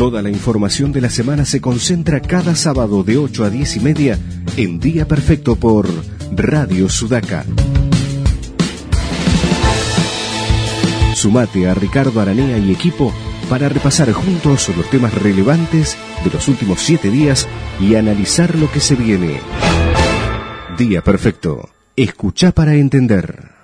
Toda la información de la semana se concentra cada sábado de 8 a 10 y media en Día Perfecto por Radio Sudaca. Sumate a Ricardo Aranea y equipo para repasar juntos los temas relevantes de los últimos siete días y analizar lo que se viene. Día Perfecto. Escucha para entender.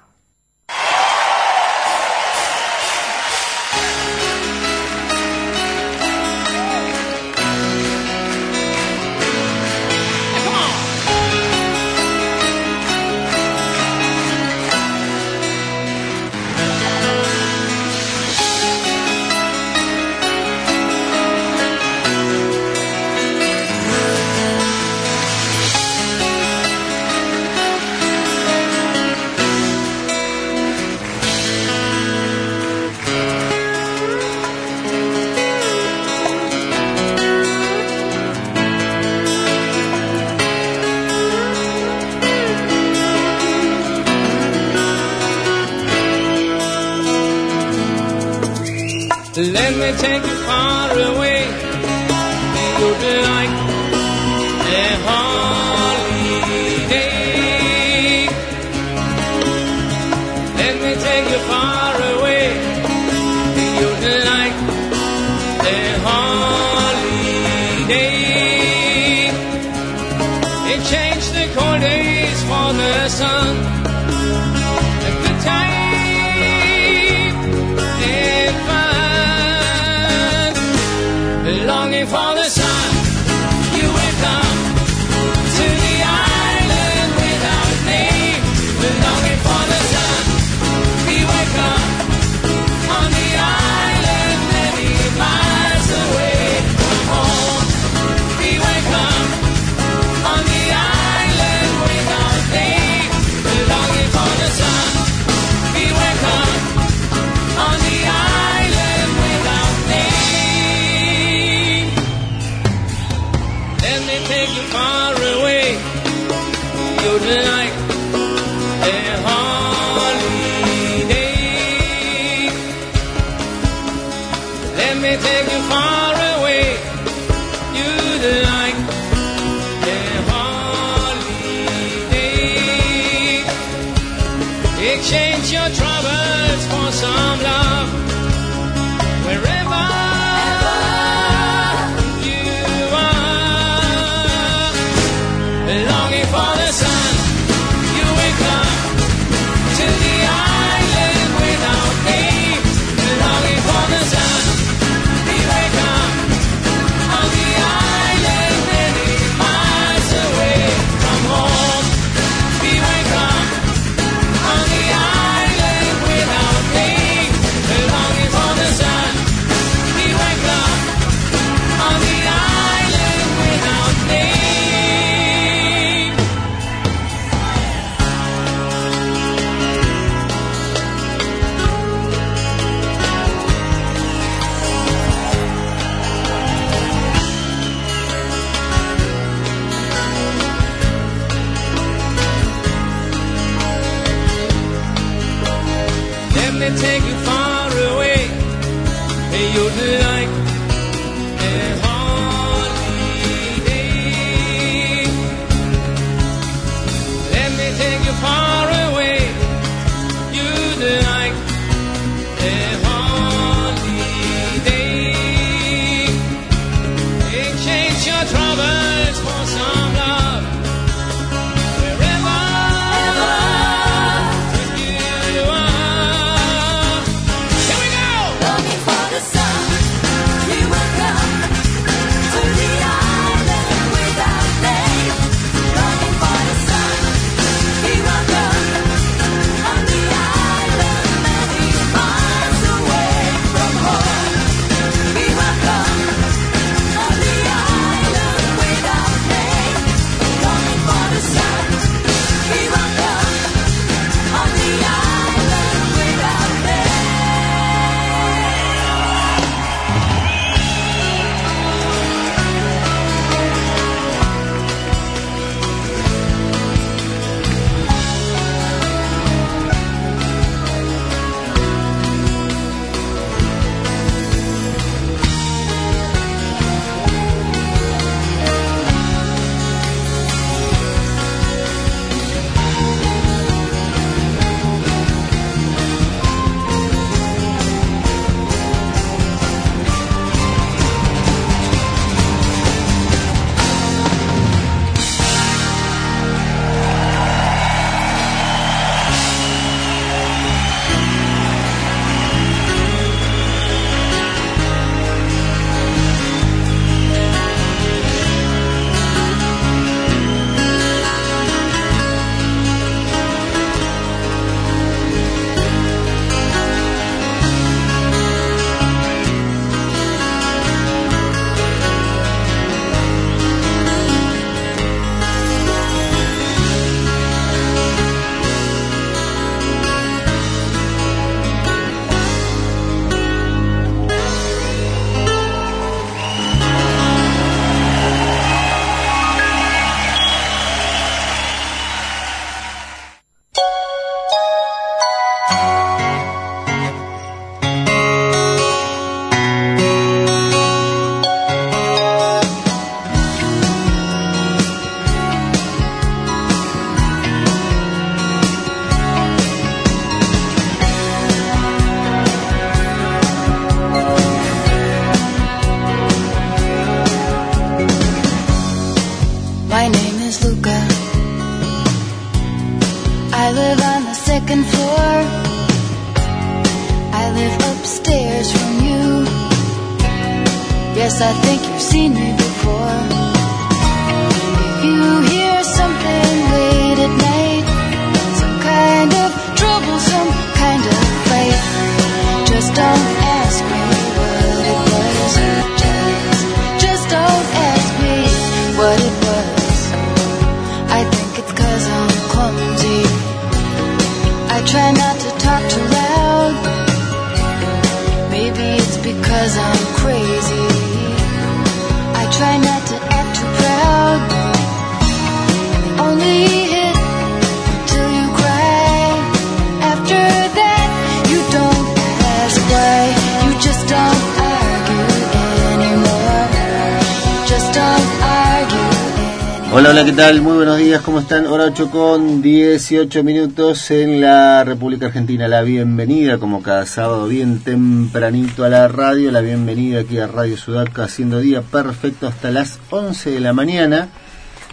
Tal? Muy buenos días, ¿cómo están? Hora 8 con 18 minutos en la República Argentina. La bienvenida, como cada sábado, bien tempranito a la radio. La bienvenida aquí a Radio Sudaca, haciendo día perfecto hasta las 11 de la mañana.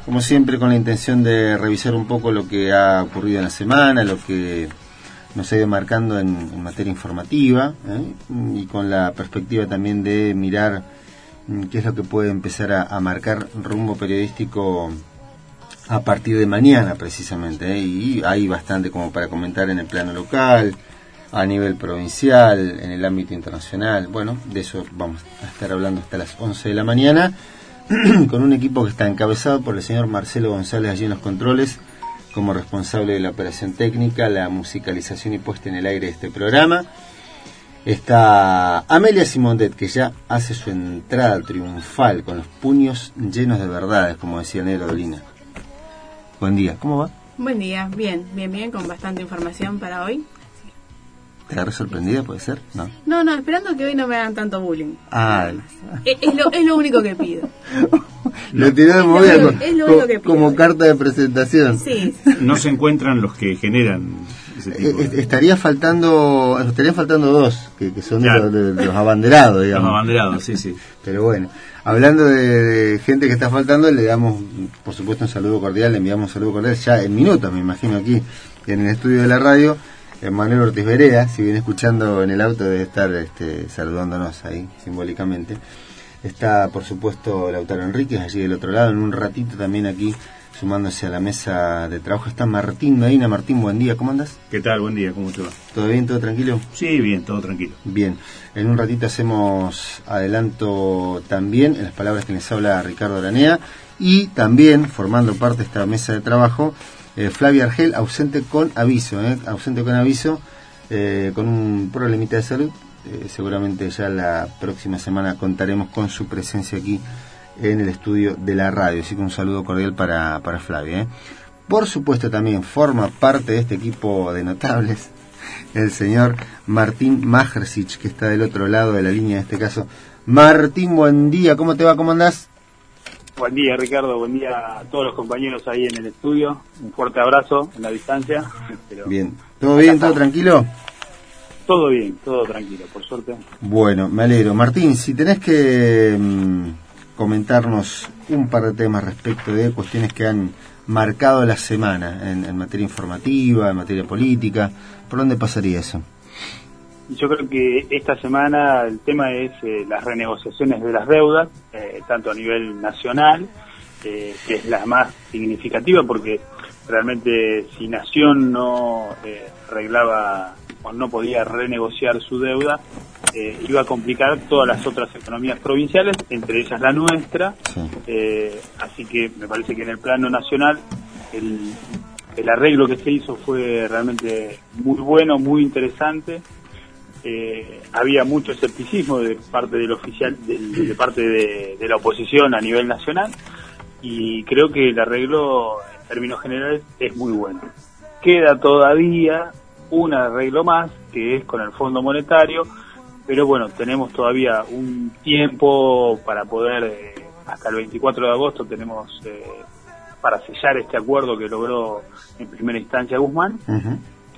Como siempre, con la intención de revisar un poco lo que ha ocurrido en la semana, lo que nos ha ido marcando en, materia informativa ¿eh? y con la perspectiva también de mirar mm, qué es lo que puede empezar a marcar rumbo periodístico a partir de mañana precisamente ¿eh? y hay bastante como para comentar en el plano local a nivel provincial en el ámbito internacional bueno de eso vamos a estar hablando hasta las 11 de la mañana con un equipo que está encabezado por el señor Marcelo González allí en los controles como responsable de la operación técnica, la musicalización y puesta en el aire de este programa. Está Amelia Simondet, que ya hace su entrada triunfal con los puños llenos de verdades, como decía Nero Dolina. Buen día, ¿cómo va? Buen día, bien, bien, bien, con bastante información para hoy. ¿Te agarré sorprendida, puede ser? No. No, no, esperando que hoy no me hagan tanto bullying. Ah, Es, es lo, es lo único que pido. lo tiré de movida lo co- único que pido. como carta de presentación. Sí, no se encuentran los que generan ese Eh, tipo eh, de... estaría faltando, estarían faltando dos, que, que son de Claro. los, de los abanderados, Los digamos. abanderados, sí, sí. Pero bueno, hablando de, gente que está faltando, le damos, por supuesto, un saludo cordial, le enviamos un saludo cordial ya en minutos, me imagino, aquí en el estudio de la radio. Manuel Ortiz Berea, si viene escuchando en el auto, debe estar este, saludándonos ahí, simbólicamente. Está, por supuesto, Lautaro Enríquez, allí del otro lado, en un ratito también aquí, sumándose a la mesa de trabajo. Está Martín Medina. Martín, buen día, ¿cómo andas? ¿Qué tal? Buen día, ¿cómo te va? ¿Todo bien? ¿Todo tranquilo? Sí, bien, todo tranquilo. Bien, en un ratito hacemos adelanto también en las palabras que les habla Ricardo Aranea y también formando parte de esta mesa de trabajo eh, Flavia Argel, ausente con aviso, eh, ausente con aviso, eh, con un problemita de salud. Eh, seguramente ya la próxima semana contaremos con su presencia aquí en el estudio de la radio. Así que un saludo cordial para, para Flavia. eh. Por supuesto también forma parte de este equipo de notables el señor Martín Majersic, que está del otro lado de la línea en este caso. Martín, buen día, ¿cómo te va? ¿Cómo andás? Buen día, Ricardo. Buen día a todos los compañeros ahí en el estudio. Un fuerte abrazo en la distancia. Pero Bien, ¿todo bien? ¿Todo tranquilo? Todo bien, todo tranquilo, por suerte. Bueno, me alegro. Martín, si tenés que mm, comentarnos un par de temas respecto de cuestiones que han marcado la semana en, materia informativa, en materia política, ¿por dónde pasaría eso? Yo creo que esta semana el tema es eh, las renegociaciones de las deudas, eh, tanto a nivel nacional, eh, que es la más significativa, porque realmente si Nación no arreglaba o no podía renegociar su deuda, eh, iba a complicar todas las otras economías provinciales, entre ellas la nuestra. Sí. Eh, así que me parece que en el plano nacional el, el arreglo que se hizo fue realmente muy bueno, muy interesante. Eh, había mucho escepticismo de parte del oficial, de, de parte de, de la oposición a nivel nacional y creo que el arreglo en términos generales es muy bueno. Queda todavía un arreglo más que es con el Fondo Monetario, pero bueno, tenemos todavía un tiempo para poder, eh, hasta el 24 de agosto tenemos eh, para sellar este acuerdo que logró en primera instancia Guzmán.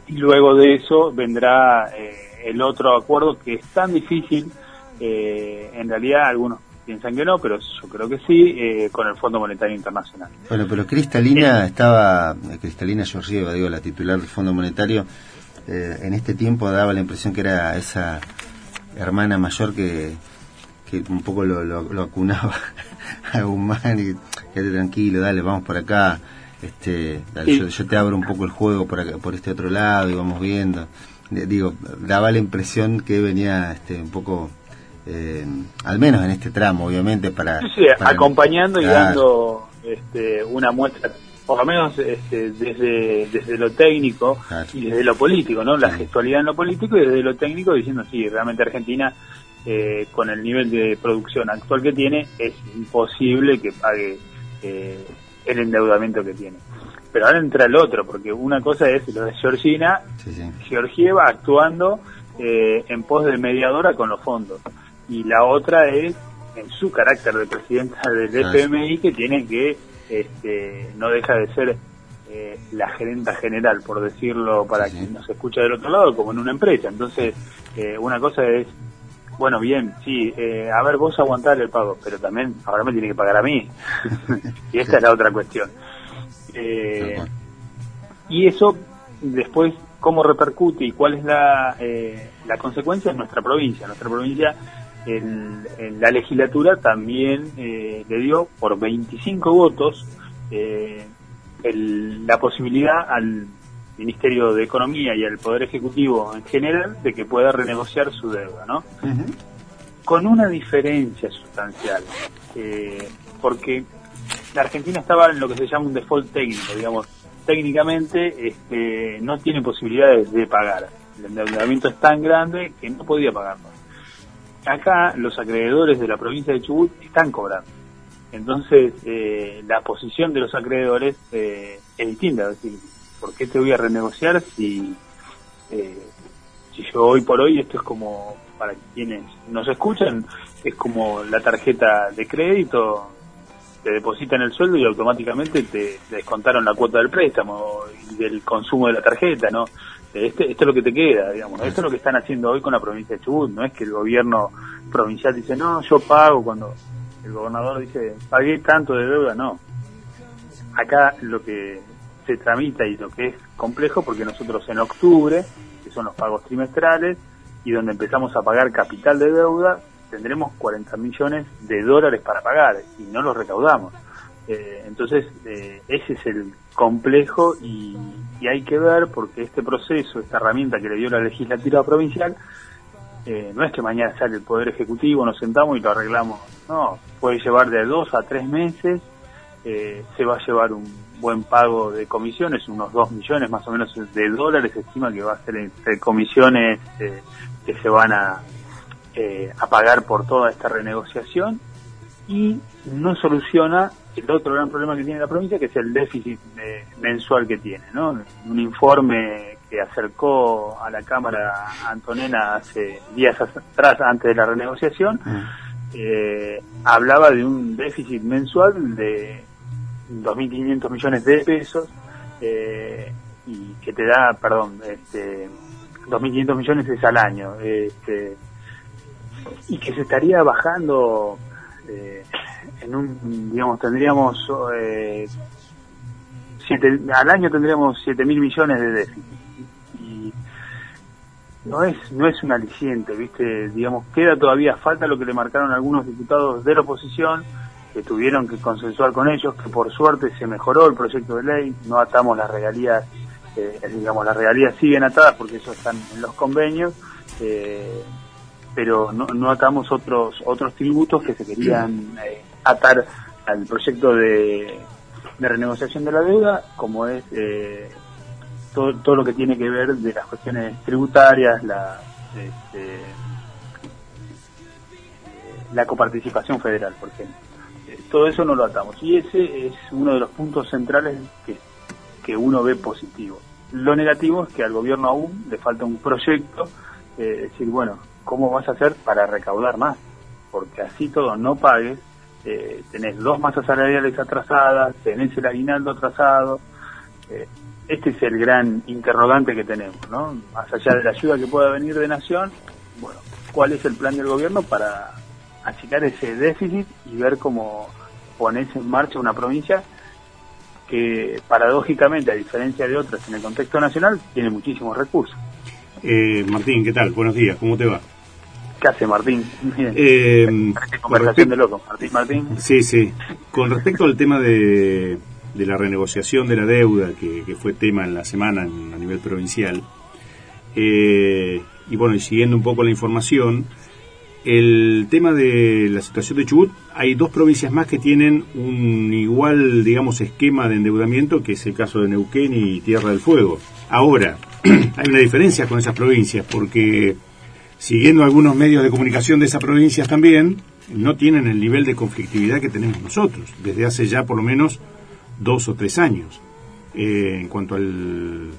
Y luego de eso vendrá eh, el otro acuerdo que es tan difícil, eh, en realidad algunos piensan que no, pero yo creo que sí, eh, con el Fondo Monetario Internacional. Bueno, pero Cristalina estaba, Cristalina Georgieva, digo, la titular del Fondo Monetario, eh, en este tiempo daba la impresión que era esa hermana mayor que, que un poco lo, lo, lo acunaba a Guzmán y quédate tranquilo, dale, vamos por acá, este, dale, yo, yo te abro un poco el juego por acá, por este otro lado y vamos viendo. Digo, daba la impresión que venía este, un poco, eh, al menos en este tramo, obviamente, para... Sí, sí, para- acompañando y dando este, una muestra, por lo menos este, desde, desde lo técnico Claro. y desde lo político, ¿no? La gestualidad en lo político y desde lo técnico diciendo, sí, realmente Argentina, eh, con el nivel de producción actual que tiene, es imposible que pague eh, el endeudamiento que tiene. Pero ahora entra el otro, porque una cosa es lo de Georgina, Sí, sí. Georgieva actuando eh, en pos de mediadora con los fondos. Y la otra es en su carácter de presidenta del Claro. FMI que tiene que, este, no deja de ser eh, la gerenta general, por decirlo para Sí, quien nos escucha del otro lado, como en una empresa. Entonces, eh, una cosa es, bueno, bien, sí, eh, a ver, vos aguantar el pago, pero también ahora me tiene que pagar a mí. y esta es la otra cuestión. Eh, y eso después cómo repercute y cuál es la, la consecuencia en nuestra provincia. Nuestra provincia, el- en la legislatura también eh, le dio por 25 votos eh, el- la posibilidad al Ministerio de Economía y al Poder Ejecutivo en general de que pueda renegociar su deuda, ¿no? Con una diferencia sustancial, eh, porque la Argentina estaba en lo que se llama un default técnico, digamos, técnicamente este, no tiene posibilidades de pagar. El endeudamiento es tan grande que no podía pagarlo. Acá los acreedores de la provincia de Chubut están cobrando. Entonces, eh, la posición de los acreedores eh, es distinta. Es decir, ¿por qué te voy a renegociar si, eh, si yo hoy por hoy, esto es como, para quienes nos escuchan, es como la tarjeta de crédito, te depositan el sueldo y automáticamente te, te descontaron la cuota del préstamo y del consumo de la tarjeta, ¿no? Este, esto es lo que te queda, digamos. Esto es lo que están haciendo hoy con la provincia de Chubut. No es que el gobierno provincial dice, no, yo pago cuando el gobernador dice, pagué tanto de deuda, no. Acá lo que se tramita y lo que es complejo, porque nosotros en octubre, que son los pagos trimestrales, y donde empezamos a pagar capital de deuda, tendremos 40 millones de dólares para pagar y no los recaudamos. Eh, entonces, eh, ese es el complejo y, hay que ver porque este proceso, esta herramienta que le dio la legislatura provincial, eh, no es que mañana sale el Poder Ejecutivo, nos sentamos y lo arreglamos. No, puede llevar de dos a tres meses, eh, se va a llevar un buen pago de comisiones, unos dos millones más o menos de dólares, se estima que va a ser entre comisiones eh, que se van a, eh, a pagar por toda esta renegociación y no soluciona el otro gran problema que tiene la provincia, que es el déficit mensual que tiene. ¿no? Un informe que acercó a la Cámara Antonena hace días atrás, antes de la renegociación, eh, hablaba de un déficit mensual de 2.500 millones de pesos eh, y que te da, perdón, este, 2.500 millones es al año. Este, y que se estaría bajando eh, en un, digamos, tendríamos eh, al año tendríamos 7 mil millones de déficit. Y no es, no es un aliciente, ¿viste? Digamos, queda todavía falta lo que le marcaron algunos diputados de la oposición, que tuvieron que consensuar con ellos, que por suerte se mejoró el proyecto de ley, no atamos las regalías, eh, digamos, las regalías siguen atadas porque eso están en los convenios, eh, pero no, no atamos otros otros tributos que se querían eh, atar al proyecto de, renegociación de la deuda, como es eh, todo, todo lo que tiene que ver de las cuestiones tributarias, la, este, coparticipación federal, por ejemplo. Eh, todo eso no lo atamos y ese es uno de los puntos centrales que, que uno ve positivo. Lo negativo es que al gobierno aún le falta un proyecto, eh, decir, bueno, ¿cómo vas a hacer para recaudar más? Porque así todo no pagues, eh, tenés dos masas salariales atrasadas, tenés el aguinaldo atrasado. eh, este es el gran interrogante que tenemos, ¿no? Más allá de la ayuda que pueda venir de Nación, bueno, ¿cuál es el plan del gobierno para achicar ese déficit y ver cómo pones en marcha una provincia que paradójicamente, a diferencia de otras en el contexto nacional, tiene muchísimos recursos. Eh, Martín, ¿qué tal? Buenos días, ¿cómo te va? ¿Qué hace Martín? Eh, conversación de loco. Martín, Martín. Sí, sí. Con respecto al tema de, de la renegociación de la deuda, que, que fue tema en la semana en- a nivel provincial, eh, y bueno, y siguiendo un poco la información, el tema de la situación de Chubut, hay dos provincias más que tienen un igual, digamos, esquema de endeudamiento, que es el caso de Neuquén y Tierra del Fuego. Ahora, hay una diferencia con esas provincias, porque siguiendo algunos medios de comunicación de esas provincias también, no tienen el nivel de conflictividad que tenemos nosotros, desde hace ya por lo menos dos o tres años, eh, en cuanto al,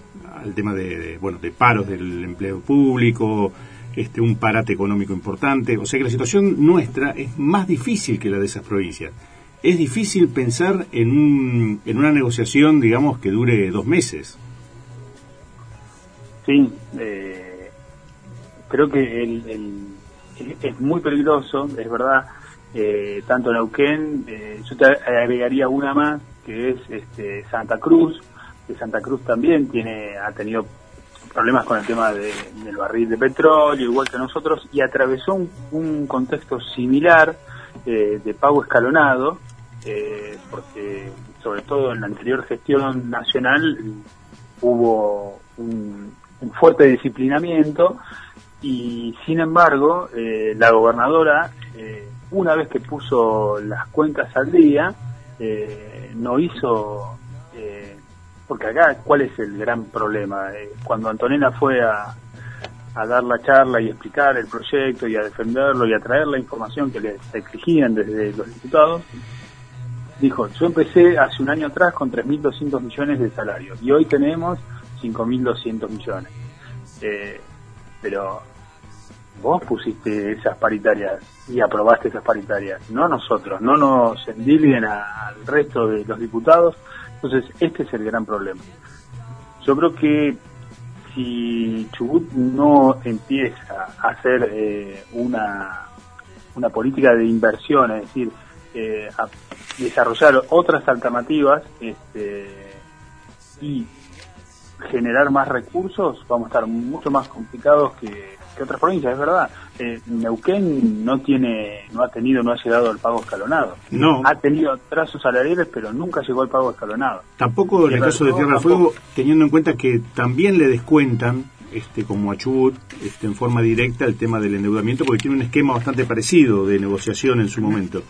al tema de, bueno, de paros del empleo público, este, un parate económico importante, o sea que la situación nuestra es más difícil que la de esas provincias. Es difícil pensar en, un, en una negociación, digamos, que dure dos meses. Sí, eh, creo que el, el- es- muy peligroso, es verdad. Eh, tanto Neuquén, eh, yo te agregaría una más, que es este, Santa Cruz, que Santa Cruz también tiene ha tenido problemas con el tema de- del barril de petróleo, igual que nosotros, y atravesó un, contexto similar eh, de pago escalonado, eh, porque sobre todo en la anterior gestión nacional hubo un fuerte disciplinamiento y sin embargo eh, la gobernadora eh, una vez que puso las cuentas al día eh, no hizo eh, porque acá cuál es el gran problema cuando Antonella fue a, dar la charla y explicar el proyecto y a defenderlo y a traer la información que les exigían desde los diputados dijo, yo empecé hace un año atrás con 3.200 millones de salarios y hoy tenemos 5.200 millones. Eh, pero vos pusiste esas paritarias y aprobaste esas paritarias, no nosotros, no nos endilguen al resto de los diputados. Entonces, este es el gran problema. Yo creo que si Chubut no empieza a hacer eh, una, una política de inversión, es decir, eh, a desarrollar otras alternativas este, y generar más recursos, vamos a estar mucho más complicados que, que otras provincias, es verdad. Eh, Neuquén no tiene, no ha tenido, no ha llegado al pago escalonado. No. Ha tenido trazos salariales, pero nunca llegó al pago escalonado. Tampoco en el caso de Tierra del Fuego, Fuego, teniendo en cuenta que también le descuentan, este, como a Chubut, este, en forma directa el tema del endeudamiento, porque tiene un esquema bastante parecido de negociación en su momento.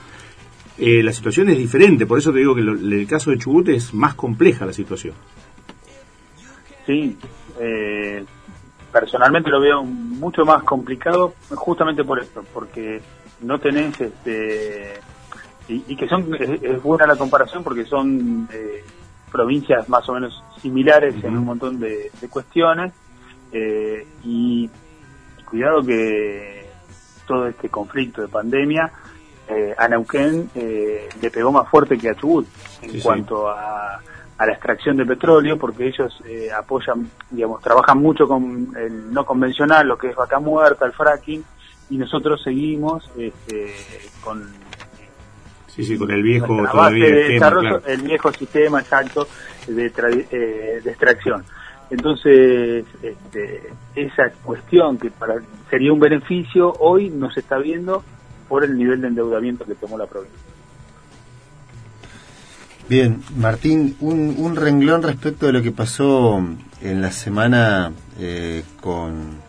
Eh, la situación es diferente, por eso te digo que lo- el caso de Chubut es más compleja la situación. Sí, eh, personalmente lo veo mucho más complicado justamente por esto, porque no tenés este y, y que son es, es buena la comparación porque son eh, provincias más o menos similares en un montón de, de cuestiones eh, y cuidado que todo este conflicto de pandemia eh, a Neuquén eh, le pegó más fuerte que a Chubut en Sí, sí. cuanto a, a la extracción de petróleo porque ellos eh, apoyan, digamos, trabajan mucho con el no convencional, lo que es vaca muerta, el fracking, y nosotros seguimos este, con Sí, sí, con el viejo todavía de esquema, claro. el viejo sistema exacto de, eh, de extracción. Entonces, este, esa cuestión que para sería un beneficio, hoy no se está viendo por el nivel de endeudamiento que tomó la provincia. Bien, Martín, un, un renglón respecto de lo que pasó en la semana eh, con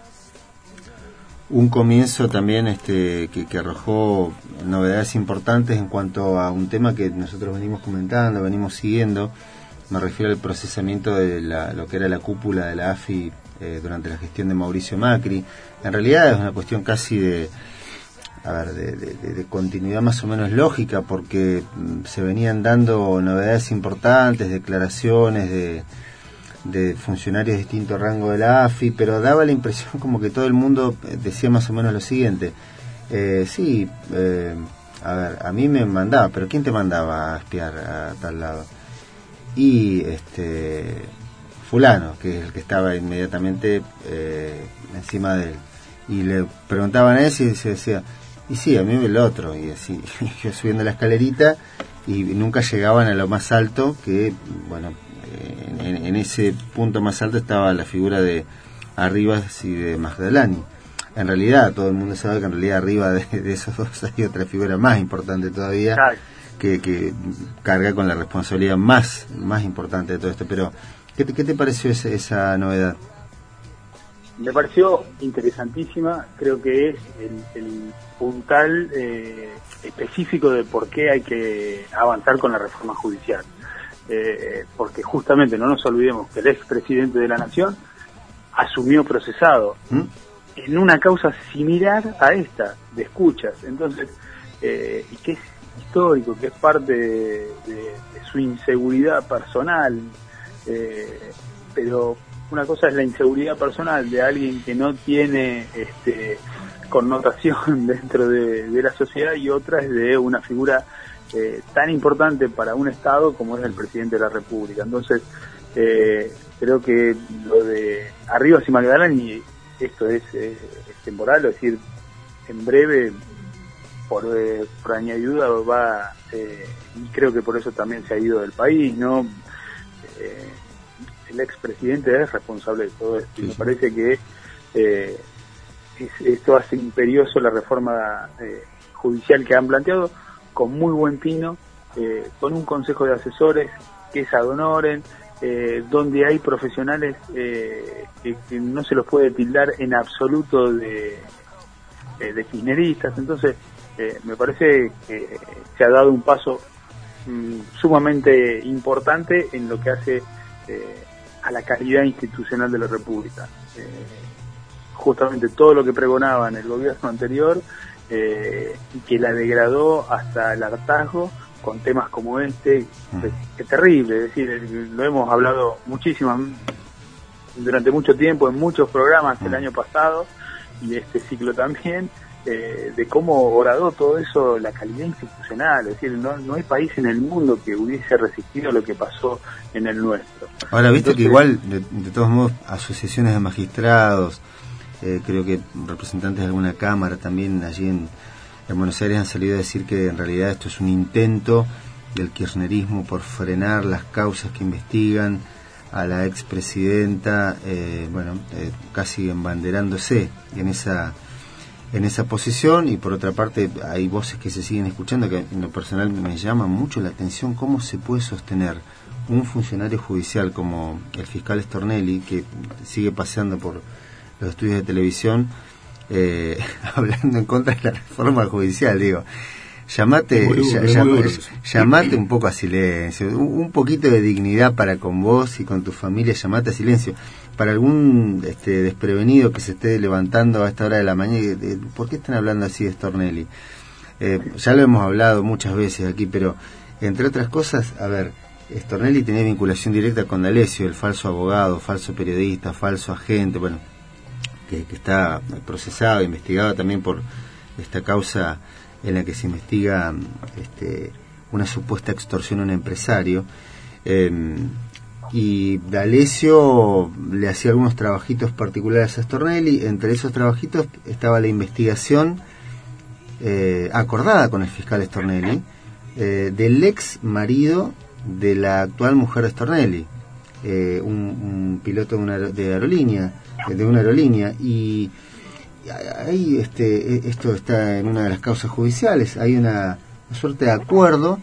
un comienzo también este, que, arrojó novedades importantes en cuanto a un tema que nosotros venimos comentando, venimos siguiendo. Me refiero al procesamiento de la- lo que era la cúpula de la AFI eh, durante la gestión de Mauricio Macri. En realidad es una cuestión casi de, a ver, de, de- continuidad más o menos lógica, porque mm, se venían dando novedades importantes, declaraciones de, de funcionarios de distinto rango de la AFI, pero daba la impresión como que todo el mundo eh, decía más o menos lo siguiente. Eh, sí, eh, a ver, a mí me mandaba, pero ¿quién te mandaba a espiar a tal lado? Y este fulano, que es el que estaba inmediatamente eh, encima de él. Y le preguntaban a ese y se decía, y sí, a mí el otro. Y así, yo subiendo la escalerita y nunca llegaban a lo más alto, que, bueno, en, en ese punto más alto estaba la figura de Arribas y de Magdalani. en realidad todo el mundo sabe que en realidad arriba de, de esos dos hay otra figura más importante todavía que, que carga con la responsabilidad más, más importante de todo esto. Pero, ¿qué te, qué te pareció ese- esa novedad? Me pareció interesantísima, creo que es el, el puntal eh, específico de por qué hay que avanzar con la reforma judicial. Eh, porque justamente no nos olvidemos que el expresidente de la Nación asumió procesado ¿Mm? en una causa similar a esta, de escuchas. Entonces, eh, y que es histórico, que es parte de, de- de su inseguridad personal, eh, pero una cosa es la inseguridad personal de alguien que no tiene este, connotación dentro de, la sociedad y otra es de una figura eh, tan importante para un Estado como es el presidente de la República. Entonces, eh, creo que lo de arriba y Magdalani, esto es, eh, es temporal, es decir, en breve, por, eh, por añadidura, va, eh, y creo que por eso también se ha ido del país, ¿no? Eh, el expresidente es responsable de todo esto y me sí. parece que eh, es- esto hace imperioso la reforma eh, judicial que han planteado con muy buen tino, eh, con un consejo de asesores que es ad honorem, eh, donde hay profesionales que, que no se los puede tildar en absoluto de, de kirchneristas. Entonces, me parece que se ha dado un paso mm, sumamente importante en lo que hace eh, a la calidad institucional de la República. Eh, justamente todo lo que pregonaba en el gobierno anterior eh, y que la degradó hasta el hartazgo con temas como este, que, que terrible, es decir, el- lo hemos hablado muchísimo durante mucho tiempo en muchos programas el Mm. año pasado y este ciclo también, eh, de cómo oradó todo eso la calidad institucional, es decir, no, no hay país en el mundo que hubiese resistido lo que pasó en el nuestro. Ahora, viste que igual, de, de todos modos, asociaciones de magistrados, eh, creo que representantes de alguna cámara también allí en, en Buenos Aires han salido a decir que en realidad esto es un intento del kirchnerismo por frenar las causas que investigan a la expresidenta, eh, bueno, eh, casi embanderándose en esa en esa posición y por otra parte hay voces que se siguen escuchando que en lo personal me llama mucho la atención cómo se puede sostener un funcionario judicial como el fiscal Stornelli que sigue paseando por los estudios de televisión eh, hablando en contra de la reforma judicial digo. Llamate muy muy llama- llamate un poco a silencio un, un poquito de dignidad para con vos y con tu familia llamate a silencio para algún este, desprevenido que se esté levantando a esta hora de la mañana, ¿por qué están hablando así de Stornelli? Eh, ya lo hemos hablado muchas veces aquí, pero entre otras cosas, a ver, Stornelli tenía vinculación directa con D'Alessio, el falso abogado, falso periodista, falso agente, bueno, que, que está procesado, investigado también por esta causa en la que se investiga este, una supuesta extorsión a un empresario. Eh, y D'Alessio le hacía algunos trabajitos particulares a Stornelli. Entre esos trabajitos estaba la investigación eh, acordada con el fiscal Stornelli eh, del ex marido de la actual mujer de Stornelli, eh, un, un piloto de, una de aerolínea, eh, de una aerolínea y ahí este esto está en una de las causas judiciales, hay una suerte de acuerdo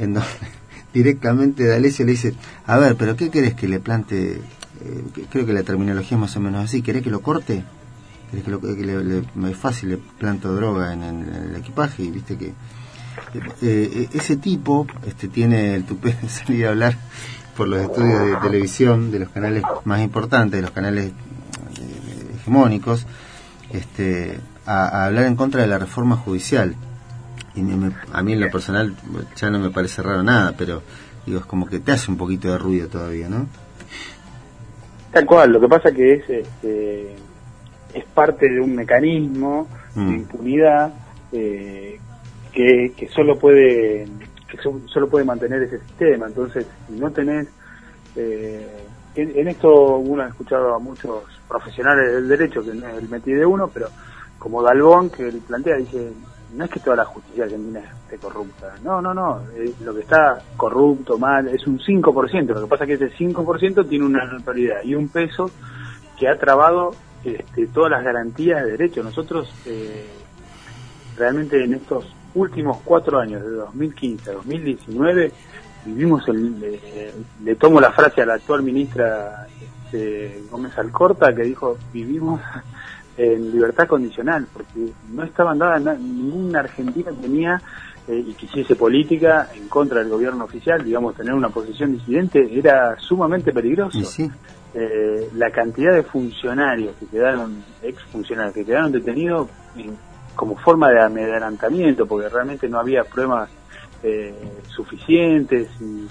en donde directamente D'Alessio le dice, a ver, pero ¿qué querés que le plante? Eh, creo que la terminología es más o menos así, ¿querés que lo corte? ¿Querés que, lo, que le, le- fácil, le planto droga en, el- equipaje y viste que eh, eh, ese tipo este tiene el tupé de salir a hablar por los estudios de televisión de los canales más importantes, de los canales eh, hegemónicos, este, a, a hablar en contra de la reforma judicial. Y me- me- a mí en lo personal ya no me parece raro nada, pero digo, es como que te hace un poquito de ruido todavía, ¿no? Tal cual, lo que pasa que es este, es parte de un mecanismo Mm. de impunidad eh, que, que solo puede que so- solo puede mantener ese sistema. Entonces, si no tenés eh, en, en esto uno ha escuchado a muchos profesionales del derecho que no es el metido de uno, pero como Dalbón que plantea dice no es que toda la justicia argentina esté corrupta, no, no, no, eh, lo que está corrupto, mal, es un 5%, lo que pasa es que ese 5% tiene una notoriedad y un peso que ha trabado este, todas las garantías de derecho. Nosotros eh, realmente en estos últimos cuatro años, de 2015 a 2019, vivimos, el, eh, le tomo la frase a la actual ministra este, Gómez Alcorta, que dijo, vivimos en libertad condicional, porque no estaban dadas, ninguna argentina tenía eh, y que hiciese política en contra del gobierno oficial, digamos, tener una posición disidente era sumamente peligroso sí, eh, la cantidad de funcionarios que quedaron, ex funcionarios que quedaron detenidos en- como forma de amedrentamiento, porque realmente no había pruebas eh, suficientes. Y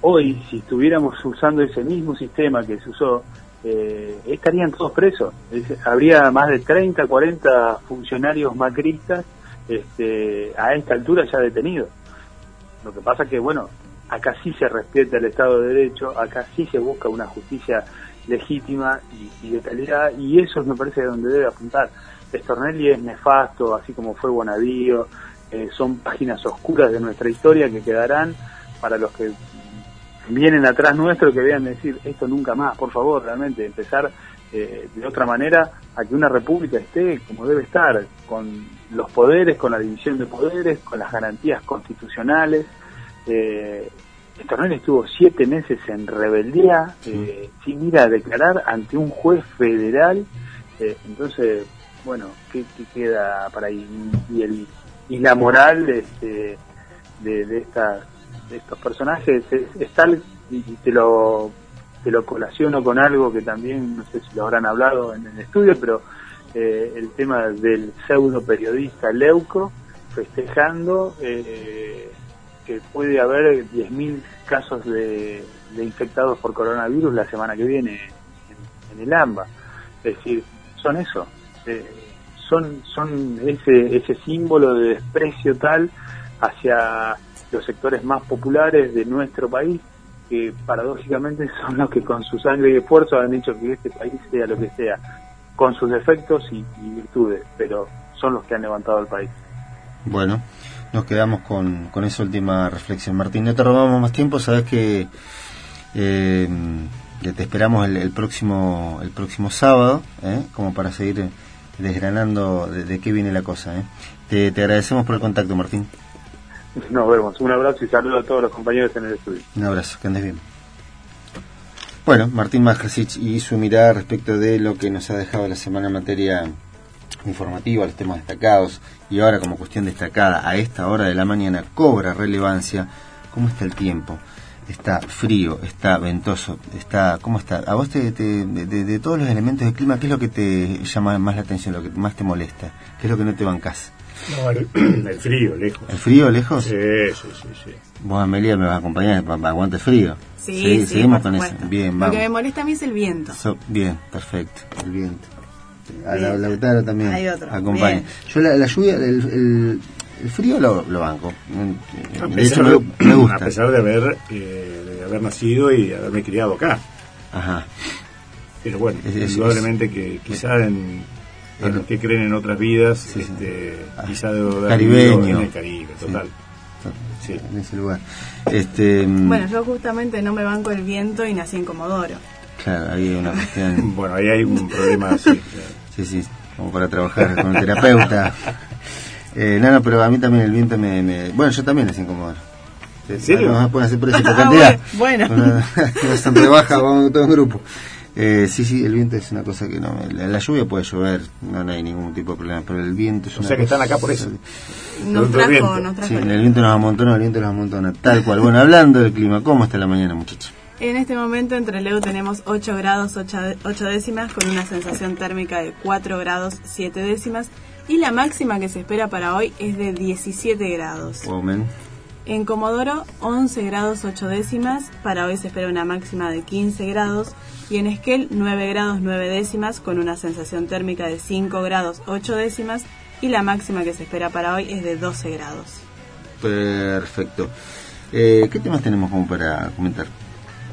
hoy, si estuviéramos usando ese mismo sistema que se usó, eh, estarían todos presos. Es- habría más de 30, 40 funcionarios macristas este, a esta altura ya detenidos. Lo que pasa que, bueno, acá sí se respeta el Estado de Derecho, acá sí se busca una justicia legítima y, y de calidad, y eso me parece donde debe apuntar. Stornelli es nefasto, así como fue Bonadío, eh, son páginas oscuras de nuestra historia que quedarán para los que vienen atrás nuestro que vean decir esto nunca más, por favor, realmente empezar eh, de otra manera a que una república esté como debe estar, con los poderes, con la división de poderes, con las garantías constitucionales. Eh, Stornelli estuvo siete meses en rebeldía, eh, sin ir a declarar ante un juez federal. Eh, entonces, bueno, ¿qué, qué queda para ahí? Y, el, y la moral este, de, de, estas, de estos personajes es, tal, y, te lo te lo colaciono con algo que también, no sé si lo habrán hablado en el estudio, pero eh, el tema del pseudo periodista Leuco festejando eh, que puede haber 10.000 casos de, de infectados por coronavirus la semana que viene en, en el AMBA. Es decir, son eso, eh, son, son ese, ese símbolo de desprecio tal hacia los sectores más populares de nuestro país que paradójicamente son los que con su sangre y esfuerzo han hecho que este país sea lo que sea, con sus defectos y, y virtudes, pero son los que han levantado el país. bueno, nos quedamos con, con esa última reflexión. Martín, no te robamos más tiempo, sabes que, eh, te esperamos el, el próximo el próximo sábado, ¿eh? como para seguir desgranando de, de qué viene la cosa. ¿eh? Te, te agradecemos por el contacto, Martín. Nos vemos. Un abrazo y saludo a todos los compañeros en el estudio. Un abrazo, que andes bien. Bueno, Martín Majasic y su mirada respecto de lo que nos ha dejado la semana en materia informativa, los temas destacados, y ahora como cuestión destacada, a esta hora de la mañana cobra relevancia cómo está el tiempo. Está frío, está ventoso, está... ¿Cómo está? A vos te, de- de todos los elementos del clima, ¿qué es lo que te llama más la atención, lo que más te molesta? ¿Qué es lo que no te bancás? No, el, el frío, lejos. ¿El frío lejos? Sí, sí, sí, sí. Vos, Amelia, me vas a acompañar, pa- pa- aguante el frío. Sí, Sí, sí, seguimos con eso. Bien, Lo vamos. que me molesta a mí es el viento. So- bien, perfecto, el viento. A la Lautaro también Hay otro, acompaña. bien. Yo la, la lluvia, el, el, el frío lo, lo banco. A De hecho, pesar, me, me a gusta. pesar de haber, eh, de haber nacido y haberme criado acá. Ajá. Pero bueno, Es- es- indudablemente que quizá en, en los que creen en otras vidas, Sí, sí. este, Ah, quizá haber caribeño. en el Caribe, Sí. total. Sí. En ese lugar. Este, mm, Bueno, yo justamente no me banco el viento y nací en Comodoro. Claro, ahí hay una cuestión. Bueno, ahí hay un problema así. Sí, sí, como para trabajar con el terapeuta. Eh, no, no, pero a mí también el viento me... me- bueno, yo también les incomodo. ¿En serio? No, pueden hacer por Ah, cantidad. bueno, Santa Baja, vamos todo en grupo. Eh, sí, sí, el viento es una cosa que no... me- La, la lluvia puede llover, no, no hay ningún tipo de problema, pero el viento es O una sea que cosa- están acá por eso. Nos Otro viento. trajo, nos trajo Sí, el en el viento nos amontona, el viento nos amontona, tal cual. Bueno, hablando del clima, ¿cómo está la mañana, muchachos? En este momento en Trelew tenemos 8 grados 8, de- 8 décimas con una sensación térmica de 4 grados 7 décimas y la máxima que se espera para hoy es de 17 grados. Wow, man. En Comodoro 11 grados 8 décimas, para hoy se espera una máxima de 15 grados y en Esquel 9 grados 9 décimas con una sensación térmica de 5 grados 8 décimas y la máxima que se espera para hoy es de 12 grados. Perfecto. Eh, ¿Qué temas tenemos como para comentar?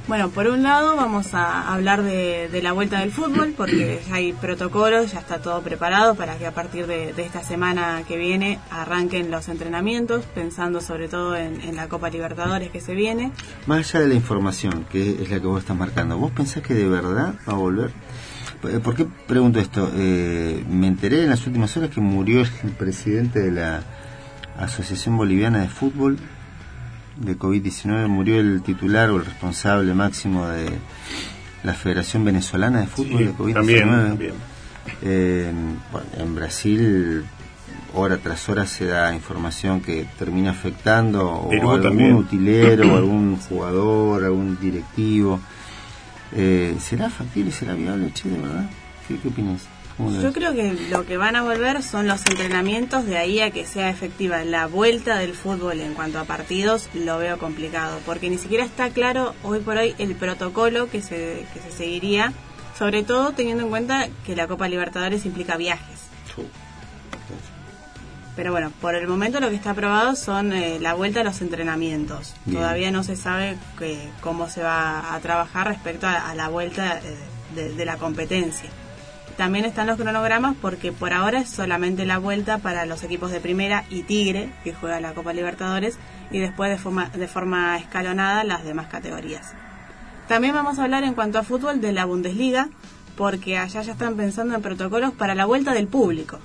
Bueno, por un lado vamos a hablar de, de la vuelta del fútbol, porque ya hay protocolos, ya está todo preparado para que a partir de, esta semana que viene arranquen los entrenamientos, pensando sobre todo en, en la Copa Libertadores que se viene. Más allá de la información, que es la que vos estás marcando, ¿vos pensás que de verdad va a volver? Eh, ¿Por qué pregunto esto? Eh, me enteré en las últimas horas que murió el presidente de la Asociación Boliviana de Fútbol de COVID-19, murió el titular o el responsable máximo de la Federación Venezolana de Fútbol Sí, de COVID-19. también, también. Eh, bueno, en Brasil, hora tras hora se da información que termina afectando o Perú algún también. utilero, o algún jugador, algún directivo. Eh, ¿Será factible, será viable, che, de verdad? ¿Qué, qué opinas? ¿Cómo lo Yo creo que lo que van a volver son los entrenamientos, de ahí a que sea efectiva la vuelta del fútbol en cuanto a partidos, lo veo complicado, porque ni siquiera está claro hoy por hoy el protocolo que se, que se seguiría, sobre todo teniendo en cuenta que la Copa Libertadores implica viajes. Pero bueno, por el momento lo que está aprobado son eh, la vuelta a los entrenamientos. Bien. Todavía no se sabe que- cómo se va a trabajar respecto a, a la vuelta eh, de, de la competencia. También están los cronogramas porque por ahora es solamente la vuelta para los equipos de primera y Tigre, que juega la Copa Libertadores, y después de forma, de forma escalonada las demás categorías. También vamos a hablar en cuanto a fútbol de la Bundesliga, porque allá ya están pensando en protocolos para la vuelta del público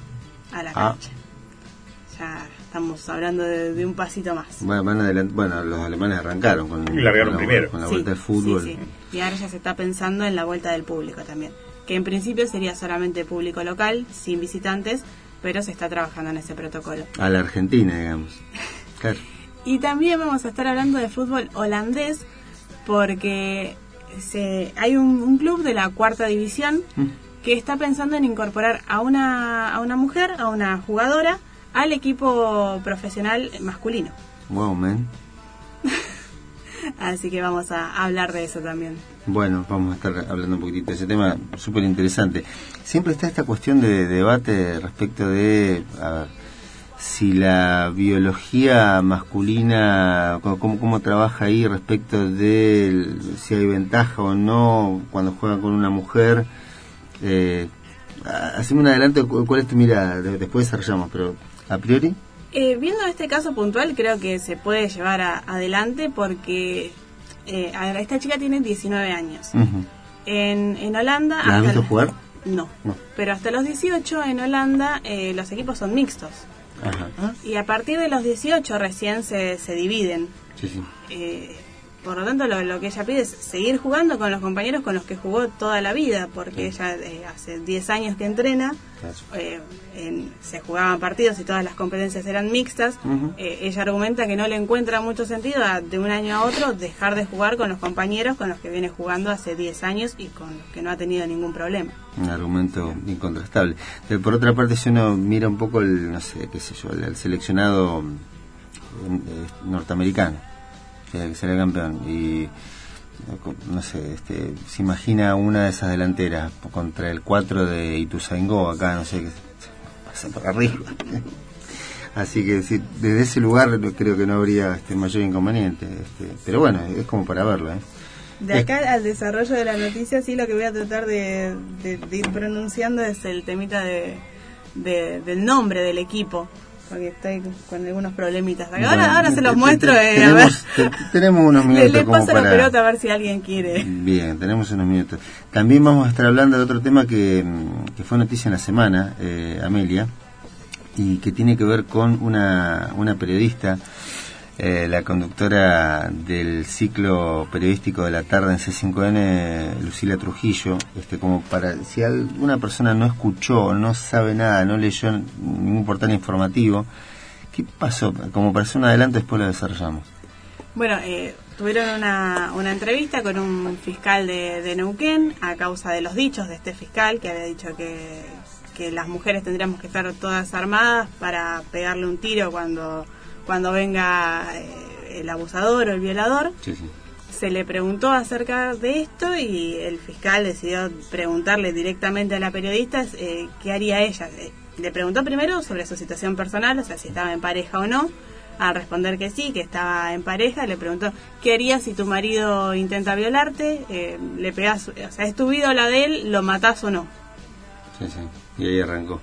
a la Ah. cancha. Ya estamos hablando de, de un pasito más. Bueno, bueno, los alemanes arrancaron con, Largaron con la, primero. con la Sí, vuelta del fútbol. sí, sí. Y ahora ya se está pensando en la vuelta del público también. Que en principio sería solamente público local, sin visitantes, pero se está trabajando en ese protocolo. A la Argentina, digamos. Claro. Y también vamos a estar hablando de fútbol holandés, porque se, hay un, un club de la cuarta división Mm. que está pensando en incorporar a una, a una mujer, a una jugadora, al equipo profesional masculino. Wow, man. Así que vamos a hablar de eso también. Bueno, vamos a estar hablando un poquitito de ese tema súper interesante. Siempre está esta cuestión de debate respecto de a ver, si la biología masculina, cómo, cómo- trabaja ahí respecto de si hay ventaja o no cuando juegan con una mujer. Eh, ha- hacemos un adelanto, cu- ¿cuál es tu mirada? De- Después desarrollamos, pero a priori. Eh, viendo este caso puntual, creo que se puede llevar a- adelante porque eh, a ver, esta chica tiene 19 años. En, en Holanda... ¿La has visto jugar? No. No. Pero hasta los 18 en Holanda eh, los equipos son mixtos. Ajá. Y a partir de los 18 recién se, se dividen. Sí, sí. Eh, por lo tanto, lo, lo que ella pide es seguir jugando con los compañeros con los que jugó toda la vida, porque ella eh, hace 10 años que entrena, Claro. eh, en- se jugaban partidos y todas las competencias eran mixtas. Eh, ella argumenta que no le encuentra mucho sentido a- de un año a otro dejar de jugar con los compañeros con los que viene jugando hace 10 años y con los que no ha tenido ningún problema. un argumento incontrastable. Pero por otra parte, si uno mira un poco el, no sé, qué sé yo, el, el seleccionado mm, norteamericano, que que será campeón, y no sé, este, se imagina una de esas delanteras contra el 4 de Ituzaingó, acá, no sé, que pasa por arriba. Así que sí, desde ese lugar creo que no habría este mayor inconveniente. Este, pero bueno, es como para verlo, ¿eh? De acá al desarrollo de la noticia, sí lo que voy a tratar de, de- ir pronunciando es el temita de- del nombre del equipo, porque estoy con algunos problemitas. Ahora, Bueno, ahora se los muestro, eh, a ver. tenemos, te- tenemos unos minutos le paso la para... pelota a ver si alguien quiere. Bien, tenemos unos minutos. También vamos a estar hablando de otro tema que, que fue noticia en la semana, eh, Amelia, y que tiene que ver con una, una periodista, eh, la conductora del ciclo periodístico de la tarde en C5N, Lucila Trujillo, este, como para, si alguna persona no escuchó, no sabe nada, no leyó ningún portal informativo, ¿qué pasó? Como para hacer un adelanto, después lo desarrollamos. Bueno, eh, tuvieron una, una entrevista con un fiscal de, de Neuquén a causa de los dichos de este fiscal que había dicho que, que las mujeres tendríamos que estar todas armadas para pegarle un tiro cuando, cuando venga eh, el abusador o el violador. Sí, sí. Se le preguntó acerca de esto y el fiscal decidió preguntarle directamente a la periodista eh, qué haría ella. Eh, Le preguntó primero sobre su situación personal, o sea, si estaba en pareja o no. Al responder que sí, que estaba en pareja, le preguntó qué harías si tu marido intenta violarte, Eh, le pegás, o sea, es tu vida o la de él, lo matás o no. Sí, sí. Y ahí arrancó.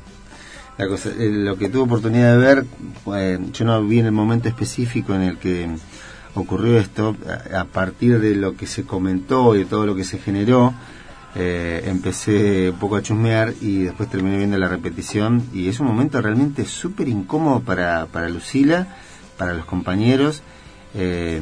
La cosa, eh, lo que tuve oportunidad de ver, yo no vi en el momento específico en el que ocurrió esto, a, a partir de lo que se comentó y de todo lo que se generó, eh, empecé un poco a chusmear y después terminé viendo la repetición y es un momento realmente súper incómodo para, para Lucila, para los compañeros, eh,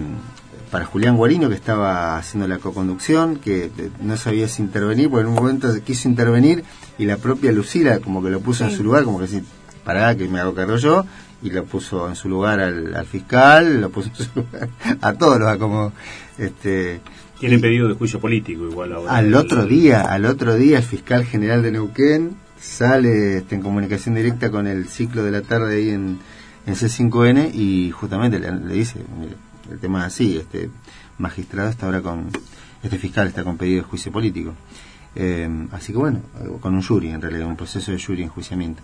para Julián Guarino que estaba haciendo la co-conducción, que no sabía si intervenir, porque en un momento quiso intervenir y la propia Lucila como que lo puso en su lugar, como que si, pará, que me hago cargo yo, y lo puso en su lugar al, al fiscal, lo puso en su lugar a todos los como este Tiene pedido de juicio político igual ahora. al otro día, al otro día el fiscal general de Neuquén sale este, en comunicación directa con el ciclo de la tarde ahí en, en C5N y justamente le, le dice, mire, el tema así, este magistrado está ahora con, este fiscal está con pedido de juicio político. Eh, así que bueno, con un jury en realidad, un proceso de jury enjuiciamiento.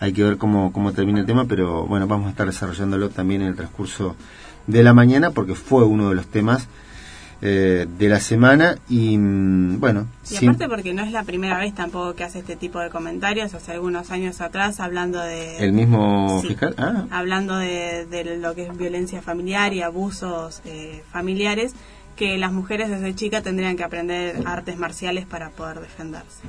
Hay que ver cómo, cómo termina el tema, pero bueno, vamos a estar desarrollándolo también en el transcurso de la mañana porque fue uno de los temas eh, de la semana y mm, bueno, Y sin- aparte porque no es la primera vez tampoco que hace este tipo de comentarios, hace algunos años atrás hablando de... el mismo Sí. fiscal. Ah, hablando de, de lo que es violencia familiar y abusos eh, familiares, que las mujeres desde chica tendrían que aprender artes marciales para poder defenderse.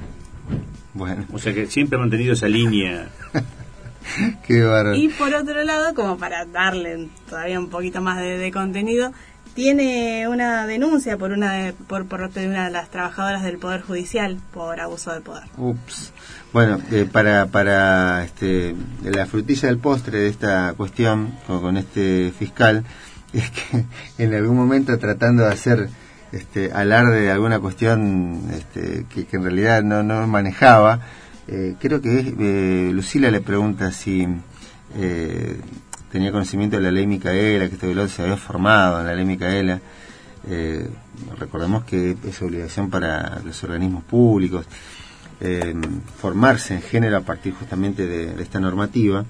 bueno, O sea que siempre ha mantenido esa línea. qué. Y por otro lado, como para darle todavía un poquito más de, de contenido, tiene una denuncia por una de, por, por parte de una de las trabajadoras del Poder Judicial por abuso de poder. Ups. Bueno, eh, para, para este, la frutilla del postre de esta cuestión con, con este fiscal es que en algún momento tratando de hacer este, alarde de alguna cuestión este, que, en realidad no, no manejaba, eh, creo que eh, Lucila le pregunta si eh, tenía conocimiento de la ley Micaela, que este veloz se había formado en la ley Micaela. Eh, recordemos que es obligación para los organismos públicos eh, formarse en género a partir justamente de, esta normativa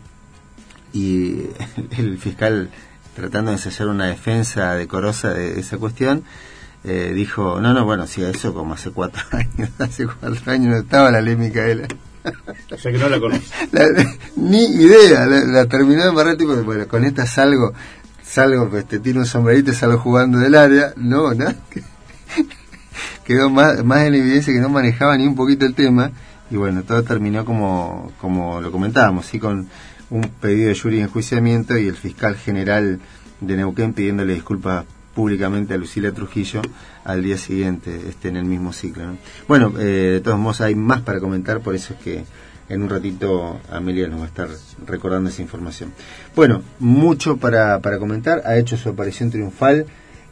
y el fiscal tratando de ensayar una defensa decorosa de esa cuestión eh, dijo no no bueno sí eso como hace cuatro años hace cuatro años no estaba la ley Micaela O sea que no la conoce. La- ni idea, la, la terminó de embarrar tipo, bueno, con esta salgo, salgo, pues te tiro un sombrerito y salgo jugando del área, no, que- quedó más, más en evidencia que no manejaba ni un poquito el tema, y bueno, todo terminó como, como lo comentábamos, sí, con un pedido de jury de enjuiciamiento y el fiscal general de Neuquén pidiéndole disculpas públicamente a Lucila Trujillo al día siguiente este, en el mismo ciclo. ¿no? Bueno, eh, de todos modos hay más para comentar, por eso es que en un ratito Amelia nos va a estar recordando esa información. Bueno, mucho para, para comentar, ha hecho su aparición triunfal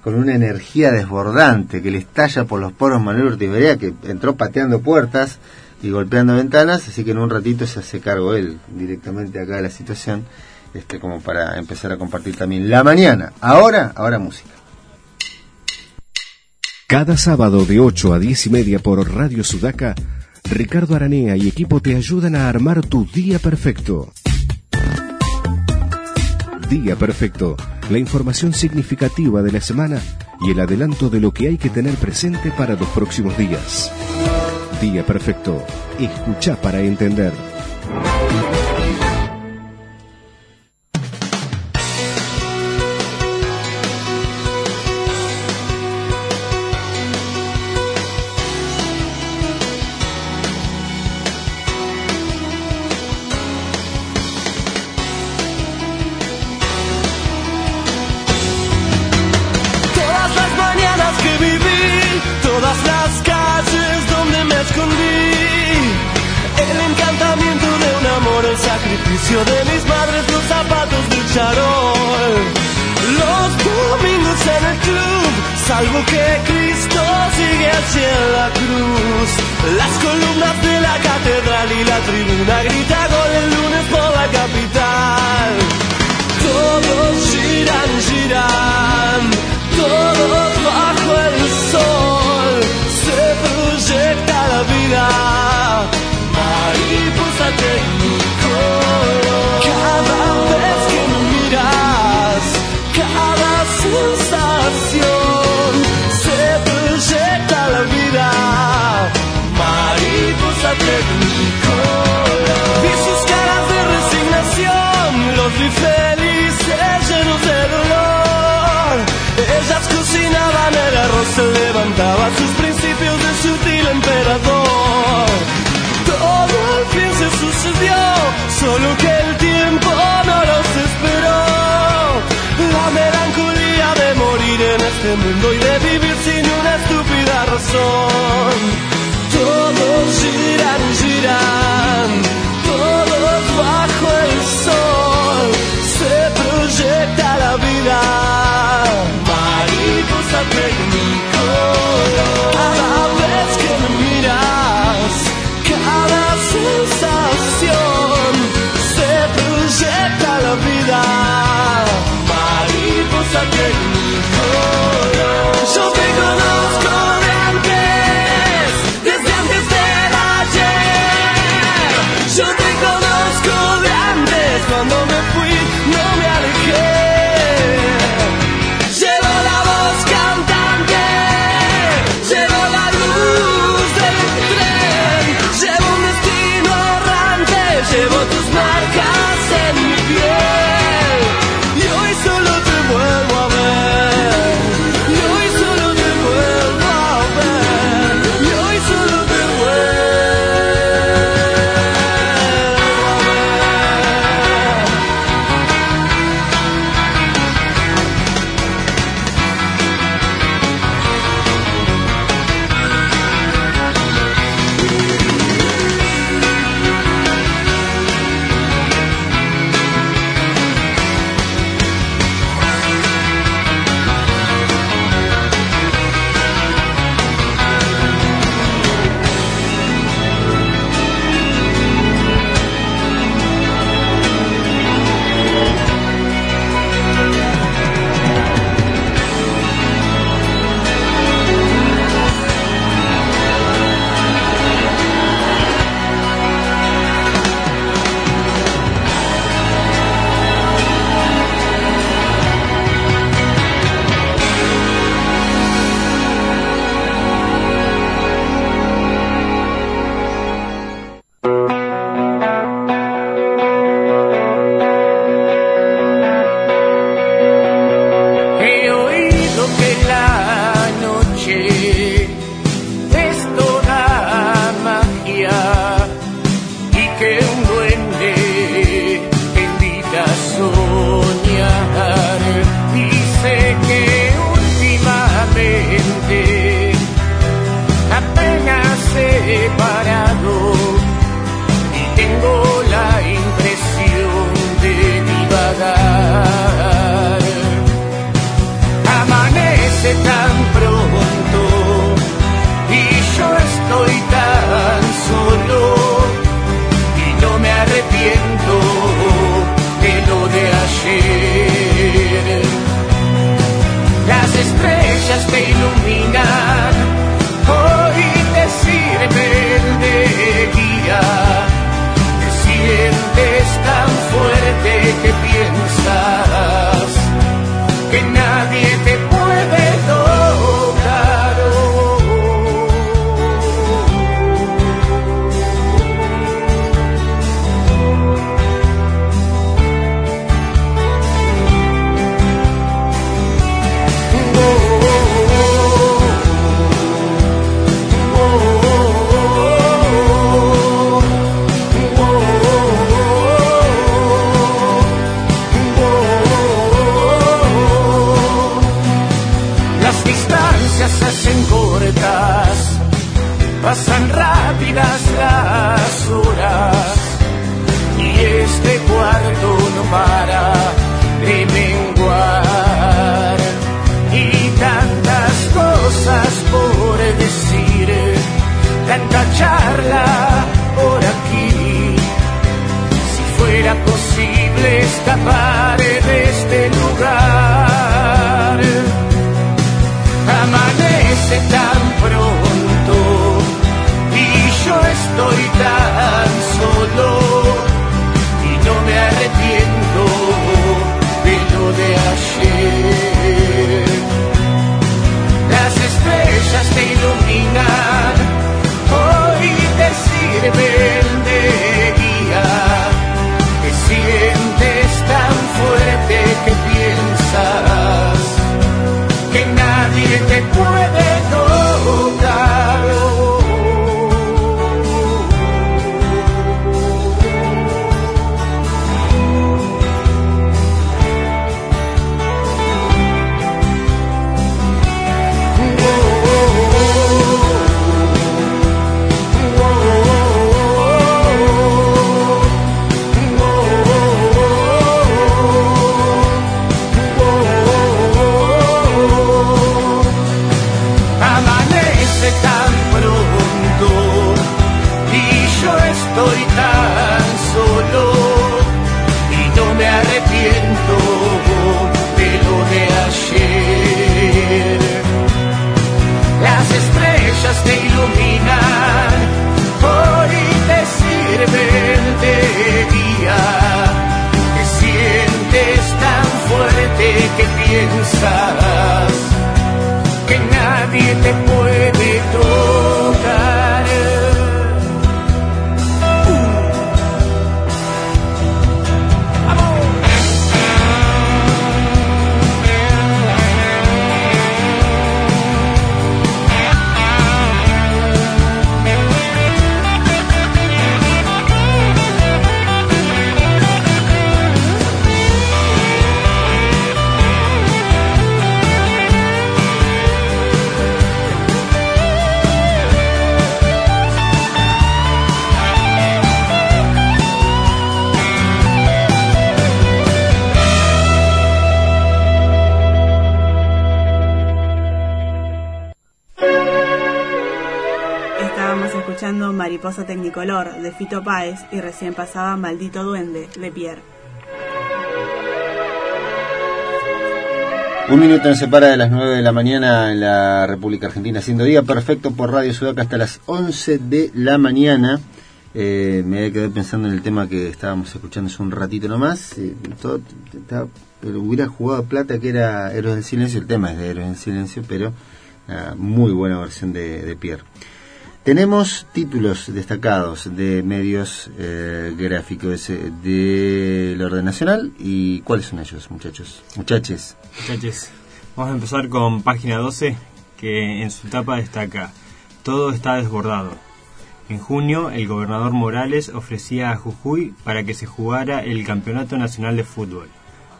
con una energía desbordante que le estalla por los poros Manuel Ortiz que entró pateando puertas y golpeando ventanas, así que en un ratito se hace cargo él directamente acá de la situación, este como para empezar a compartir también la mañana. Ahora, ahora música. Cada sábado de 8 a 10 y media por Radio Sudaca, Ricardo Aranea y equipo te ayudan a armar tu día perfecto. Día perfecto, la información significativa de la semana y el adelanto de lo que hay que tener presente para los próximos días. Día perfecto, escucha para entender. este mundo y de vivir sin una estúpida razón. Todos giran, giran, todos bajo el sol, se proyecta la vida. De Fito Páez y recién pasaba Maldito Duende de Pierre. Un minuto nos separa de las 9 de la mañana en la República Argentina, siendo día perfecto por Radio Sudaca hasta las 11 de la mañana. Eh, me quedado pensando en el tema que estábamos escuchando hace un ratito nomás. eh, pero hubiera jugado plata que era Héroes del Silencio, el tema es de Héroes del Silencio, pero ah, muy buena versión de Pierre. Tenemos títulos destacados de medios eh, gráficos eh, del orden nacional y ¿cuáles son ellos, muchachos? Muchaches. Muchachos, vamos a empezar con página 12, que en su tapa destaca, todo está desbordado. En junio, el gobernador Morales ofrecía a Jujuy para que se jugara el Campeonato Nacional de Fútbol.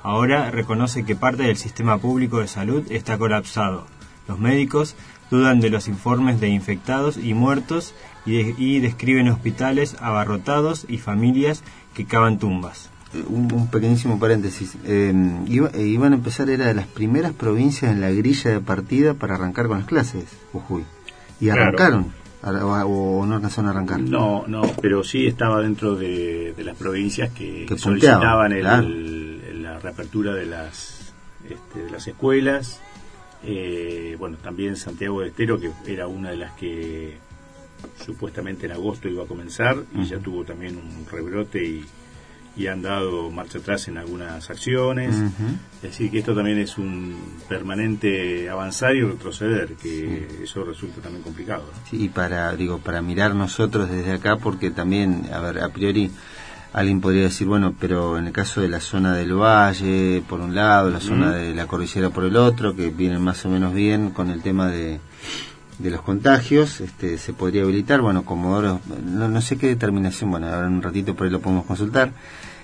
Ahora reconoce que parte del sistema público de salud está colapsado. Los médicos dudan de los informes de infectados y muertos y, de- y describen hospitales abarrotados y familias que cavan tumbas. Eh, Un, un pequeñísimo paréntesis. Eh, iba- eh, iban a empezar, era de las primeras provincias en la grilla de partida para arrancar con las clases, Jujuy. Y arrancaron, Ar- o, o no alcanzaron a arrancar. No, no, pero sí estaba dentro de, de las provincias que, Que solicitaban el- claro. el- la reapertura de las, este, de las escuelas. Eh, bueno, también Santiago de Estero, que era una de las que supuestamente en agosto iba a comenzar y ya tuvo también un rebrote y, y han dado marcha atrás en algunas acciones. Ujú. Es decir, que esto también es un permanente avanzar y retroceder, que eso resulta también complicado. ¿no? Sí, y para, digo, para mirar nosotros desde acá, porque también, a ver, a priori, alguien podría decir, bueno, pero en el caso de la zona del valle, por un lado, la zona de la cordillera por el otro, que vienen más o menos bien con el tema de, de los contagios, este, se podría habilitar, bueno, Comodoro, no, no sé qué determinación, bueno, ahora en un ratito por ahí lo podemos consultar,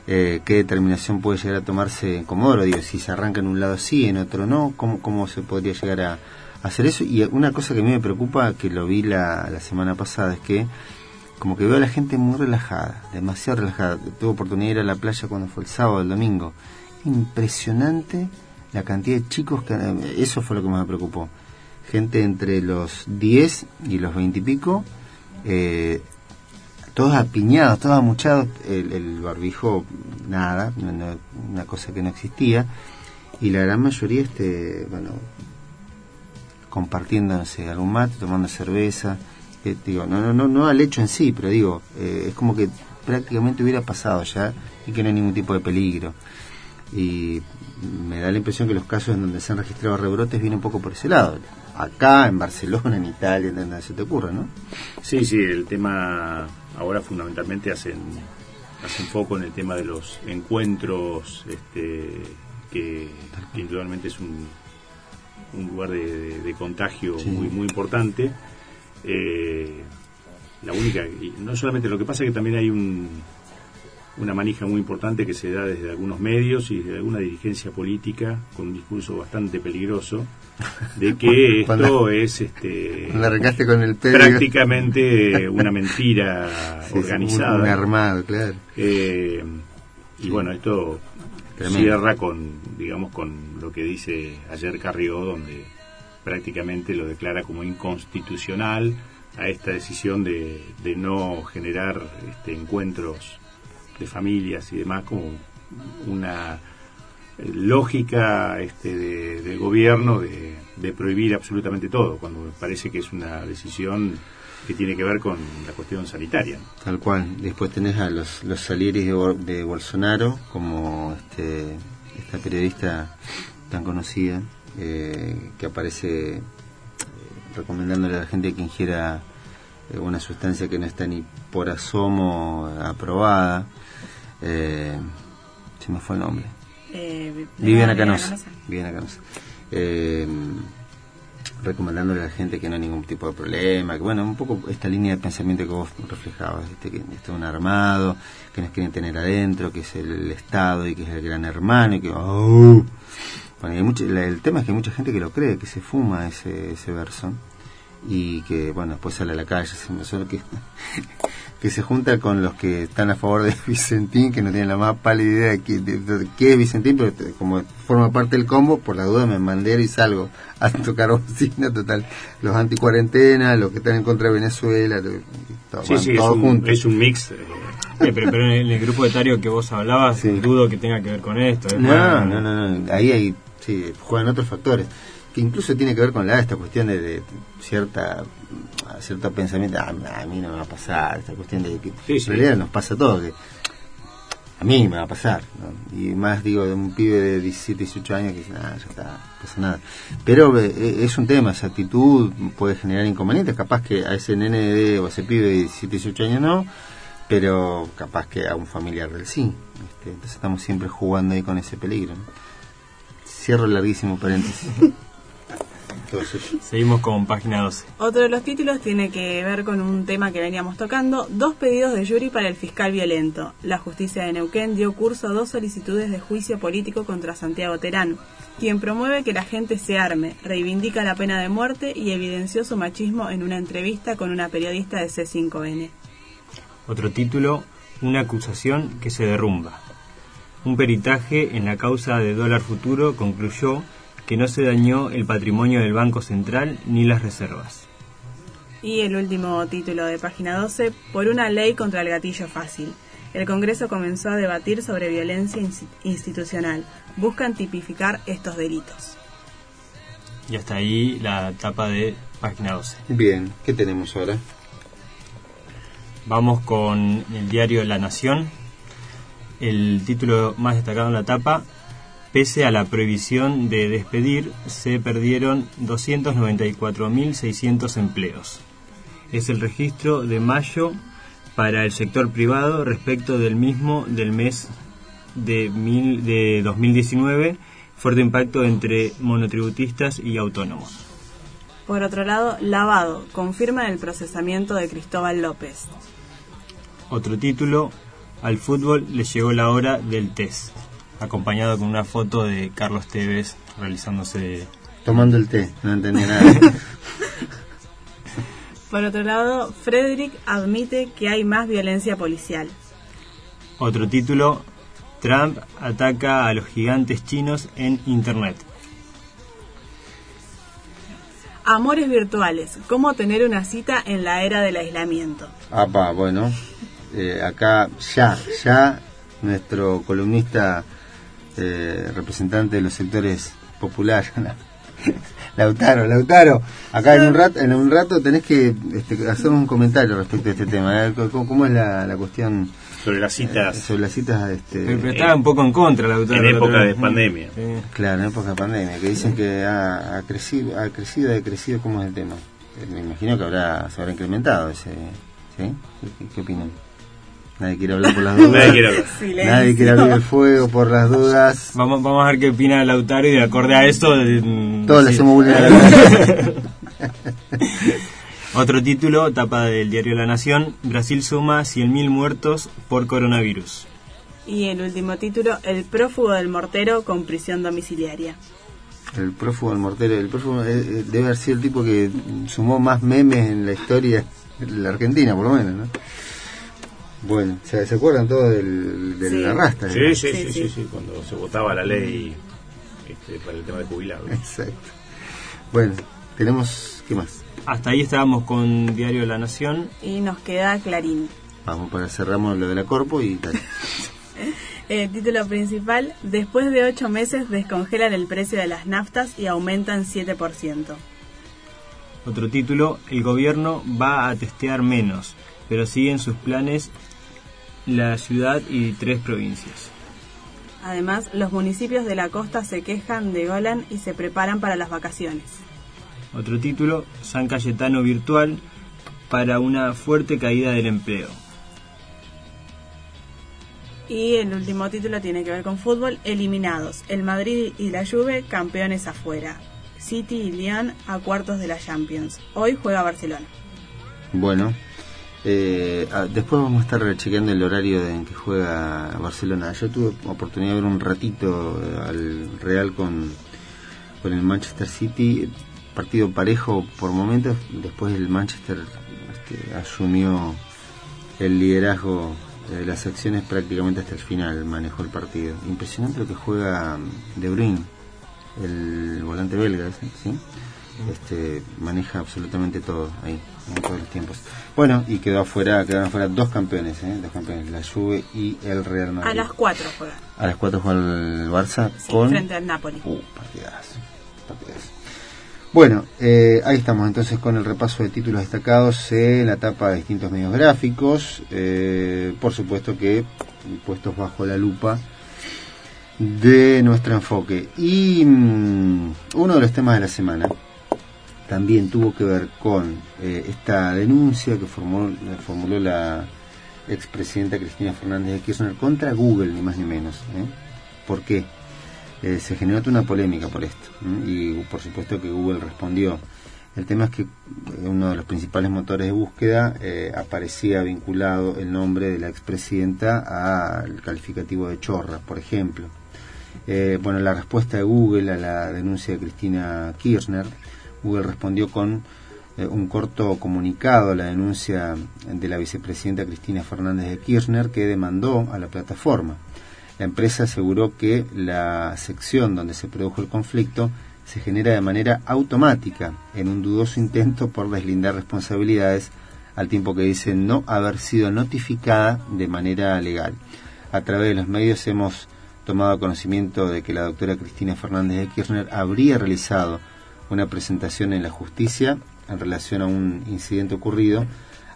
eh, qué determinación puede llegar a tomarse en Comodoro, digo, si se arranca en un lado sí, en otro no, cómo, cómo se podría llegar a, a hacer eso, y una cosa que a mí me preocupa, que lo vi la, la semana pasada, es que como que veo a la gente muy relajada, demasiado relajada. Tuve oportunidad de ir a la playa cuando fue el sábado, el domingo. Impresionante la cantidad de chicos que... Eso fue lo que más me preocupó. Gente entre los 10 y los 20 y pico, eh, todos apiñados, todos amuchados, el, barbijo, nada, una cosa que no existía. Y la gran mayoría, este, bueno, compartiendo, no sé, algún mate, tomando cerveza. Eh, digo, no, no, no, no al hecho en sí, pero digo, eh, es como que prácticamente hubiera pasado ya y que no hay ningún tipo de peligro. Y me da la impresión que los casos en donde se han registrado rebrotes vienen un poco por ese lado. Acá, en Barcelona, en Italia, en donde se te ocurra, ¿no? Sí, sí, el tema ahora fundamentalmente hacen, hacen foco en el tema de los encuentros, este, que, que indudablemente es un, un lugar de, de- de contagio Sí. muy, muy importante. Eh, la única, y no solamente lo que pasa es que también hay un, una manija muy importante que se da desde algunos medios y desde alguna dirigencia política con un discurso bastante peligroso de que Cuando- esto es este Cuando arrancaste con el pedo. prácticamente una mentira sí, organizada. Un, un armado, claro. Eh, y bueno, esto Tremendo. cierra con, digamos, con lo que dice ayer Carrió, donde prácticamente lo declara como inconstitucional a esta decisión de, de no generar este, encuentros de familias y demás como una eh, lógica este, de- del gobierno de, de prohibir absolutamente todo, cuando parece que es una decisión que tiene que ver con la cuestión sanitaria. Tal cual. Después tenés a los, los salieres de, de Bolsonaro, como este, esta periodista tan conocida, eh, que aparece eh, recomendándole a la gente que ingiera eh, una sustancia que no está ni por asomo aprobada. Eh, se me fue el nombre. Viviana Canosa. Viviana Canosa. Eh, recomendándole a la gente que no hay ningún tipo de problema, que bueno, un poco esta línea de pensamiento que vos reflejabas, ¿viste? que está un armado, que nos quieren tener adentro, que es el Estado y que es el gran hermano y que... ¡oh! Bueno, hay mucho- el tema es que hay mucha gente que lo cree, que se fuma ese, ese verso y que, bueno, después sale a la calle, se que, que se junta con los que están a favor de Vicentín, que no tienen la más pálida idea de, qué- de- de qué es Vicentín, pero como forma parte del combo, por la duda me mandé y salgo a tocar bocina, total, los anticuarentena, los que están en contra de Venezuela, lo- todo, Sí, van sí, es todos un, es un mix. eh, Eh, pero, pero en el, grupo etario que vos hablabas, Sí. dudo que tenga que ver con esto. es No, no, no, no, ahí hay, sí, juegan otros factores, que incluso tiene que ver con la esta cuestión de, de cierta cierto pensamiento, "Ah, a mí no me va a pasar, esta cuestión de que Sí, sí. en realidad nos pasa a todos, que a mí me va a pasar, ¿no? y más digo de un pibe de 17, 18 años que dice, ah, ya está, no pasa nada. Pero eh, es un tema, esa actitud puede generar inconvenientes, capaz que a ese nene de, o a ese pibe de 17, 18 años no, pero capaz que a un familiar del sí. Entonces estamos siempre jugando ahí con ese peligro. ¿no? Cierro el larguísimo paréntesis. Eso. Seguimos con página 12. Otro de los títulos tiene que ver con un tema que veníamos tocando, dos pedidos de jury para el fiscal violento. La justicia de Neuquén dio curso a dos solicitudes de juicio político contra Santiago Terán, quien promueve que la gente se arme, reivindica la pena de muerte y evidenció su machismo en una entrevista con una periodista de C5N. Otro título, una acusación que se derrumba. Un peritaje en la causa de dólar futuro concluyó que no se dañó el patrimonio del Banco Central ni las reservas. Y el último título de página 12, por una ley contra el gatillo fácil. El Congreso comenzó a debatir sobre violencia insti- institucional. Buscan tipificar estos delitos. Y hasta ahí la tapa de página 12. Bien, ¿qué tenemos ahora? Vamos con el diario La Nación. El título más destacado en la tapa, pese a la prohibición de despedir, se perdieron 294.600 empleos. Es el registro de mayo para el sector privado respecto del mismo del mes de, mil- de 2019, fuerte impacto entre monotributistas y autónomos. Por otro lado, lavado, confirma el procesamiento de Cristóbal López. Otro título, al fútbol le llegó la hora del test, acompañado con una foto de Carlos Tevez realizándose... Tomando el té, no entendí nada. Por otro lado, Frederick admite que hay más violencia policial. Otro título, Trump ataca a los gigantes chinos en Internet. Amores virtuales, cómo tener una cita en la era del aislamiento. Apa, bueno, eh, acá ya, ya nuestro columnista eh, representante de los sectores populares, Lautaro, Lautaro, acá en un rato, en un rato tenés que este, hacer un comentario respecto a este tema. ¿eh? ¿Cómo, cómo es la, la cuestión sobre las eh, citas sobre las citas? Este, Pero, pero estaba un poco en contra la en época de pandemia. Sí. Claro, en época de pandemia, que dicen que ha, ha crecido, ha crecido, ha decrecido, ¿cómo es el tema? Eh, Me imagino que habrá, se habrá incrementado ese, ¿sí? ¿Qué, qué opinan? Nadie quiere hablar por las dudas. Nadie quiere hablar. Nadie quiere abrir el fuego por las dudas. Vamos, vamos a ver qué opina Lautaro y de acorde a eso... mm, Todos le hacemos Otro título, tapa del diario La Nación, Brasil suma 100.000 muertos por coronavirus. Y el último título, El prófugo del mortero con prisión domiciliaria. El prófugo del mortero, el prófugo eh, eh, debe haber sido el tipo que sumó más memes en la historia de la Argentina, por lo menos, ¿no? Bueno, ¿se, se acuerdan todos del, del Sí. Sí, ¿no? sí, Sí, sí, sí, sí. sí, cuando se votaba la ley este, para el tema de jubilados. Exacto. Bueno, tenemos, ¿qué más? Hasta ahí estábamos con Diario La Nación. Y nos queda Clarín. Vamos para cerramos lo de la corpo y tal. Eh, título principal, después de ocho meses descongelan el precio de las naftas y aumentan 7%. Otro título, el gobierno va a testear menos, pero siguen sus planes la ciudad y tres provincias. Además, los municipios de la costa se quejan de Golan y se preparan para las vacaciones. Otro título, San Cayetano virtual para una fuerte caída del empleo. Y el último título tiene que ver con fútbol, eliminados. El Madrid y la Juve, campeones afuera. City y Lyon a cuartos de la Champions. Hoy juega Barcelona. Bueno, eh, ah, después vamos a estar chequeando el horario en que juega Barcelona. Yo tuve oportunidad de ver un ratito eh, al Real con, con el Manchester City, partido parejo por momentos. Después el Manchester este, asumió el liderazgo de las acciones prácticamente hasta el final, manejó el partido. Impresionante lo que juega De Bruyne, el volante belga, ¿sí? Este, maneja absolutamente todo ahí, en todos los tiempos. Bueno, y quedó afuera, quedaron afuera dos campeones, ¿eh? dos campeones, la Juve y el Real Madrid. A las 4 juega. A las 4 juega el Barça Sí, con... frente al Napoli. Uh, partidazo, partidazo. Bueno, eh, ahí estamos entonces con el repaso de títulos destacados en la etapa de distintos medios gráficos, eh, por supuesto que puestos bajo la lupa de nuestro enfoque. Y mm, uno de los temas de la semana también tuvo que ver con eh, esta denuncia que formuló la expresidenta Cristina Fernández de Kirchner contra Google, ni más ni menos. ¿eh? ¿Por qué? Eh, se generó una polémica por esto y por supuesto que Google respondió. El tema es que eh, uno de los principales motores de búsqueda aparecía vinculado el nombre de la expresidenta al calificativo de chorra, por ejemplo. Bueno, la respuesta de Google a la denuncia de Cristina Kirchner, Google respondió con eh, un corto comunicado a la denuncia de la vicepresidenta Cristina Fernández de Kirchner que demandó a la plataforma. La empresa aseguró que la sección donde se produjo el conflicto se genera de manera automática en un dudoso intento por deslindar responsabilidades al tiempo que dice no haber sido notificada de manera legal. A través de los medios hemos tomado conocimiento de que la doctora Cristina Fernández de Kirchner habría realizado una presentación en la justicia en relación a un incidente ocurrido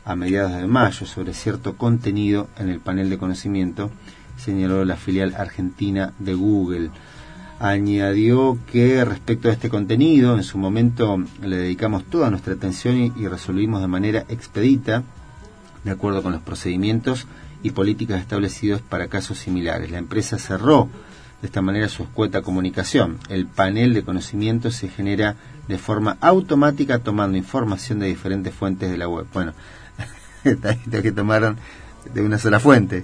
a mediados de mayo sobre cierto contenido en el panel de conocimiento, señaló la filial argentina de Google. Añadió que respecto a este contenido, en su momento le dedicamos toda nuestra atención y, resolvimos de manera expedita, de acuerdo con los procedimientos y políticas establecidos para casos similares. La empresa cerró de esta manera su escueta comunicación. El panel de conocimiento se genera de forma automática tomando información de diferentes fuentes de la web. Bueno, que tomaron de una sola fuente.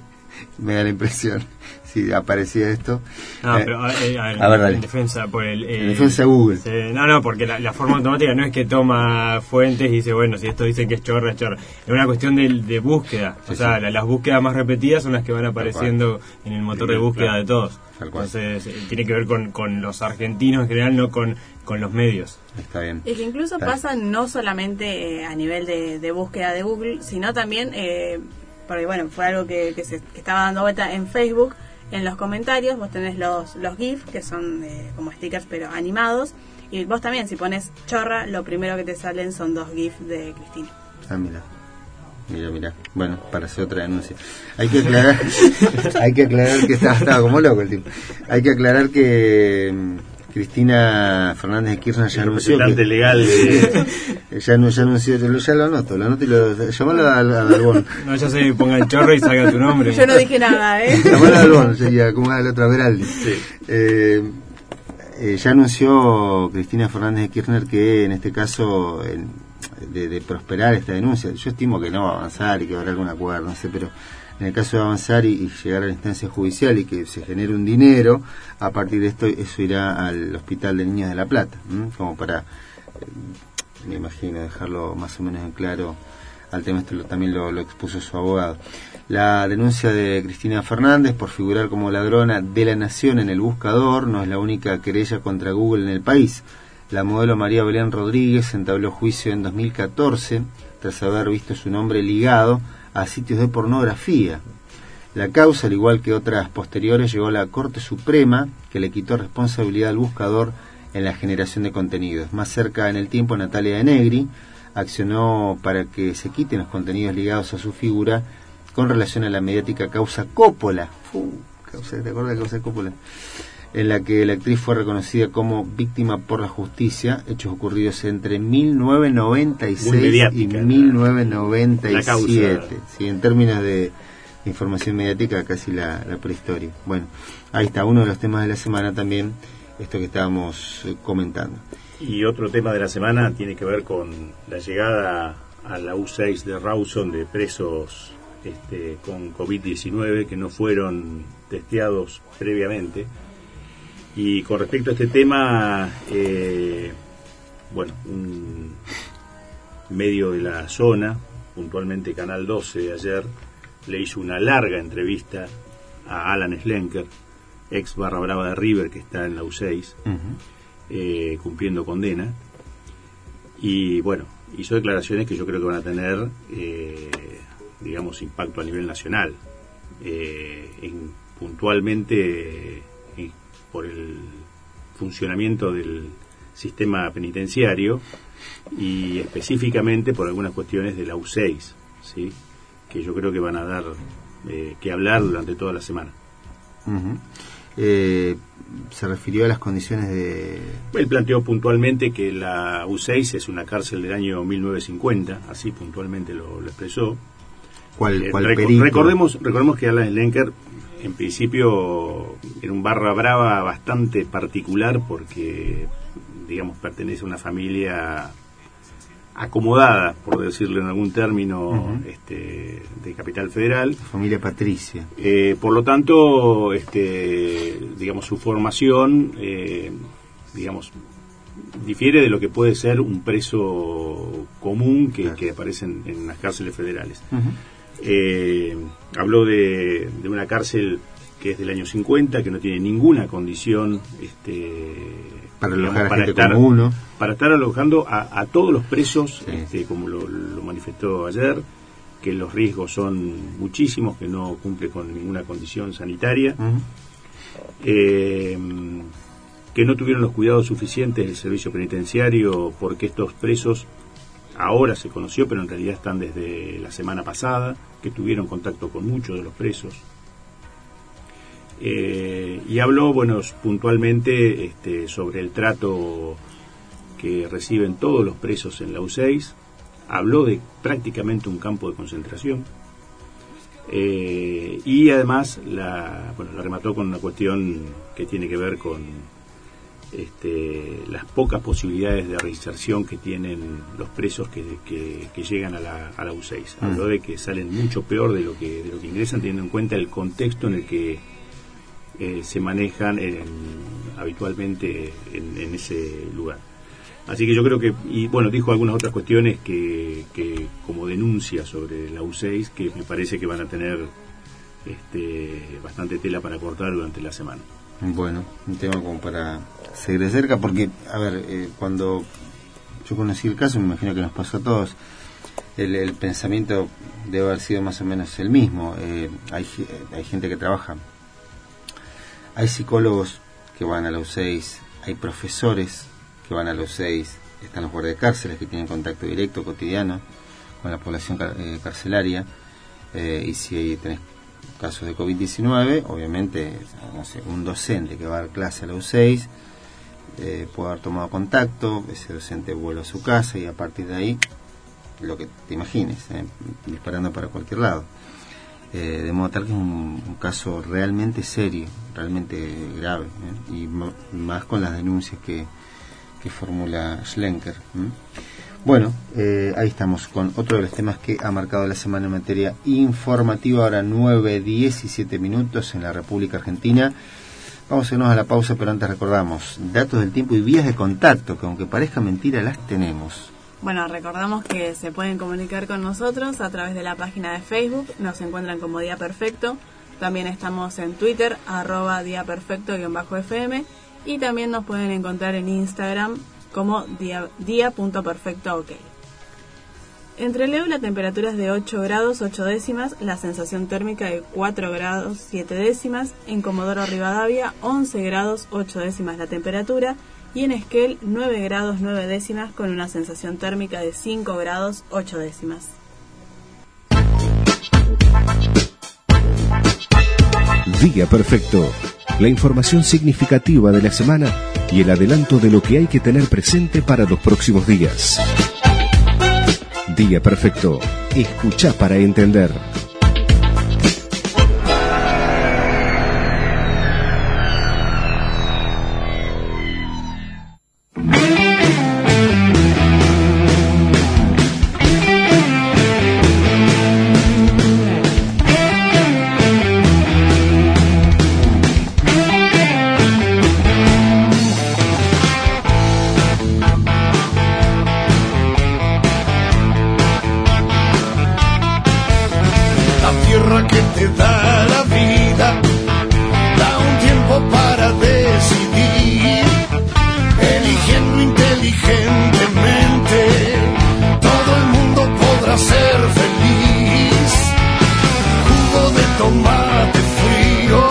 Me da la impresión. Si aparecía esto. No, Eh, pero eh, a ver, a ver, en defensa por el eh, En defensa de Google. se- no, no, porque la, la forma automática no es que toma fuentes y dice, bueno, si esto dice que es chorra, es chorra. Es una cuestión de, de búsqueda. Sí, o sea, sí. la- las búsquedas más repetidas son las que van apareciendo en el motor de búsqueda claro. de todos. Tal cual. Entonces, eh, tiene que ver con, con los argentinos en general, no con, con los medios. Está bien. Y que incluso pasa no solamente eh, a nivel de, de búsqueda de Google, sino también, eh, porque bueno, fue algo que, que se que estaba dando vuelta en Facebook, en los comentarios, vos tenés los, los GIF, que son eh, como stickers pero animados, y vos también, si pones chorra, lo primero que te salen son dos GIF de Cristina. Ah, mira. Mira, mira. Bueno, para hacer otra denuncia. Hay que aclarar, hay que aclarar que estaba, estaba como loco el tipo. Hay que aclarar que mm, Cristina Fernández de Kirchner ya El anunció que, legal de, ya, no- ya anunció, ya lo, ya lo anoto, lo anoto y lo, llamalo al, al Albón. No, ya se ponga el chorro y salga tu nombre. Yo no dije nada, ¿eh? Llamalo al Albón, sería como la otra Veraldi. Eh, eh, ya anunció Cristina Fernández de Kirchner que en este caso en- de, de prosperar esta denuncia, yo estimo que no va a avanzar y que habrá algún acuerdo, no sé, pero en el caso de avanzar y, llegar a la instancia judicial y que se genere un dinero, a partir de esto eso irá al Hospital de Niños de La Plata, como para, eh, me imagino, dejarlo más o menos en claro al tema, esto lo- también lo expuso su abogado. La denuncia de Cristina Fernández por figurar como ladrona de la nación en el buscador no es la única querella contra Google en el país. La modelo María Belén Rodríguez entabló juicio en 2014 tras haber visto su nombre ligado a sitios de pornografía. La causa, al igual que otras posteriores, llegó a la Corte Suprema, que le quitó responsabilidad al buscador en la generación de contenidos. Más cerca en el tiempo, Natalia de Negri accionó para que se quiten los contenidos ligados a su figura con relación a la mediática causa Coppola. ¿Te acuerdas de causa Coppola? En la que la actriz fue reconocida como víctima por la justicia, hechos ocurridos entre 1996 Muy y mediática, la- 1997. la causa. Sí, en términos de información mediática, casi la, la prehistoria. Bueno, ahí está uno de los temas de la semana también, esto que estábamos eh, comentando. Y otro tema de la semana tiene que ver con la llegada a la U6 de Rawson de presos este, con COVID-19 que no fueron testeados previamente. Y con respecto a este tema, eh, bueno, un medio de la zona, puntualmente Canal 12 de ayer, le hizo una larga entrevista a Alan Schlenker, ex barra brava de River que está en la U6 eh, cumpliendo condena. Y bueno, hizo declaraciones que yo creo que van a tener, eh, digamos, impacto a nivel nacional. En- puntualmente por el funcionamiento del sistema penitenciario y específicamente por algunas cuestiones de la U6, ¿sí? que yo creo que van a dar eh, que hablar durante toda la semana. Eh, se refirió a las condiciones de... Él planteó puntualmente que la U6 es una cárcel del año 1950, así puntualmente lo, lo expresó. ¿Cuál, Eh, cuál reco- perito? recordemos, recordemos que Alan Lenker en principio era un barra brava bastante particular porque, digamos, pertenece a una familia acomodada, por decirlo en algún término, este, de Capital Federal. Familia Patricia. Eh, por lo tanto, este, digamos, su formación, eh, digamos, difiere de lo que puede ser un preso común que, Claro. que aparece en, en las cárceles federales. Ujú. Eh, habló de, de una cárcel que es del año 50, que no tiene ninguna condición este, Para digamos, estar, para alojando a, a todos los presos, Sí. este, como lo, lo manifestó ayer, que los riesgos son muchísimos, que no cumple con ninguna condición sanitaria, eh, que no tuvieron los cuidados suficientes del servicio penitenciario porque estos presos ahora se conoció, pero en realidad están desde la semana pasada, que tuvieron contacto con muchos de los presos. Eh, y habló, bueno, puntualmente este, sobre el trato que reciben todos los presos en la U6. Habló de prácticamente un campo de concentración. Eh, y además la, bueno, la remató con una cuestión que tiene que ver con este, las pocas posibilidades de reinserción que tienen los presos que, que- que llegan a la, a la U6. Habló de que salen mucho peor de lo que, de lo que ingresan, teniendo en cuenta el contexto en el que eh, se manejan en- habitualmente en, en ese lugar. Así que yo creo que, y bueno, dijo algunas otras cuestiones que, que como denuncia sobre la U6 que me parece que van a tener este, bastante tela para cortar durante la semana. Bueno, un tema como para seguir de cerca, porque, a ver, eh, cuando yo conocí el caso, me imagino que nos pasó a todos, el, el pensamiento debe haber sido más o menos el mismo. Eh, hay, hay gente que trabaja, hay psicólogos que van a la U6, hay profesores que van a la U6, están los guardias de cárceles que tienen contacto directo, cotidiano, con la población car- eh, carcelaria, eh, y si tenés casos de COVID-19, obviamente, no sé, un docente que va a dar clase a la U6 eh, puede haber tomado contacto, ese docente vuelve a su casa y a partir de ahí, lo que te imagines, eh, disparando para cualquier lado. Eh, de modo tal que es un, un caso realmente serio, realmente grave, ¿eh? y más con las denuncias que, que formula Schlenker. Bueno, eh, ahí estamos con otro de los temas que ha marcado la semana en materia informativa, ahora 9, 17 minutos en la República Argentina. Vamos a irnos a la pausa, pero antes recordamos datos del tiempo y vías de contacto, que aunque parezca mentira, las tenemos. Bueno, recordamos que se pueden comunicar con nosotros a través de la página de Facebook, nos encuentran como Día Perfecto, también estamos en Twitter, arroba Día Perfecto-FM, y también nos pueden encontrar en Instagram como día, día.perfecto ok. Entre Leo la temperatura es de 8 grados 8 décimas, la sensación térmica de 4 grados 7 décimas, en Comodoro Rivadavia 11 grados 8 décimas la temperatura y en Esquel 9 grados 9 décimas con una sensación térmica de 5 grados 8 décimas. Día Perfecto. La información significativa de la semana y el adelanto de lo que hay que tener presente para los próximos días. Día Perfecto. Escucha para entender. Frío,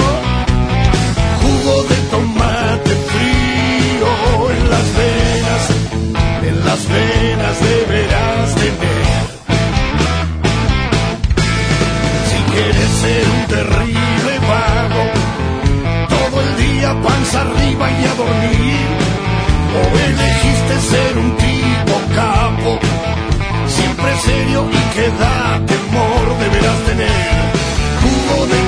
jugo de tomate frío en las venas, en las venas deberás tener. Si quieres ser un terrible vago, todo el día panza arriba y a dormir, o elegiste ser un tipo capo, siempre serio y que da temor deberás tener. Jugo de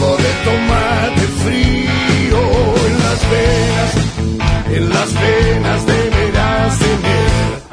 jugo de tomate frío en las venas, en las venas deberás tener.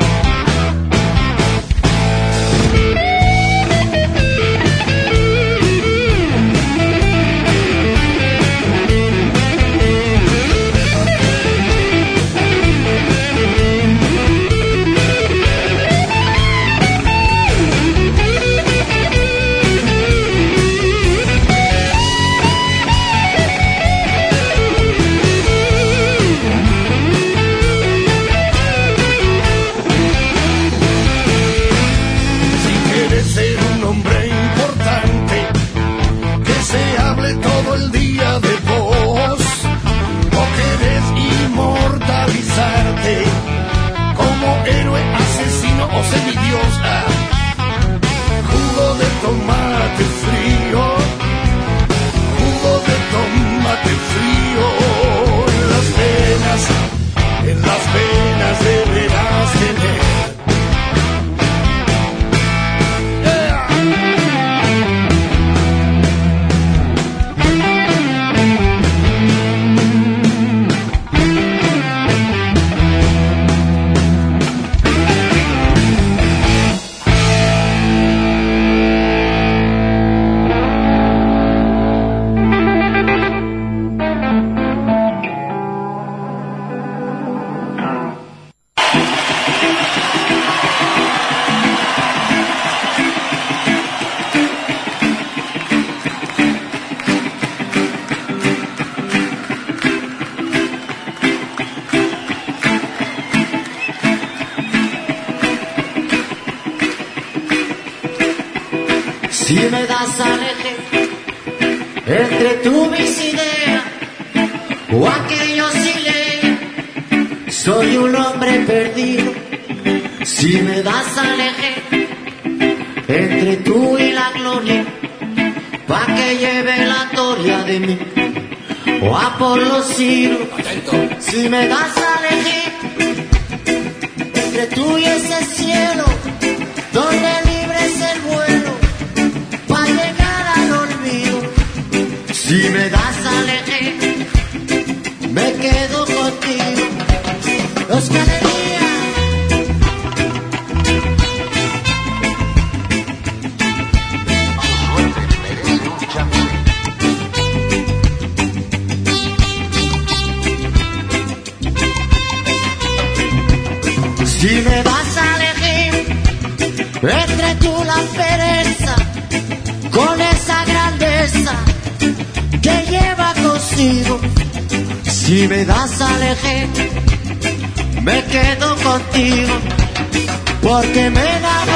Asesino o semidios. Ah, jugo de tomate frío, jugo de tomate frío en las venas, en las venas perdido. Si me das a elegir entre tú y la gloria, pa' que lleve la gloria de mí, o a por los siglos. Si me das a elegir entre tú y ese cielo, porque me da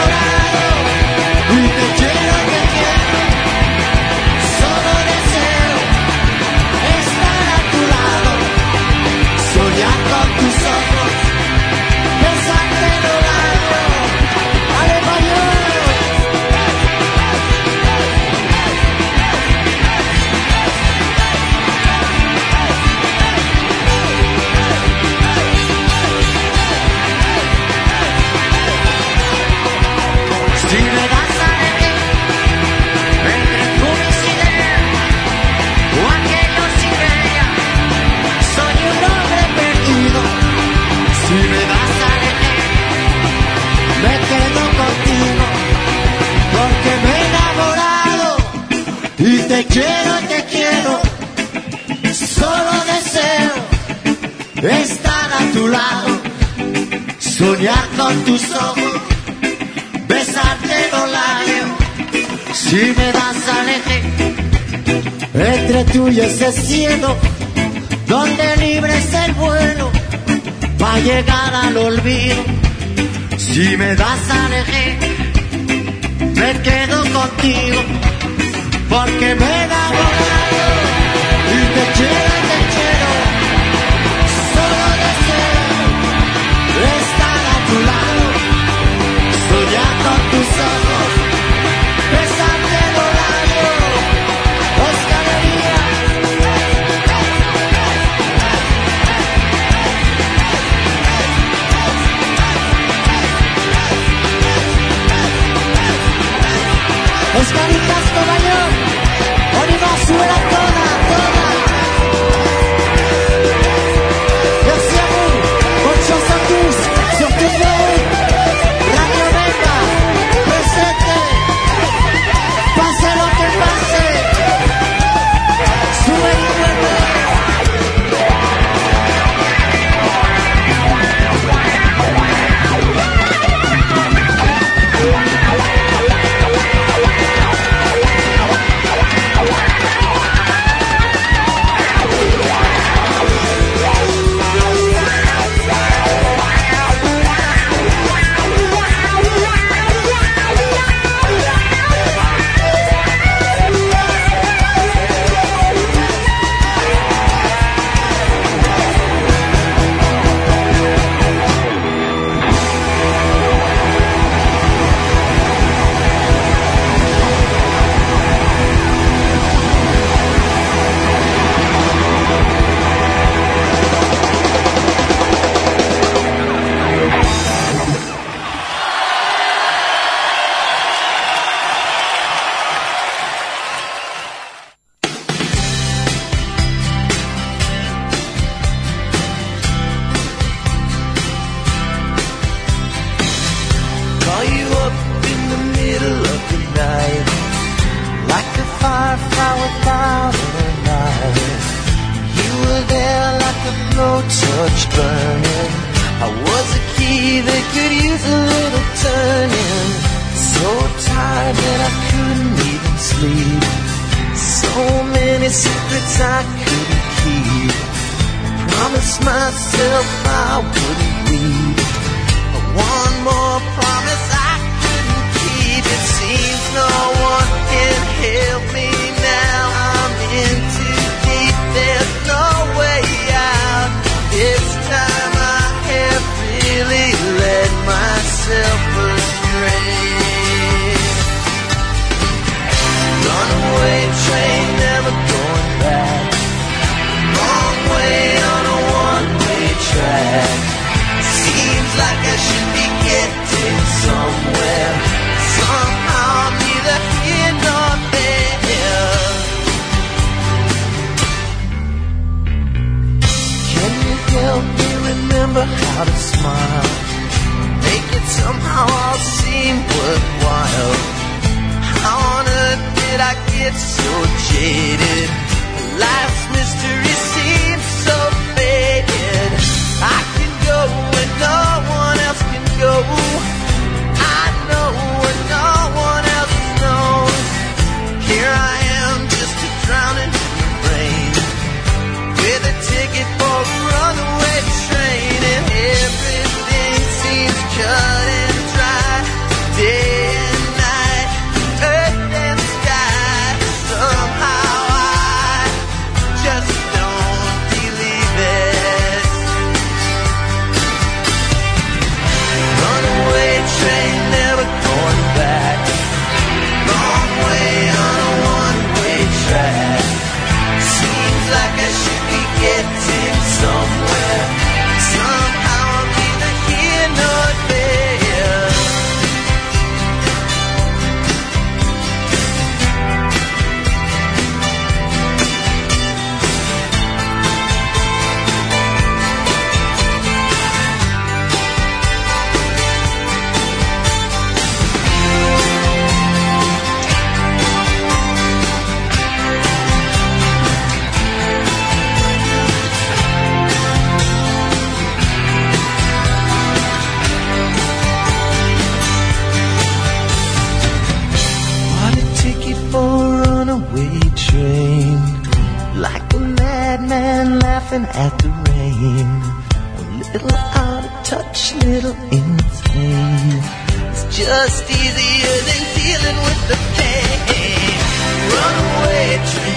primeras aleje entre tú y ese cielo donde libre es el vuelo va a llegar al olvido. Si me das aleje me quedo contigo porque me he y te quiero.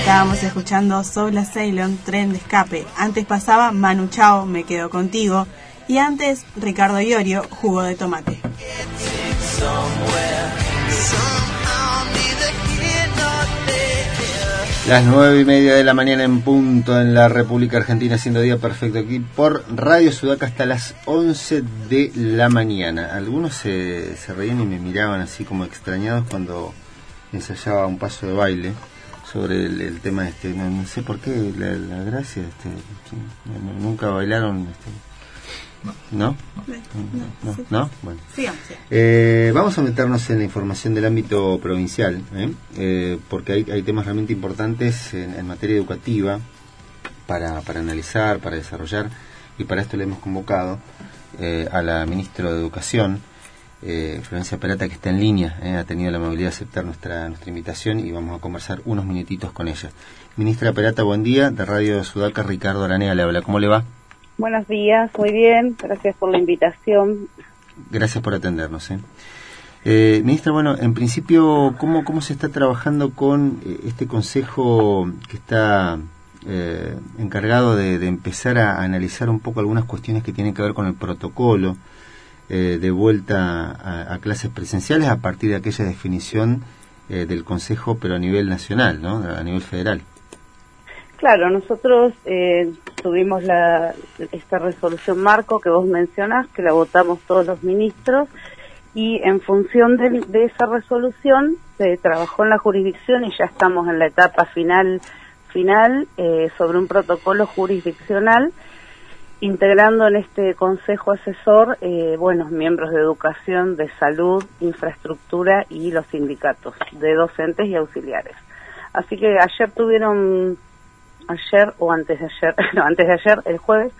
Estábamos escuchando Soul Asylum, Tren de Escape. Antes pasaba Manu Chao, Me Quedo Contigo. Y antes Ricardo Iorio, Jugo de Tomate. Las nueve y media de la mañana en punto en la República Argentina, siendo día perfecto aquí por Radio Sudaca hasta las 11 de la mañana. Algunos se, se reían y me miraban así como extrañados cuando ensayaba un paso de baile sobre el, el tema este. No, no sé por qué la, la gracia, este, nunca bailaron. Este, ¿No? ¿No? ¿No? Bueno. Eh, vamos a meternos en la información del ámbito provincial, ¿eh? Eh, porque hay, hay temas realmente importantes en, en materia educativa para, para analizar, para desarrollar, y para esto le hemos convocado eh, a la ministra de Educación, eh, Florencia Perata, que está en línea, ¿eh? ha tenido la amabilidad de aceptar nuestra, nuestra invitación y vamos a conversar unos minutitos con ella. Ministra Perata, buen día, de Radio Sudaca, Ricardo Aranea le habla, ¿cómo le va? Buenos días, muy bien, gracias por la invitación. Gracias por atendernos. ¿eh? Eh, ministra, bueno, en principio, ¿cómo, cómo se está trabajando con eh, este consejo que está eh, encargado de, de empezar a analizar un poco algunas cuestiones que tienen que ver con el protocolo eh, de vuelta a, a clases presenciales a partir de aquella definición eh, del consejo, pero a nivel nacional, ¿no? A nivel federal. Claro, nosotros eh, tuvimos la, esta resolución marco que vos mencionás, que la votamos todos los ministros, y en función de, de esa resolución se trabajó en la jurisdicción y ya estamos en la etapa final final eh, sobre un protocolo jurisdiccional integrando en este consejo asesor eh, buenos miembros de educación, de salud, infraestructura y los sindicatos de docentes y auxiliares. Así que ayer tuvieron, ayer o antes de ayer, no, antes de ayer, el jueves,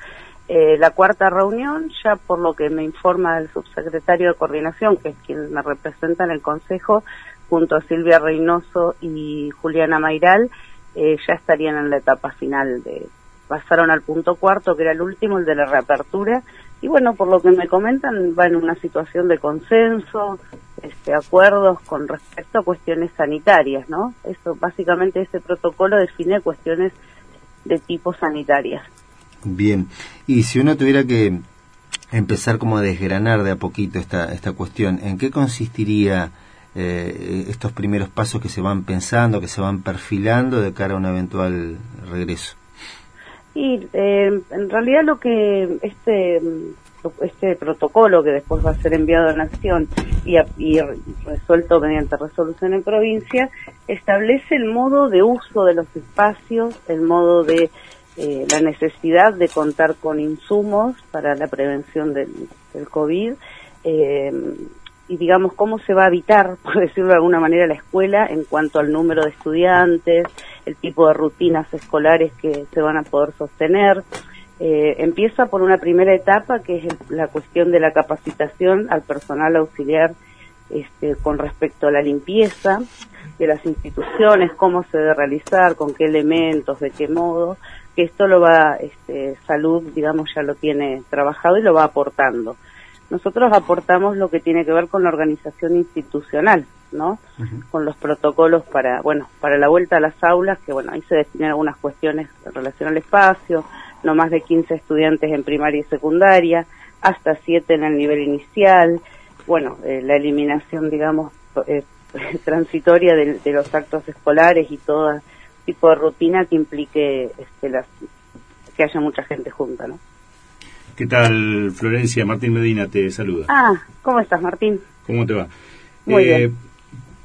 eh, la cuarta reunión, ya por lo que me informa el subsecretario de coordinación, que es quien me representa en el consejo, junto a Silvia Reynoso y Juliana Mairal, eh, ya estarían en la etapa final de pasaron al punto cuarto que era el último el de la reapertura y bueno por lo que me comentan va en una situación de consenso este acuerdos con respecto a cuestiones sanitarias no eso básicamente ese protocolo define cuestiones de tipo sanitarias. Bien, y si uno tuviera que empezar como a desgranar de a poquito esta, esta cuestión, ¿en qué consistiría eh, estos primeros pasos que se van pensando, que se van perfilando de cara a un eventual regreso? Y eh, en realidad lo que este este protocolo que después va a ser enviado a Nación y, a- y resuelto mediante resolución en provincia establece el modo de uso de los espacios, el modo de eh, la necesidad de contar con insumos para la prevención del, del COVID eh, y digamos cómo se va a evitar, por decirlo de alguna manera, la escuela en cuanto al número de estudiantes, el tipo de rutinas escolares que se van a poder sostener. Eh, empieza por una primera etapa que es la cuestión de la capacitación al personal auxiliar este, con respecto a la limpieza de las instituciones, cómo se debe realizar, con qué elementos, de qué modo, que esto lo va, este, salud, digamos, ya lo tiene trabajado y lo va aportando. Nosotros aportamos lo que tiene que ver con la organización institucional, ¿no? Con los protocolos para, bueno, para la vuelta a las aulas, que bueno, ahí se definen algunas cuestiones en relación al espacio, no más de 15 estudiantes en primaria y secundaria, hasta 7 en el nivel inicial, bueno, eh, la eliminación, digamos, eh, transitoria de, de los actos escolares y todo tipo de rutina que implique este, las que haya mucha gente junta, ¿no? ¿Qué tal, Florencia? Martín Medina te saluda. Ah, ¿cómo estás, Martín? ¿Cómo te va? Muy Eh, bien.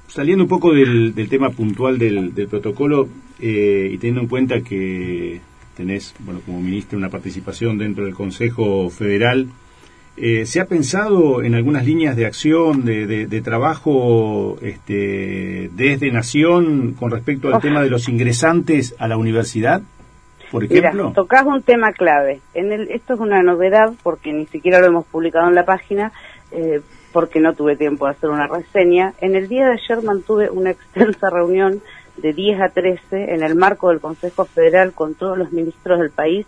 Saliendo un poco del, del tema puntual del, del protocolo eh, y teniendo en cuenta que tenés, bueno, como ministro una participación dentro del Consejo Federal, eh, ¿se ha pensado en algunas líneas de acción, de, de- de trabajo este, desde Nación con respecto al tema de los ingresantes a la universidad, por Mira, ejemplo? tocas un tema clave. En el, esto es una novedad porque ni siquiera lo hemos publicado en la página, eh, porque no tuve tiempo de hacer una reseña. En el día de ayer mantuve una extensa reunión de 10 a 13 en el marco del Consejo Federal con todos los ministros del país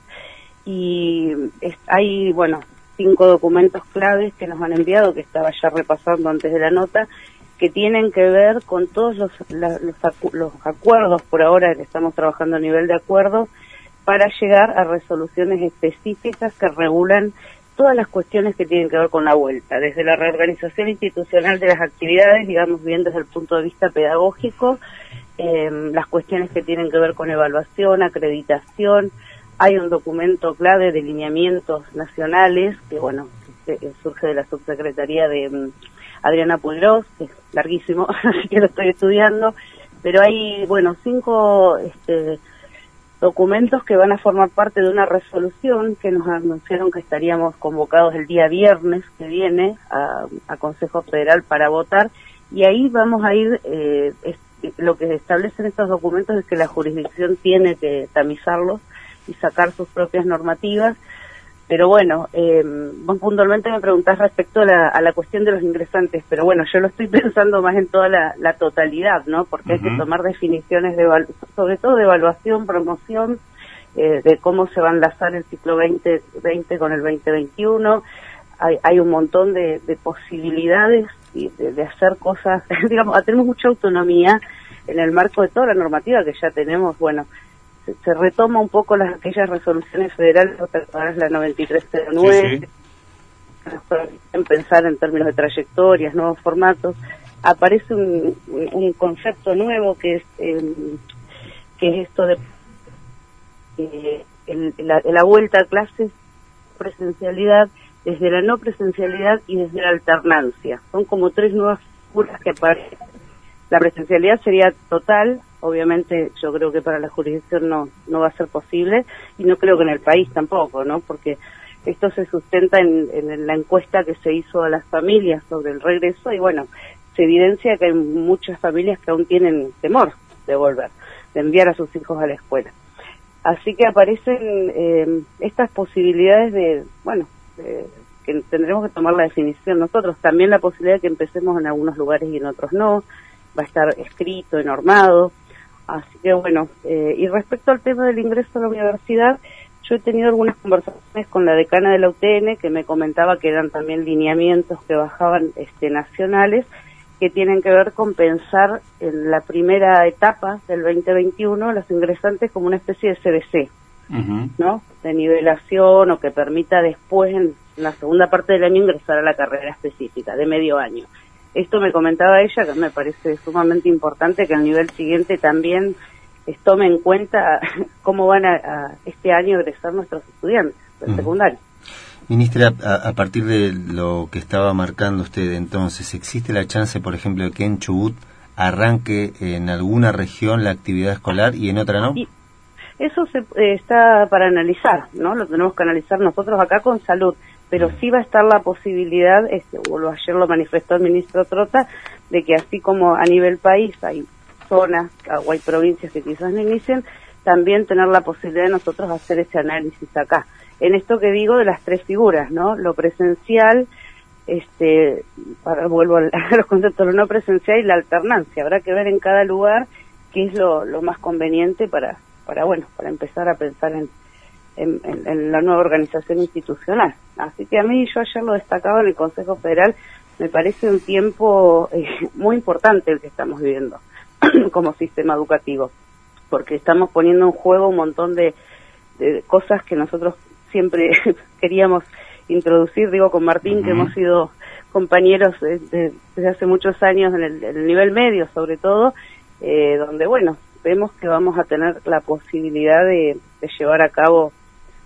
y es- hay, bueno, cinco documentos claves que nos han enviado, que estaba ya repasando antes de la nota, que tienen que ver con todos los, los, los acuerdos por ahora que estamos trabajando a nivel de acuerdo para llegar a resoluciones específicas que regulan todas las cuestiones que tienen que ver con la vuelta, desde la reorganización institucional de las actividades, digamos bien desde el punto de vista pedagógico, eh, las cuestiones que tienen que ver con evaluación, acreditación, hay un documento clave de lineamientos nacionales que, bueno, surge de la subsecretaría de mm, Adriana Puigros, que es larguísimo, así que lo estoy estudiando, pero hay, bueno, cinco este, documentos que van a formar parte de una resolución que nos anunciaron que estaríamos convocados el día viernes que viene a, Consejo Federal para votar y ahí vamos a ir, eh, lo que establecen estos documentos es que la jurisdicción tiene que tamizarlos y sacar sus propias normativas. Pero bueno, eh, vos puntualmente me preguntás respecto a la, a la cuestión de los ingresantes, pero bueno, yo lo estoy pensando más en toda la, la totalidad, ¿no? Porque hay que tomar definiciones, de sobre todo de evaluación, promoción, eh, de cómo se va a enlazar el ciclo 2020 con el 2021. Hay, hay un montón de, de posibilidades y de, de hacer cosas, digamos, tenemos mucha autonomía en el marco de toda la normativa que ya tenemos, bueno, se, retoma un poco las aquellas resoluciones federales, la 9309, Sí, sí. nos permiten pensar en términos de trayectorias, nuevos formatos. Aparece un, un- un concepto nuevo que es eh, que es esto de eh, el- la, la vuelta a clases, presencialidad, desde la no presencialidad y desde la alternancia. Son como tres nuevas figuras que aparecen. La presencialidad sería total, obviamente yo creo que para la jurisdicción no, no va a ser posible y no creo que en el país tampoco, ¿no? Porque esto se sustenta en, en la encuesta que se hizo a las familias sobre el regreso y bueno, se evidencia que hay muchas familias que aún tienen temor de volver, de enviar a sus hijos a la escuela. Así que aparecen eh, estas posibilidades de, bueno, que tendremos que tomar la definición nosotros. También la posibilidad de que empecemos en algunos lugares y en otros no. Va a estar escrito y normado. Así que bueno, eh, y respecto al tema del ingreso a la universidad, yo he tenido algunas conversaciones con la decana de la UTN que me comentaba que eran también lineamientos que bajaban este, nacionales que tienen que ver con pensar en la primera etapa del 2021 los ingresantes como una especie de CBC, ¿no? De nivelación o que permita después en la segunda parte del año ingresar a la carrera específica de medio año. Esto me comentaba ella que me parece sumamente importante que al nivel siguiente también tome en cuenta cómo van a, a este año egresar nuestros estudiantes del secundario. Ministra, a, a partir de lo que estaba marcando usted entonces, ¿existe la chance, por ejemplo, de que en Chubut arranque en alguna región la actividad escolar y en otra no? Y eso se, eh, está para analizar, ¿no? Lo tenemos que analizar nosotros acá con salud, pero sí va a estar la posibilidad, este, o ayer lo manifestó el ministro Trota, de que así como a nivel país hay zonas o hay provincias que quizás no inicien, también tener la posibilidad de nosotros hacer ese análisis acá. En esto que digo de las tres figuras, ¿no? Lo presencial, este, para, vuelvo a los conceptos, lo no presencial y la alternancia. Habrá que ver en cada lugar qué es lo, lo más conveniente para, para, bueno, para empezar a pensar en, en, en- en la nueva organización institucional. Así que a mí, yo ayer lo destacaba en el Consejo Federal, me parece un tiempo eh, muy importante el que estamos viviendo como sistema educativo, porque estamos poniendo en juego un montón de, de cosas que nosotros siempre queríamos introducir, digo con Martín, que hemos sido compañeros de- de- desde hace muchos años en el, en el nivel medio sobre todo, eh, donde bueno, vemos que vamos a tener la posibilidad de, de llevar a cabo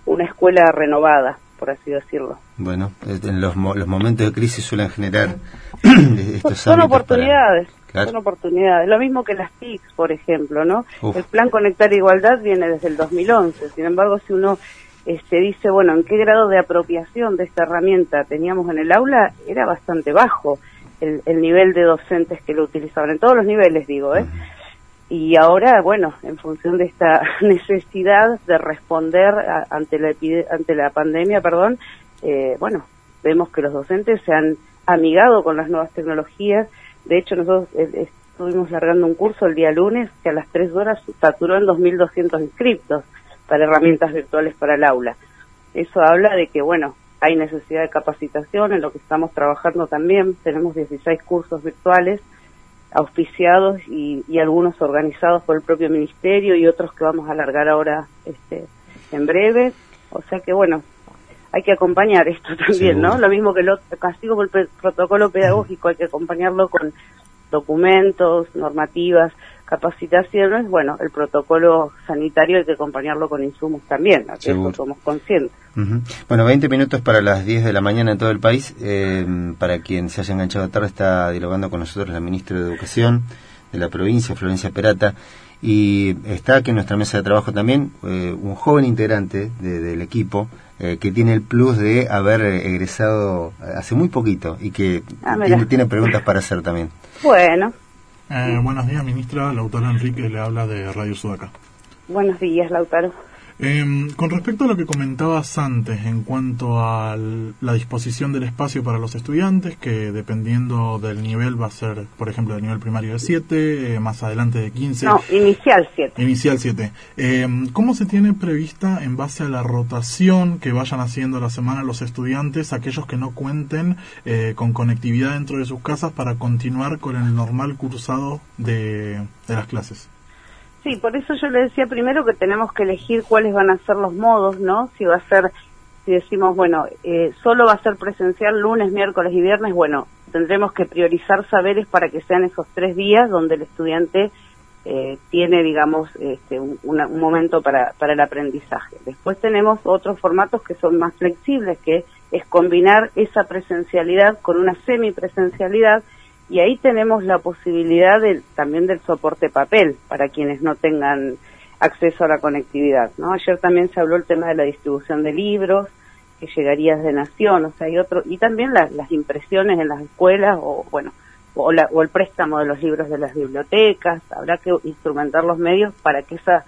una escuela renovada, por así decirlo. Bueno, en los, los momentos de crisis suelen generar estos son para- oportunidades, Claro. son oportunidades. Lo mismo que las TIC, por ejemplo, ¿no? Uf. El plan Conectar Igualdad viene desde el 2011. Sin embargo, si uno este, dice, bueno, ¿en qué grado de apropiación de esta herramienta teníamos en el aula? Era bastante bajo el, el nivel de docentes que lo utilizaban, en todos los niveles, digo, ¿eh? Y ahora, bueno, en función de esta necesidad de responder a- ante la ante la pandemia, perdón, eh, bueno, vemos que los docentes se han amigado con las nuevas tecnologías. De hecho, nosotros eh, estuvimos largando un curso el día lunes que a las tres horas saturó en 2.200 inscriptos para herramientas virtuales para el aula. Eso habla de que, bueno, hay necesidad de capacitación en lo que estamos trabajando también. Tenemos 16 cursos virtuales auspiciados y, y algunos organizados por el propio ministerio y otros que vamos a alargar ahora este, en breve. O sea que bueno, hay que acompañar esto también, ¿no? Lo mismo que lo casi como el protocolo pedagógico, hay que acompañarlo con documentos, normativas, capacitaciones. Bueno, el protocolo sanitario hay que acompañarlo con insumos también, de eso somos conscientes. Ujú. Bueno, 20 minutos para las 10 de la mañana en todo el país. Eh, para quien se haya enganchado tarde, está dialogando con nosotros la ministra de Educación de la provincia, Florencia Perata. Y está aquí en nuestra mesa de trabajo también eh, un joven integrante de- del equipo eh, que tiene el plus de haber egresado hace muy poquito y que Ah, tiene, tiene preguntas para hacer también. Bueno, Eh, buenos días, ministra. Lautaro Enrique le habla de Radio Sudaca. buenos días, Lautaro. Eh, con respecto a lo que comentabas antes en cuanto a la disposición del espacio para los estudiantes, que dependiendo del nivel va a ser, por ejemplo, del nivel primario de 7, más adelante de 15. No, inicial 7. Inicial 7. Eh, ¿Cómo se tiene prevista en base a la rotación que vayan haciendo la semana los estudiantes, aquellos que no cuenten eh, con conectividad dentro de sus casas para continuar con el normal cursado de, de las clases? Sí, por eso yo le decía primero que tenemos que elegir cuáles van a ser los modos, ¿no? Si va a ser, si decimos, bueno, eh, solo va a ser presencial lunes, miércoles y viernes, bueno, tendremos que priorizar saberes para que sean esos tres días donde el estudiante eh, tiene, digamos, este, un, una- un momento para, para el aprendizaje. Después tenemos otros formatos que son más flexibles, que es combinar esa presencialidad con una semipresencialidad y ahí tenemos la posibilidad también del soporte papel para quienes no tengan acceso a la conectividad. ¿no? Ayer también se habló el tema de la distribución de libros que llegaría desde Nación, o sea, hay otro y también la- las impresiones en las escuelas o bueno o, la- o el préstamo de los libros de las bibliotecas. Habrá que instrumentar los medios para que esa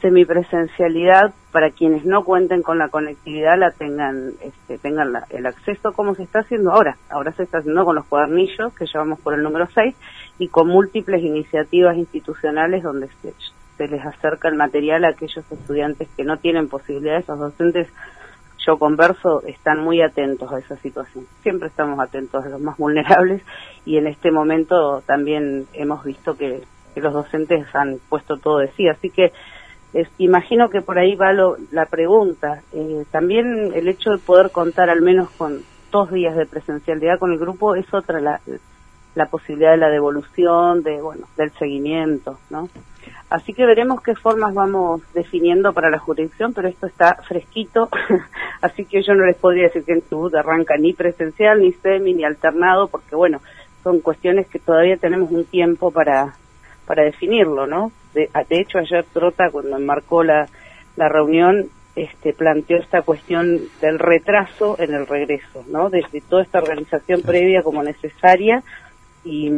semipresencialidad para quienes no cuenten con la conectividad la tengan este, tengan la- el acceso como se está haciendo ahora. Ahora se está haciendo con los cuadernillos que llevamos por el número 6 y con múltiples iniciativas institucionales donde se, les acerca el material a aquellos estudiantes que no tienen posibilidades. Los docentes yo converso están muy atentos a esa situación. Siempre estamos atentos a los más vulnerables y en este momento también hemos visto que los docentes han puesto todo de sí. Así que es- imagino que por ahí va lo- la pregunta. Eh, también el hecho de poder contar al menos con dos días de presencialidad con el grupo es otra la, la posibilidad de la devolución, de bueno, del seguimiento, ¿no? Así que veremos qué formas vamos definiendo para la jurisdicción, pero esto está fresquito, así que yo no les podría decir que en Chubut arranca ni presencial, ni semi, ni alternado, porque bueno, son cuestiones que todavía tenemos un tiempo para, para definirlo, ¿no? De, de hecho, ayer Trota, cuando enmarcó la, la reunión, este, planteó esta cuestión del retraso en el regreso, ¿no? Desde toda esta organización previa como necesaria y,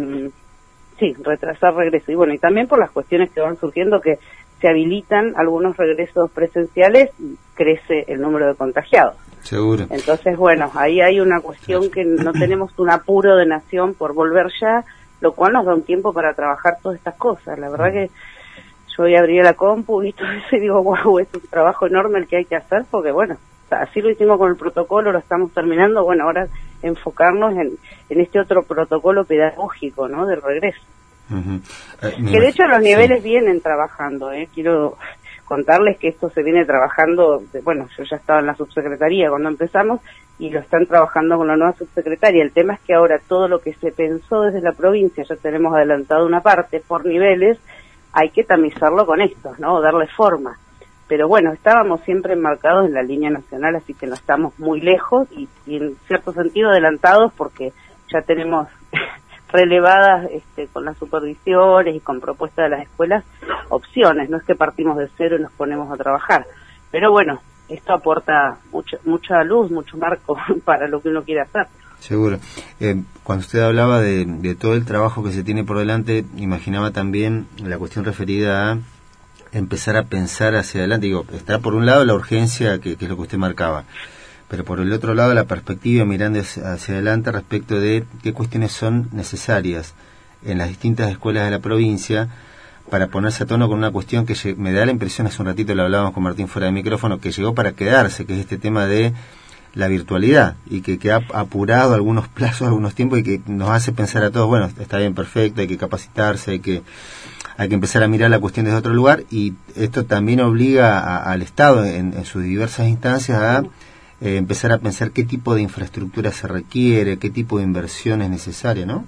sí, retrasar regreso. Y bueno, y también por las cuestiones que van surgiendo que se habilitan algunos regresos presenciales y crece el número de contagiados. Seguro. Entonces, bueno, ahí hay una cuestión que no tenemos un apuro de nación por volver ya, lo cual nos da un tiempo para trabajar todas estas cosas. La verdad que yo hoy abrí la compu y todo eso y digo, wow, es un trabajo enorme el que hay que hacer porque, bueno, así lo hicimos con el protocolo, lo estamos terminando, bueno, ahora enfocarnos en, en este otro protocolo pedagógico, ¿no?, del regreso. Eh, Que de hecho los sí. niveles vienen trabajando, ¿eh? Quiero contarles que esto se viene trabajando, de- bueno, yo ya estaba en la subsecretaría cuando empezamos y lo están trabajando con la nueva subsecretaria. El tema es que ahora todo lo que se pensó desde la provincia, ya tenemos adelantado una parte por niveles, hay que tamizarlo con estos, ¿no? Darle forma. pero bueno, estábamos siempre enmarcados en la línea nacional, así que no estamos muy lejos y, en cierto sentido adelantados porque ya tenemos relevadas este, con las supervisiones y con propuestas de las escuelas opciones, no es que partimos de cero y nos ponemos a trabajar. Pero bueno, esto aporta mucha, mucha luz, mucho marco para lo que uno quiere hacer. Seguro. Eh, cuando usted hablaba de, todo el trabajo que se tiene por delante, imaginaba también la cuestión referida a empezar a pensar hacia adelante. Digo, está por un lado la urgencia, que, es lo que usted marcaba, pero por el otro lado la perspectiva mirando hacia adelante respecto de qué cuestiones son necesarias en las distintas escuelas de la provincia para ponerse a tono con una cuestión que me da la impresión, hace un ratito lo hablábamos con Martín fuera de micrófono, que llegó para quedarse, que es este tema de la virtualidad y que, que ha apurado algunos plazos, algunos tiempos y que nos hace pensar a todos, bueno, está bien, perfecto, hay que capacitarse, hay que hay que empezar a mirar la cuestión desde otro lugar y esto también obliga a- al Estado en, en sus diversas instancias a eh, empezar a pensar qué tipo de infraestructura se requiere, qué tipo de inversión es necesaria, ¿no?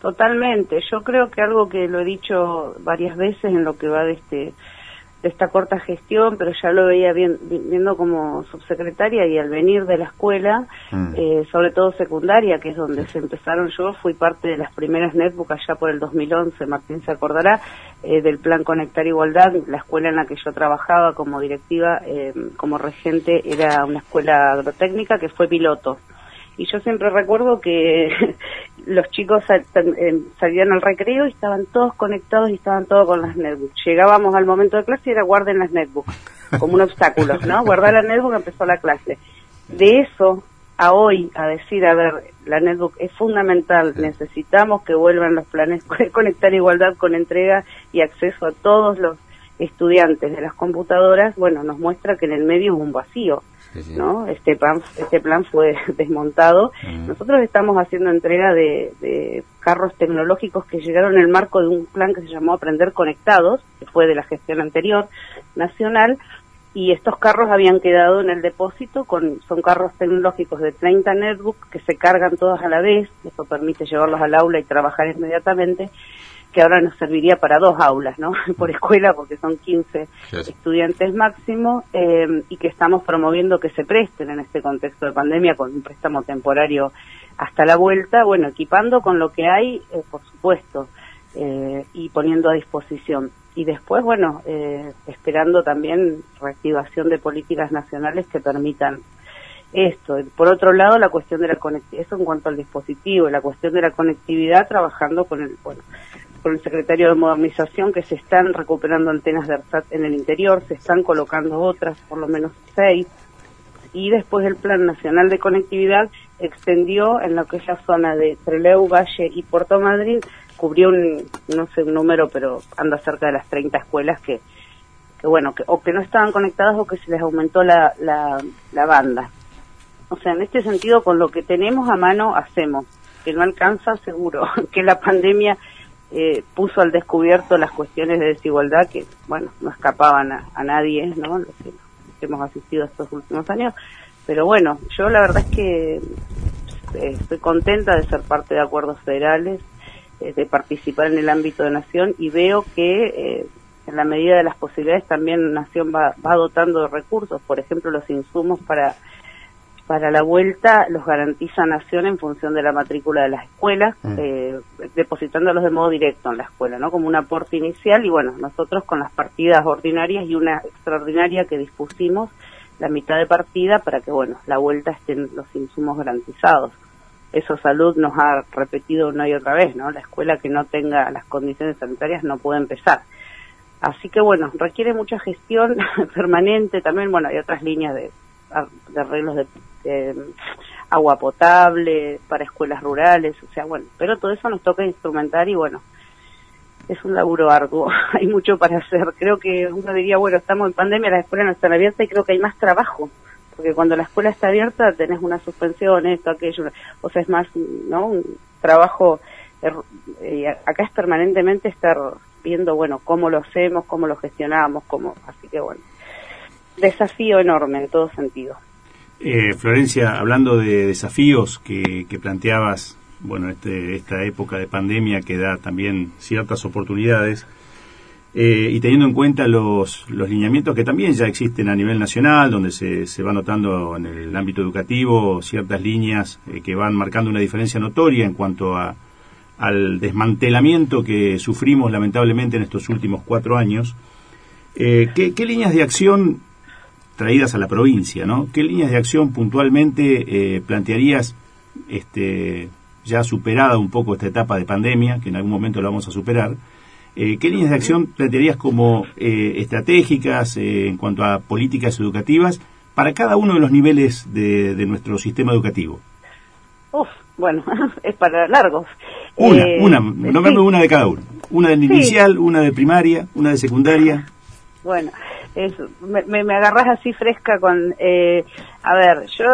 Totalmente. Yo creo que algo que lo he dicho varias veces en lo que va de este de esta corta gestión, pero ya lo veía bien, vi- viendo como subsecretaria y al venir de la escuela, Mm. eh, sobre todo secundaria, que es donde se empezaron yo, fui parte de las primeras netbooks allá por el 2011, Martín se acordará, eh, del plan Conectar Igualdad, la escuela en la que yo trabajaba como directiva, eh, como regente, era una escuela agrotécnica que fue piloto. Y yo siempre recuerdo que los chicos sal- eh, salían al recreo y estaban todos conectados y estaban todos con las netbooks. Llegábamos al momento de clase y era guarden las netbooks, como un obstáculo, ¿no? Guardar la netbook empezó la clase. De eso a hoy, a decir, a ver, la netbook es fundamental, necesitamos que vuelvan los planes conectar igualdad con entrega y acceso a todos los estudiantes de las computadoras, bueno, nos muestra que en el medio es un vacío. ¿No? Este plan, este plan fue desmontado. Nosotros estamos haciendo entrega de, de carros tecnológicos que llegaron en el marco de un plan que se llamó Aprender Conectados, que fue de la gestión anterior nacional, y estos carros habían quedado en el depósito, con, son carros tecnológicos de 30 netbooks que se cargan todos a la vez, esto permite llevarlos al aula y trabajar inmediatamente, que ahora nos serviría para dos aulas, ¿no? Por escuela, porque son 15 estudiantes máximo, eh, y que estamos promoviendo que se presten en este contexto de pandemia con un préstamo temporario hasta la vuelta, bueno, equipando con lo que hay, eh, por supuesto, eh, y poniendo a disposición. Y después, bueno, eh, esperando también reactivación de políticas nacionales que permitan esto. Por otro lado, la cuestión de la conectividad, eso en cuanto al dispositivo, la cuestión de la conectividad, trabajando con el, bueno, con el secretario de Modernización, que se están recuperando antenas de ARSAT en el interior, se están colocando otras, por lo menos seis, y después el Plan Nacional de Conectividad extendió en lo que es la zona de Trelew, Valle y Puerto Madryn, cubrió un, no sé un número, pero anda cerca de las 30 escuelas que, que bueno, que, o que no estaban conectadas o que se les aumentó la, la, la banda. O sea, en este sentido, con lo que tenemos a mano, hacemos. Que no alcanza, seguro. Que la pandemia eh, puso al descubierto las cuestiones de desigualdad que, bueno, no escapaban a, a nadie, ¿no? Los que hemos asistido estos últimos años. Pero bueno, yo la verdad es que eh, estoy contenta de ser parte de acuerdos federales, eh, de participar en el ámbito de Nación y veo que eh, en la medida de las posibilidades también Nación va, va dotando de recursos, por ejemplo, los insumos para para la vuelta los garantiza Nación en función de la matrícula de las escuelas, eh, depositándolos de modo directo en la escuela, ¿no? Como un aporte inicial y bueno, nosotros con las partidas ordinarias y una extraordinaria que dispusimos, la mitad de partida para que, bueno, la vuelta estén los insumos garantizados. Eso Salud nos ha repetido una y otra vez, ¿no? La escuela que no tenga las condiciones sanitarias no puede empezar. Así que bueno, requiere mucha gestión permanente también, bueno, hay otras líneas de, de arreglos de, de agua potable para escuelas rurales, o sea, bueno, pero todo eso nos toca instrumentar y bueno, es un laburo arduo, hay mucho para hacer. Creo que uno diría, bueno, estamos en pandemia, las escuelas no están abiertas y creo que hay más trabajo, porque cuando la escuela está abierta tenés una suspensión, esto, aquello, o sea, es más, ¿no? Un trabajo, eh, acá es permanentemente estar viendo, bueno, cómo lo hacemos, cómo lo gestionamos, cómo, así que bueno, desafío enorme en todo sentido. Eh, Florencia, hablando de desafíos que, que planteabas, bueno, este, esta época de pandemia que da también ciertas oportunidades, eh, y teniendo en cuenta los, los lineamientos que también ya existen a nivel nacional, donde se, se va notando en el ámbito educativo ciertas líneas eh, que van marcando una diferencia notoria en cuanto a, al desmantelamiento que sufrimos lamentablemente en estos últimos cuatro años, eh, ¿qué, qué líneas de acción traídas a la provincia, ¿no? ¿Qué líneas de acción puntualmente eh, plantearías, este, ya superada un poco esta etapa de pandemia, que en algún momento la vamos a superar? Eh, ¿Qué líneas de acción plantearías como eh, estratégicas eh, en cuanto a políticas educativas para cada uno de los niveles de, de nuestro sistema educativo? Uf, bueno, es para largos. Una, una, nombrame sí. una de cada uno. Una de Sí. inicial, una de primaria, una de secundaria. Bueno, es, me, me, me agarrás así fresca con... Eh, a ver, yo,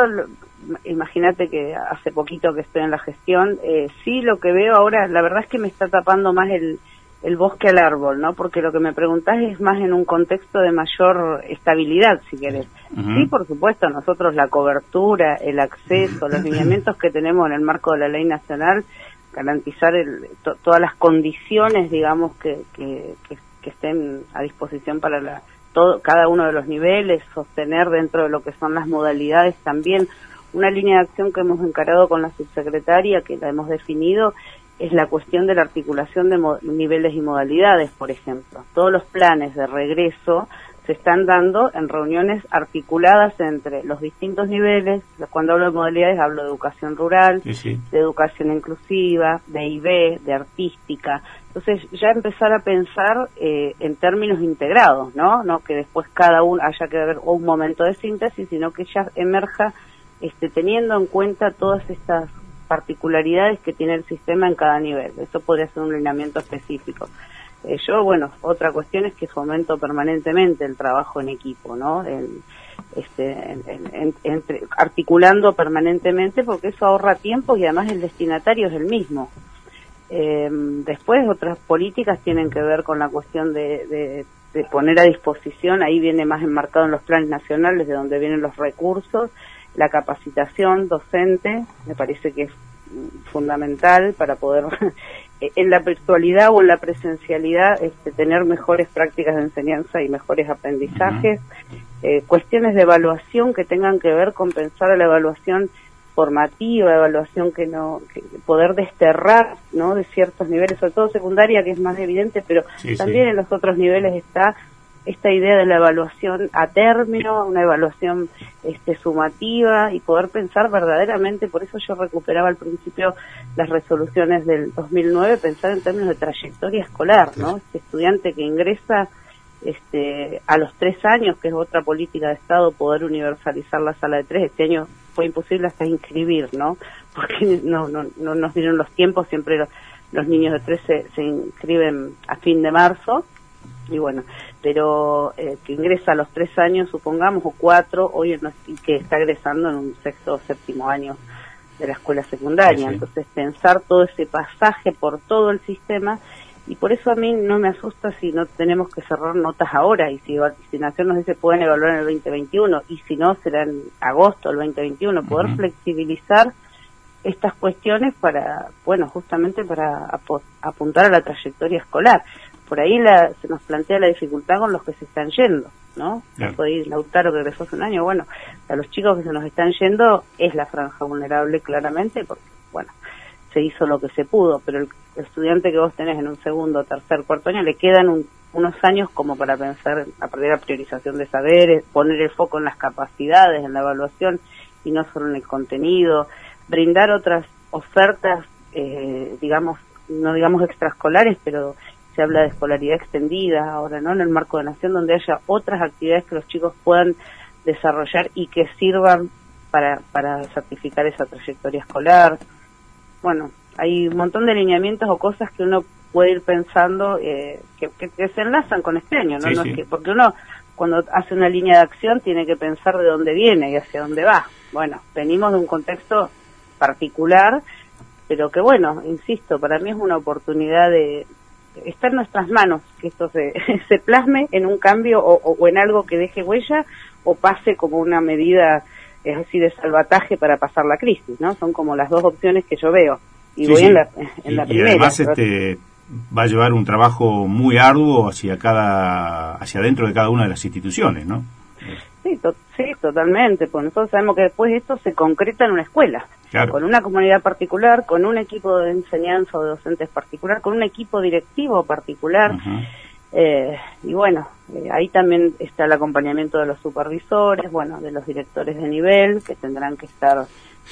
imagínate que hace poquito que estoy en la gestión, eh, sí lo que veo ahora, la verdad es que me está tapando más el, el bosque al árbol, ¿no? Porque lo que me preguntás es más en un contexto de mayor estabilidad, si querés. Sí, por supuesto, nosotros la cobertura, el acceso, los lineamientos que tenemos en el marco de la ley nacional, garantizar el- to- todas las condiciones, digamos, que, que, que- que estén a disposición para la, todo, cada uno de los niveles, sostener dentro de lo que son las modalidades también. Una línea de acción que hemos encarado con la subsecretaria, que la hemos definido, es la cuestión de la articulación de niveles y modalidades, por ejemplo. Todos los planes de regreso se están dando en reuniones articuladas entre los distintos niveles. Cuando hablo de modalidades hablo de educación rural, de educación inclusiva, de IB, de artística. Entonces ya empezar a pensar eh, en términos integrados, ¿no? No que después cada uno haya que ver un momento de síntesis, sino que ya emerja este, teniendo en cuenta todas estas particularidades que tiene el sistema en cada nivel. Eso podría ser un lineamiento específico. Eh, yo, bueno, otra cuestión es que fomento permanentemente el trabajo en equipo, ¿no? En- este, en- articulando permanentemente porque eso ahorra tiempo y además el destinatario es el mismo. Eh, después otras políticas tienen que ver con la cuestión de, de- de poner a disposición, ahí viene más enmarcado en los planes nacionales de donde vienen los recursos, la capacitación docente, me parece que es fundamental para poder en la virtualidad o en la presencialidad este, tener mejores prácticas de enseñanza y mejores aprendizajes, eh, cuestiones de evaluación que tengan que ver con pensar a la evaluación formativa, evaluación que no, que poder desterrar, ¿no? De ciertos niveles, sobre todo secundaria, que es más evidente, pero Sí, también sí. en los otros niveles está esta idea de la evaluación a término, una evaluación este, sumativa y poder pensar verdaderamente, por eso yo recuperaba al principio las resoluciones del 2009, pensar en términos de trayectoria escolar, ¿no? Este estudiante que ingresa este, a los tres años, que es otra política de Estado, poder universalizar la sala de tres. Este año fue imposible hasta inscribir, ¿no? Porque no, no, no nos dieron los tiempos, siempre los, los niños de tres se, se inscriben a fin de marzo. Y bueno, pero eh, que ingresa a los tres años, supongamos, o cuatro, hoy en y que está egresando en un sexto o séptimo año de la escuela secundaria. Sí, sí. Entonces, pensar todo ese pasaje por todo el sistema y por eso a mí no me asusta si no tenemos que cerrar notas ahora y si, si Nación nos dice pueden evaluar en el 2021 y si no será en agosto del 2021, poder flexibilizar estas cuestiones para, bueno, justamente para apuntar a la trayectoria escolar. Por ahí la, se nos plantea la dificultad con los que se están yendo, ¿no? Claro. De Lautaro que regresó hace un año, bueno, a los chicos que se nos están yendo es la franja vulnerable claramente porque, bueno, se hizo lo que se pudo, pero el, estudiante que vos tenés en un segundo, tercer, cuarto año, le quedan un- unos años como para pensar a partir de la priorización de saberes, poner el foco en las capacidades, en la evaluación y no solo en el contenido, brindar otras ofertas, eh, digamos, no digamos extraescolares, pero se habla de escolaridad extendida ahora, ¿no? En el marco de nación donde haya otras actividades que los chicos puedan desarrollar y que sirvan para, para certificar esa trayectoria escolar. Bueno, hay un montón de lineamientos o cosas que uno puede ir pensando eh, que, que- que se enlazan con este año, ¿no? Sí, No sí. es que- porque uno cuando hace una línea de acción tiene que pensar de dónde viene y hacia dónde va. Bueno, venimos de un contexto particular, pero que bueno, insisto, para mí es una oportunidad de está en nuestras manos que esto se, se plasme en un cambio o en algo que deje huella o pase como una medida es así de salvataje para pasar la crisis, ¿no? Son como las dos opciones que yo veo y Sí, voy sí. en la, en Y- la y primera. además este, va a llevar un trabajo muy arduo hacia cada hacia dentro de cada una de las instituciones, ¿no? Sí, to- sí, totalmente, porque nosotros sabemos que después esto se concreta en una escuela, Claro. con una comunidad particular, con un equipo de enseñanza o de docentes particular, con un equipo directivo particular, Ujú. Eh, y bueno, eh, ahí también está el acompañamiento de los supervisores, bueno, de los directores de nivel, que tendrán que estar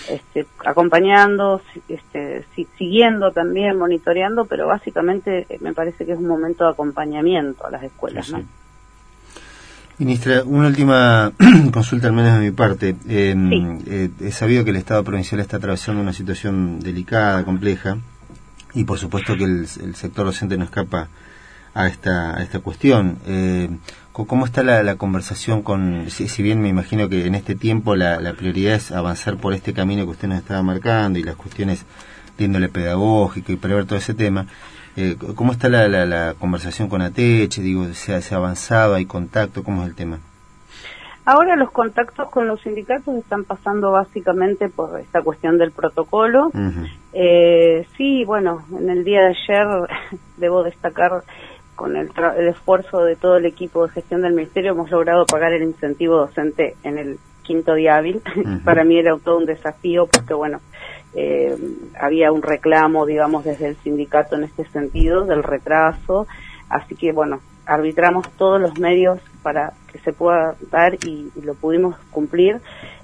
este, acompañando, este, si- siguiendo también, monitoreando, pero básicamente eh, me parece que es un momento de acompañamiento a las escuelas, Sí, ¿no? sí. Ministra, una última consulta al menos de mi parte. Eh, Sí. eh, he sabido que el Estado provincial está atravesando una situación delicada, compleja, y por supuesto que el, el sector docente no escapa a esta, a esta cuestión. Eh, ¿Cómo está la, la conversación con, si, si bien me imagino que en este tiempo la, la prioridad es avanzar por este camino que usted nos estaba marcando y las cuestiones de índole pedagógica y prever todo ese tema, eh, ¿cómo está la, la, la conversación con ATECH? Digo, ¿se ha, ¿se ha avanzado? ¿Hay contacto? ¿Cómo es el tema? Ahora los contactos con los sindicatos están pasando básicamente por esta cuestión del protocolo. Eh, sí, bueno, en el día de ayer debo destacar con el, tra- el esfuerzo de todo el equipo de gestión del ministerio hemos logrado pagar el incentivo docente en el quinto día hábil. Para mí era todo un desafío porque, bueno, eh, había un reclamo, digamos, desde el sindicato en este sentido del retraso. Así que, bueno, arbitramos todos los medios para que se pueda dar y, y lo pudimos cumplir.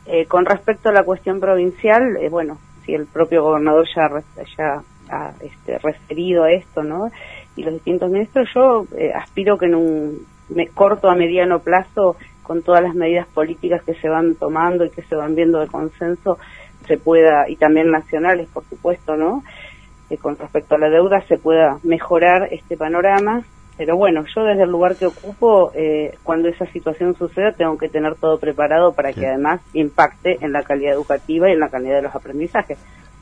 Eh, con respecto a la cuestión provincial, eh, bueno, si el propio gobernador ya, ya ha este, referido a esto, ¿no? Y los distintos ministros, yo eh, aspiro que en un me- corto a mediano plazo, con todas las medidas políticas que se van tomando y que se van viendo de consenso, se pueda, y también nacionales, por supuesto, ¿no? Que con respecto a la deuda se pueda mejorar este panorama. Pero bueno, yo desde el lugar que ocupo, eh, cuando esa situación suceda, tengo que tener todo preparado para Sí. que además impacte en la calidad educativa y en la calidad de los aprendizajes.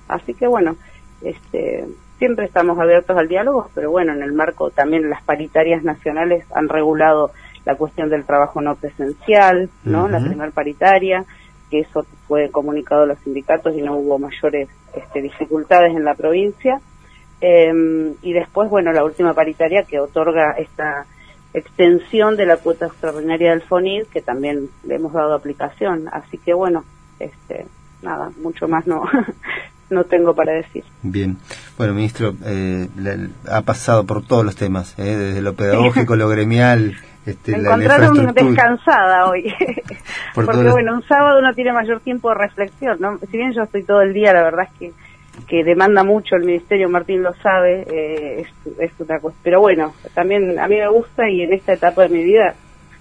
Así que bueno, este, siempre estamos abiertos al diálogo, pero bueno, en el marco también las paritarias nacionales han regulado la cuestión del trabajo no presencial, ¿no? La primer paritaria, que eso fue comunicado a los sindicatos y no hubo mayores este, dificultades en la provincia. Eh, y después, bueno, la última paritaria que otorga esta extensión de la cuota extraordinaria del FONID, que también le hemos dado aplicación. Así que, bueno, este, nada, mucho más no, no tengo para decir. Bien. Bueno, ministro, eh, la- ha pasado por todos los temas, eh, desde lo pedagógico, lo gremial, este, Me la, encontraron descansada hoy. Por Porque bueno, un sábado uno tiene mayor tiempo de reflexión, ¿no? Si bien yo estoy todo el día, la verdad es que que demanda mucho el ministerio, Martín lo sabe, eh, es, es una cosa. Pero bueno, también a mí me gusta y en esta etapa de mi vida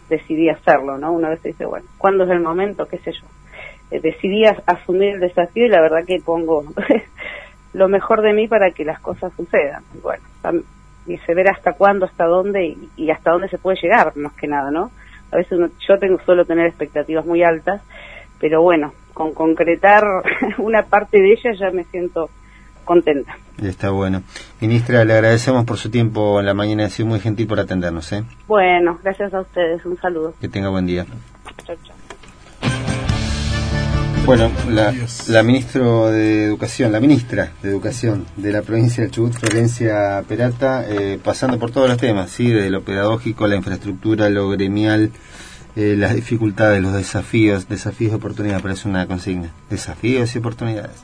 decidí hacerlo, ¿no? Una vez dice, bueno, ¿cuándo es el momento? ¿Qué sé yo? Eh, decidí as- asumir el desafío y la verdad que pongo lo mejor de mí para que las cosas sucedan. Bueno, y se ver hasta cuándo, hasta dónde y, y hasta dónde se puede llegar, más que nada, ¿no? A veces uno- yo tengo suelo tener expectativas muy altas, pero bueno, con concretar una parte de ellas ya me siento contenta. Está bueno. Ministra, le agradecemos por su tiempo en la mañana, ha sido muy gentil por atendernos, ¿eh? Bueno, gracias a ustedes, un saludo. Que tenga buen día. Chao, chao. Bueno, la, la ministro de Educación, la ministra de Educación de la provincia de Chubut, Florencia Perata, eh, pasando por todos los temas, ¿sí? De lo pedagógico, la infraestructura, lo gremial, eh, las dificultades, los desafíos, desafíos y oportunidades, parece una consigna. Desafíos y oportunidades.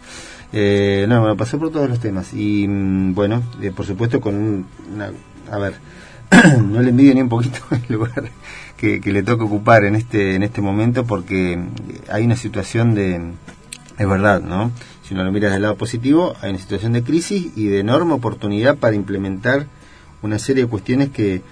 Eh, no, bueno, pasó por todos los temas y, mm, bueno, eh, por supuesto con un- una... A ver, no le envidio ni un poquito el lugar que, le toca ocupar en este en este momento porque hay una situación de es verdad no si uno lo mira desde el lado positivo hay una situación de crisis y de enorme oportunidad para implementar una serie de cuestiones que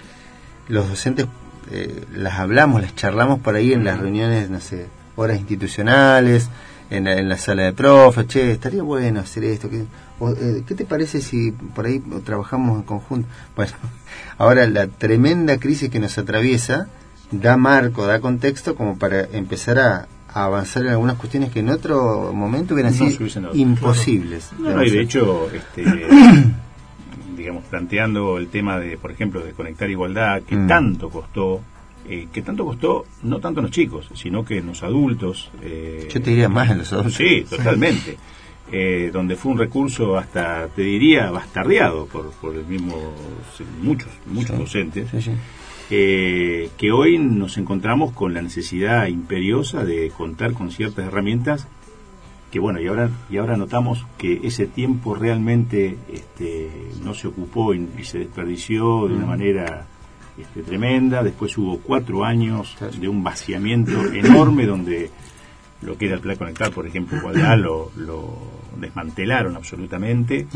los docentes eh, las hablamos las charlamos por ahí en las reuniones no sé horas institucionales en la, en la sala de profes che estaría bueno hacer esto que o, eh, ¿Qué te parece si por ahí trabajamos en conjunto? Bueno, ahora la tremenda crisis que nos atraviesa da marco, da contexto como para empezar a, a avanzar en algunas cuestiones que en otro momento hubieran No sido imposibles. No, no, y de hecho, este, digamos, planteando el tema de, por ejemplo, de conectar igualdad, que Mm. tanto costó, eh, que tanto costó no tanto en los chicos, sino que en los adultos. eh, Yo te diría más en los adultos. Sí, totalmente. eh, donde fue un recurso hasta, te diría, bastardeado por, por el mismo, muchos, muchos docentes, eh, que hoy nos encontramos con la necesidad imperiosa de contar con ciertas herramientas que bueno y ahora y ahora notamos que ese tiempo realmente este, no se ocupó y, y se desperdició de una Mm. manera este, tremenda. Después hubo cuatro años de un vaciamiento enorme donde lo que era el plan conectar por ejemplo Igualdad lo, lo desmantelaron absolutamente.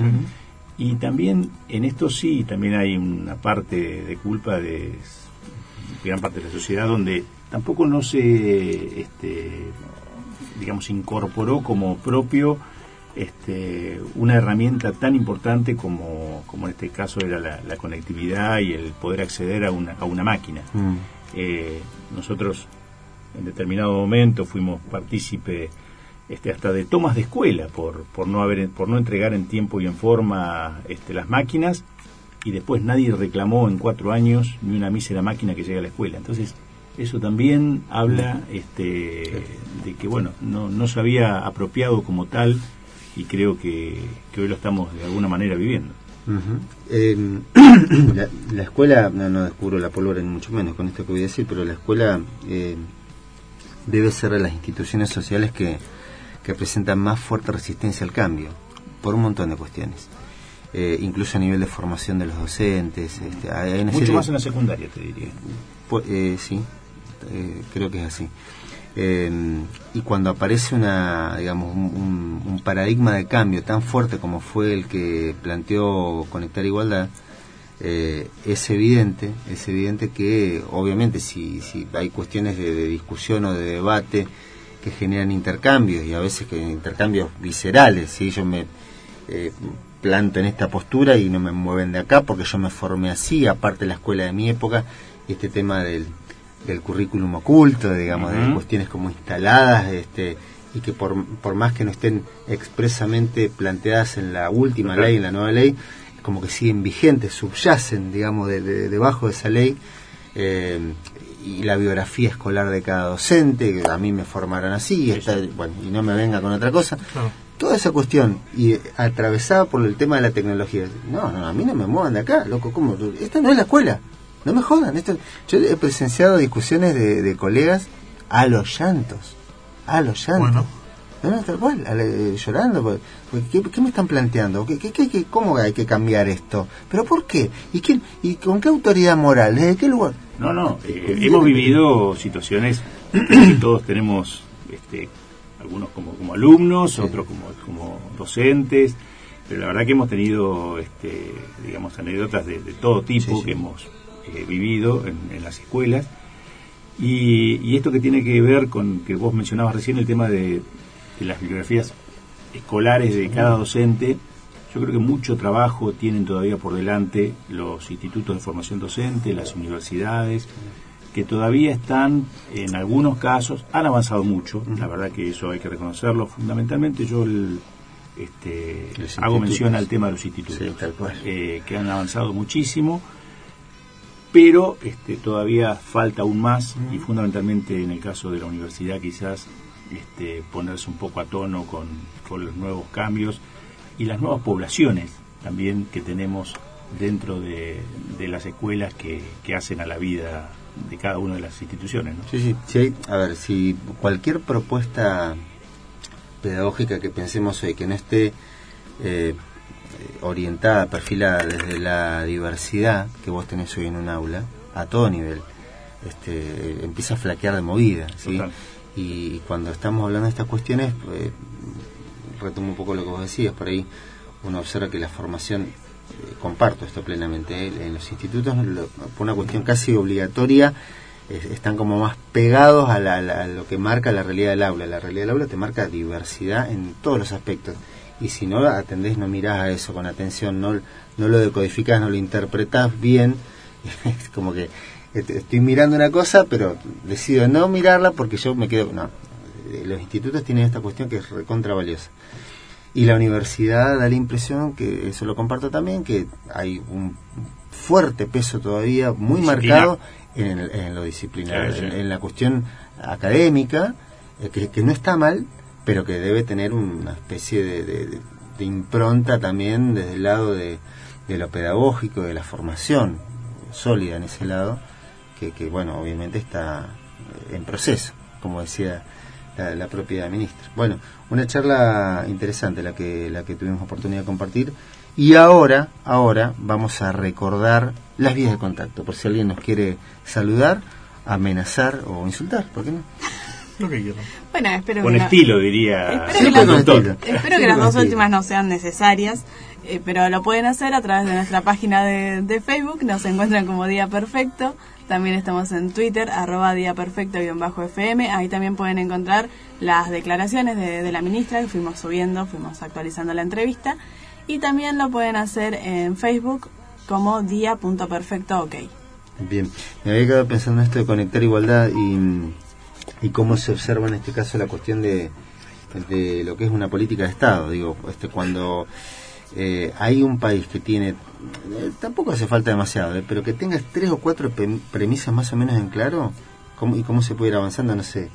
Y también en esto sí también hay una parte de culpa de gran parte de la sociedad donde tampoco no se este, digamos incorporó como propio este, una herramienta tan importante como, como en este caso era la, la conectividad y el poder acceder a una, a una máquina. Mm. Eh, nosotros en determinado momento fuimos partícipe este, hasta de tomas de escuela por, por no haber por no entregar en tiempo y en forma este, las máquinas y después nadie reclamó en cuatro años ni una mísera máquina que llegue a la escuela entonces eso también habla este, de que bueno no, no se había apropiado como tal y creo que, que hoy lo estamos de alguna manera viviendo. Eh, la, la escuela, no, no descubro la pólvora ni mucho menos con esto que voy a decir, pero la escuela eh, debe ser de las instituciones sociales que, que presentan más fuerte resistencia al cambio, por un montón de cuestiones. Eh, incluso a nivel de formación de los docentes. Este, hay una mucho serie- más en la secundaria te diría Pu- eh, sí, eh, creo que es así. Eh, y cuando aparece una, digamos, un, un- un paradigma de cambio tan fuerte como fue el que planteó Conectar Igualdad, eh, es evidente, es evidente que obviamente si, si hay cuestiones de, de discusión o de debate que generan intercambios y a veces que intercambios viscerales, si yo me eh, planto en esta postura y no me mueven de acá porque yo me formé así, aparte de la escuela de mi época, y este tema del, del currículum oculto, digamos, de Ujú. cuestiones como instaladas, este y que por, por más que no estén expresamente planteadas en la última ley, en la nueva ley, como que siguen vigentes, subyacen, digamos, de, de- debajo de esa ley, eh, y la biografía escolar de cada docente, que a mí me formaron así, y, está- bueno, y no me venga con otra cosa. Toda esa cuestión, y atravesada por el tema de la tecnología, no, no, a mí no me muevan de acá, loco, ¿cómo? Esta no es la escuela, no me jodan. Esto, yo he presenciado discusiones de, de colegas a los llantos, a los llantos. No, no, tal cual, a la- eh, llorando. porque- porque ¿qué, qué me están planteando? ¿Qué, qué, qué- qué- ¿Cómo hay que cambiar esto? ¿Pero por qué? ¿Y, quién, ¿Y con qué autoridad moral? ¿Desde qué lugar? No, no, eh, hemos vivido situaciones que todos tenemos, este, algunos como, como alumnos, otros como, como docentes, pero la verdad que hemos tenido, este, digamos, anécdotas de, de todo tipo que hemos eh, vivido en, en las escuelas. Y, y esto que tiene que ver con que vos mencionabas recién el tema de, de las bibliografías escolares de cada docente, yo creo que mucho trabajo tienen todavía por delante los institutos de formación docente, las universidades, que todavía están, en algunos casos, han avanzado mucho, la verdad que eso hay que reconocerlo. Fundamentalmente. Yo el, este, hago mención al tema de los institutos, eh, que han avanzado muchísimo, pero este, todavía falta aún más y fundamentalmente en el caso de la universidad quizás este, ponerse un poco a tono con, con los nuevos cambios y las nuevas poblaciones también que tenemos dentro de, de las escuelas que, que hacen a la vida de cada una de las instituciones. ¿no? Sí, sí, a ver, si cualquier propuesta pedagógica que pensemos hoy que no esté eh, orientada, perfilada desde la diversidad que vos tenés hoy en un aula, a todo nivel, este, empieza a flaquear de movida, ¿sí? Y cuando estamos hablando de estas cuestiones, eh, retomo un poco lo que vos decías, por ahí uno observa que la formación, comparto esto plenamente, eh, en los institutos, por una cuestión casi obligatoria, eh, están como más pegados a, la- lo que marca la realidad del aula. La realidad del aula te marca diversidad en todos los aspectos. Y si no atendés, no mirás a eso con atención, no, no lo decodificás, no lo interpretás bien, es como que est- estoy mirando una cosa, pero decido no mirarla porque yo me quedo... No, eh, los institutos tienen esta cuestión que es recontra valiosa. Y la universidad da la impresión, que eso lo comparto también, que hay un fuerte peso todavía muy Disciplina. marcado en, el- en lo disciplinario, Sí, sí. En, en la cuestión académica, eh, que, que no está mal, pero que debe tener una especie de, de- de- de impronta también desde el lado de, de lo pedagógico, de la formación sólida en ese lado, que, que bueno, obviamente está en proceso, como decía la, la propia ministra. Bueno, una charla interesante la que, la que tuvimos oportunidad de compartir. Y ahora, ahora vamos a recordar las vías de contacto, por si alguien nos quiere saludar, amenazar o insultar, ¿por qué no? Lo que quieran. Bueno, espero Con que no- estilo, diría Espero que, las, espero que dos estilo. últimas no sean necesarias, eh, pero lo pueden hacer a través de nuestra página de, de Facebook, nos encuentran como Día Perfecto, también estamos en Twitter, arroba Día Perfecto-FM, ahí también pueden encontrar las declaraciones de, de la ministra que fuimos subiendo, fuimos actualizando la entrevista, y también lo pueden hacer en Facebook como Día.perfecto ok. Bien, me había quedado pensando en esto de conectar igualdad y, y cómo se observa en este caso la cuestión de, de lo que es una política de Estado. Digo, este cuando eh, hay un país que tiene, eh, tampoco hace falta demasiado, eh, pero que tengas tres o cuatro premisas más o menos en claro, cómo, y cómo se puede ir avanzando, no sé.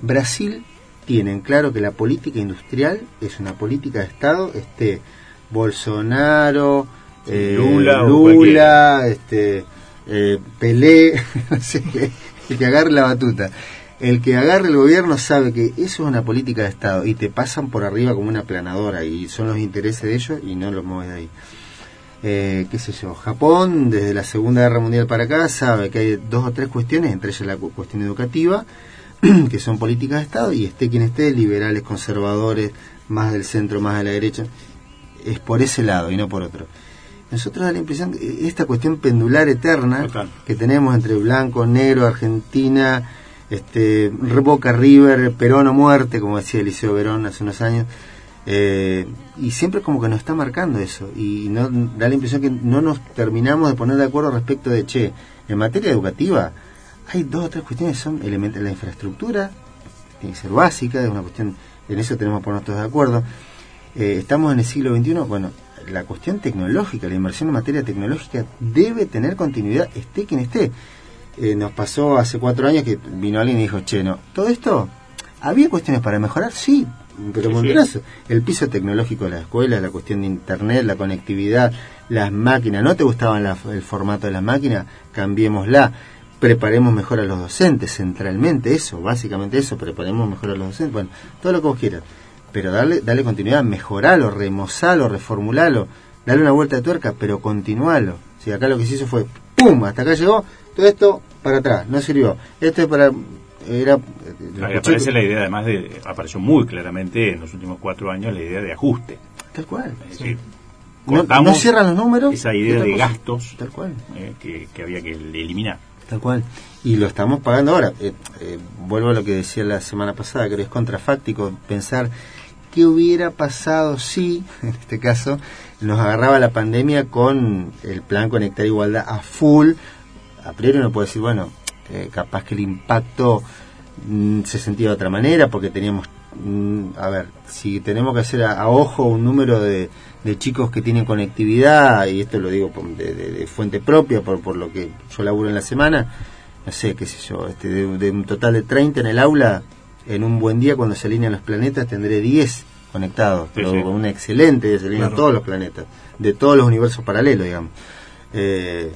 Brasil tiene en claro que la política industrial es una política de Estado, este Bolsonaro, eh, Lula Lula, este eh, Pelé, no sé, el que agarre la batuta. El que agarre el gobierno sabe que eso es una política de Estado y te pasan por arriba como una planadora y son los intereses de ellos y no los mueves de ahí. Eh, qué sé yo, Japón desde la Segunda Guerra Mundial para acá sabe que hay dos o tres cuestiones, entre ellas la cu- cuestión educativa, que son políticas de Estado y esté quien esté, liberales, conservadores, más del centro, más de la derecha, es por ese lado y no por otro. Nosotros da la impresión que esta cuestión pendular eterna Total. que tenemos entre blanco, negro, Argentina, este, Boca River, Perón o muerte, como decía Eliseo Verón hace unos años, eh, y siempre como que nos está marcando eso, y no, da la impresión que no nos terminamos de poner de acuerdo respecto de, che, en materia educativa hay dos o tres cuestiones son elementos, la infraestructura, tiene que ser básica, es una cuestión, en eso tenemos que ponernos todos de acuerdo. Eh, estamos en el siglo XXI, bueno, la cuestión tecnológica, la inversión en materia tecnológica debe tener continuidad, esté quien esté. Eh, nos pasó hace cuatro años que vino alguien y dijo, che, no, todo esto, ¿había cuestiones para mejorar? Sí, pero Sí, montonazo. El piso tecnológico de la escuela, la cuestión de internet, la conectividad, las máquinas, ¿no te gustaban la- el formato de las máquinas? Cambiémosla. Preparemos mejor a los docentes, centralmente eso, básicamente eso, preparemos mejor a los docentes. Bueno, todo lo que vos quieras. Pero darle, darle continuidad, mejoralo, remozalo, reformulalo, dale una vuelta de tuerca, pero continualo. Si acá lo que se hizo fue, ¡pum! Hasta acá llegó, todo esto para atrás, no sirvió. Esto es para... Era, aparece la idea, además de, apareció muy claramente en los últimos cuatro años la idea de ajuste. Tal cual. Es decir, No, cierran los números. esa idea de gastos Tal cual. eh, que, que había que eliminar. Tal cual. Y lo estamos pagando ahora. Eh, eh, vuelvo a lo que decía la semana pasada, creo que es contrafáctico pensar qué hubiera pasado si, en este caso, nos agarraba la pandemia con el plan Conectar Igualdad a full. A priori uno puede decir, bueno, eh, capaz que el impacto mm, se sentía de otra manera porque teníamos, mm, a ver, si tenemos que hacer a, a ojo un número de, de chicos que tienen conectividad, y esto lo digo de, de- de fuente propia, por, por lo que yo laburo en la semana, no sé, qué sé yo, este, de, de un total de 30 en el aula, en un buen día cuando se alinean los planetas tendré 10 conectados, pero sí. con una excelente, se alinean Claro. todos los planetas, de todos los universos paralelos, digamos. Eh,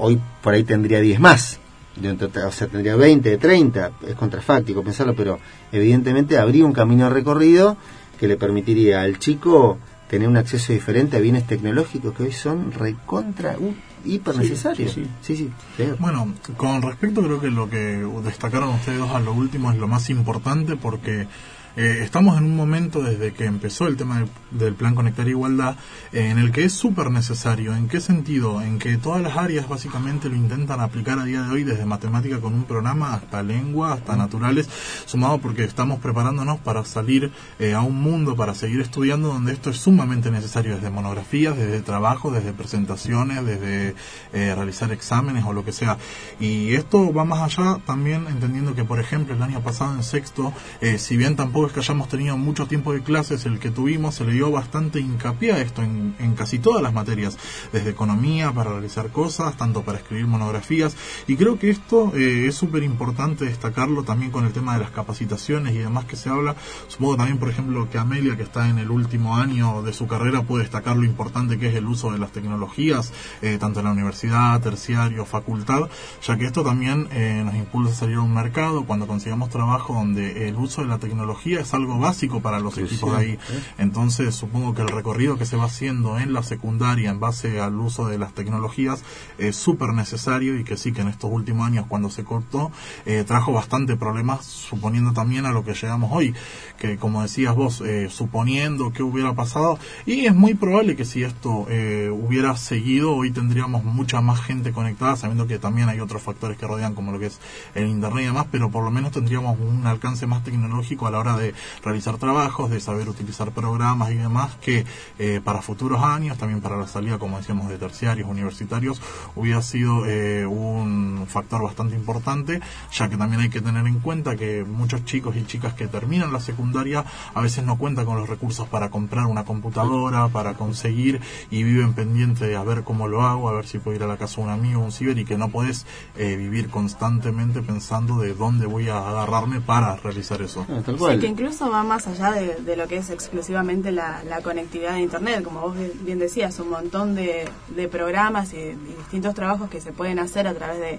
hoy por ahí tendría 10 más. O sea, tendría 20, 30, es contrafáctico pensarlo, pero evidentemente habría un camino recorrido que le permitiría al chico tener un acceso diferente a bienes tecnológicos que hoy son recontra, uh, hiper necesarios. sí, sí, sí. Bueno, con respecto creo que lo que destacaron ustedes dos a lo último es lo más importante porque eh, estamos en un momento desde que empezó el tema del, del plan Conectar Igualdad eh, en el que es súper necesario. ¿En qué sentido? En que todas las áreas básicamente lo intentan aplicar a día de hoy desde matemática con un programa hasta lengua, hasta naturales, sumado porque estamos preparándonos para salir eh, a un mundo, para seguir estudiando donde esto es sumamente necesario desde monografías, desde trabajo, desde presentaciones, desde eh, realizar exámenes o lo que sea. Y esto va más allá también entendiendo que, por ejemplo, el año pasado en sexto, eh, si bien tampoco es que hayamos tenido mucho tiempo de clases, el que tuvimos se le dio bastante hincapié a esto en, en casi todas las materias, desde economía para realizar cosas, tanto para escribir monografías, y creo que esto eh, es súper importante destacarlo también con el tema de las capacitaciones y demás que se habla. Supongo también, por ejemplo, que Amelia, que está en el último año de su carrera, puede destacar lo importante que es el uso de las tecnologías, eh, tanto en la universidad, terciario, facultad, ya que esto también eh, nos impulsa a salir a un mercado cuando consigamos trabajo donde el uso de la tecnología es algo básico para los equipos ahí. Entonces, supongo que el recorrido que se va haciendo en la secundaria en base al uso de las tecnologías es súper necesario y que sí que en estos últimos años cuando se cortó eh, trajo bastante problemas suponiendo también a lo que llegamos hoy que como decías vos eh, suponiendo que hubiera pasado y es muy probable que si esto eh, hubiera seguido hoy tendríamos mucha más gente conectada sabiendo que también hay otros factores que rodean como lo que es el internet y demás pero por lo menos tendríamos un alcance más tecnológico a la hora de realizar trabajos de saber utilizar programas y demás que eh, para futuros años también para la salida como decíamos de terciarios universitarios hubiera sido eh, un factor bastante importante, ya que también hay que tener en cuenta que muchos chicos y chicas que terminan la secundaria a veces no cuentan con los recursos para comprar una computadora, para conseguir y viven pendiente de a ver cómo lo hago, a ver si puedo ir a la casa de un amigo, un ciber y que no podés eh, vivir constantemente pensando de dónde voy a agarrarme para realizar eso. Ah, tal Sí, cual. que incluso va más allá de, de lo que es exclusivamente la, la conectividad de Internet. Como vos bien- decías, un montón de, de programas y, y distintos trabajos que se pueden hacer a través de,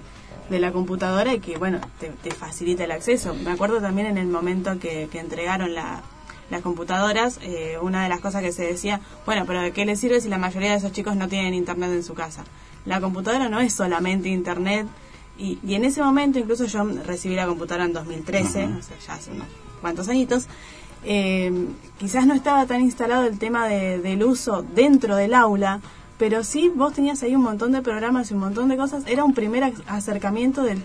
de la computadora y que, bueno, te, te facilita el acceso. Me acuerdo también en el momento que, que entregaron la- las computadoras, eh, una de las cosas que se decía, bueno, pero ¿de qué les sirve si la mayoría de esos chicos no tienen Internet en su casa? La computadora no es solamente Internet. Y, y en ese momento, incluso yo recibí la computadora en 2013, o sea, ya hace unos cuantos añitos, eh, quizás no estaba tan instalado el tema de- del uso dentro del aula, pero sí vos tenías ahí un montón de programas y un montón de cosas. Era un primer ac- acercamiento de,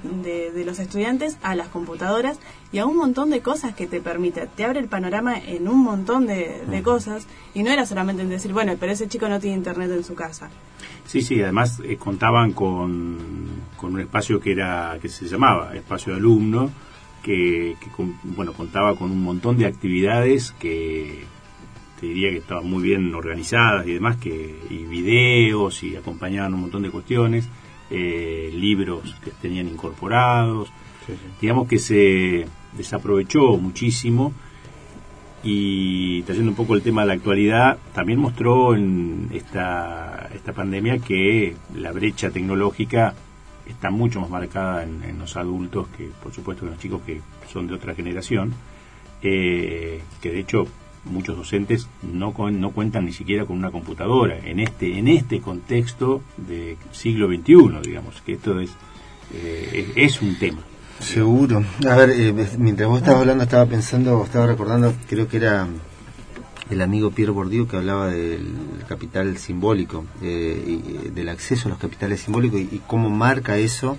de los estudiantes a las computadoras y a un montón de cosas que te permite. Te abre el panorama en un montón de, de cosas y no era solamente en decir, bueno, pero ese chico no tiene internet en su casa. Sí, sí, además eh, contaban con, con un espacio que era que se llamaba espacio de alumno, que, que con- bueno contaba con un montón de actividades que te diría que estaban muy bien organizadas y demás, que y videos y acompañaban un montón de cuestiones, eh, libros que tenían incorporados, digamos que se desaprovechó muchísimo y trayendo un poco el tema de la actualidad, también mostró en esta, esta pandemia que la brecha tecnológica está mucho más marcada en, los adultos que, por supuesto, en los chicos que son de otra generación, eh, que de hecho muchos docentes no, con- no cuentan ni siquiera con una computadora en este, en este contexto de siglo XXI, digamos, que esto es, eh, es, es un tema. Seguro. A ver, eh, mientras vos estabas hablando, estaba pensando, estaba recordando, creo que era el amigo Pierre Bourdieu que hablaba del capital simbólico, eh, y, eh, del acceso a los capitales simbólicos y, cómo marca eso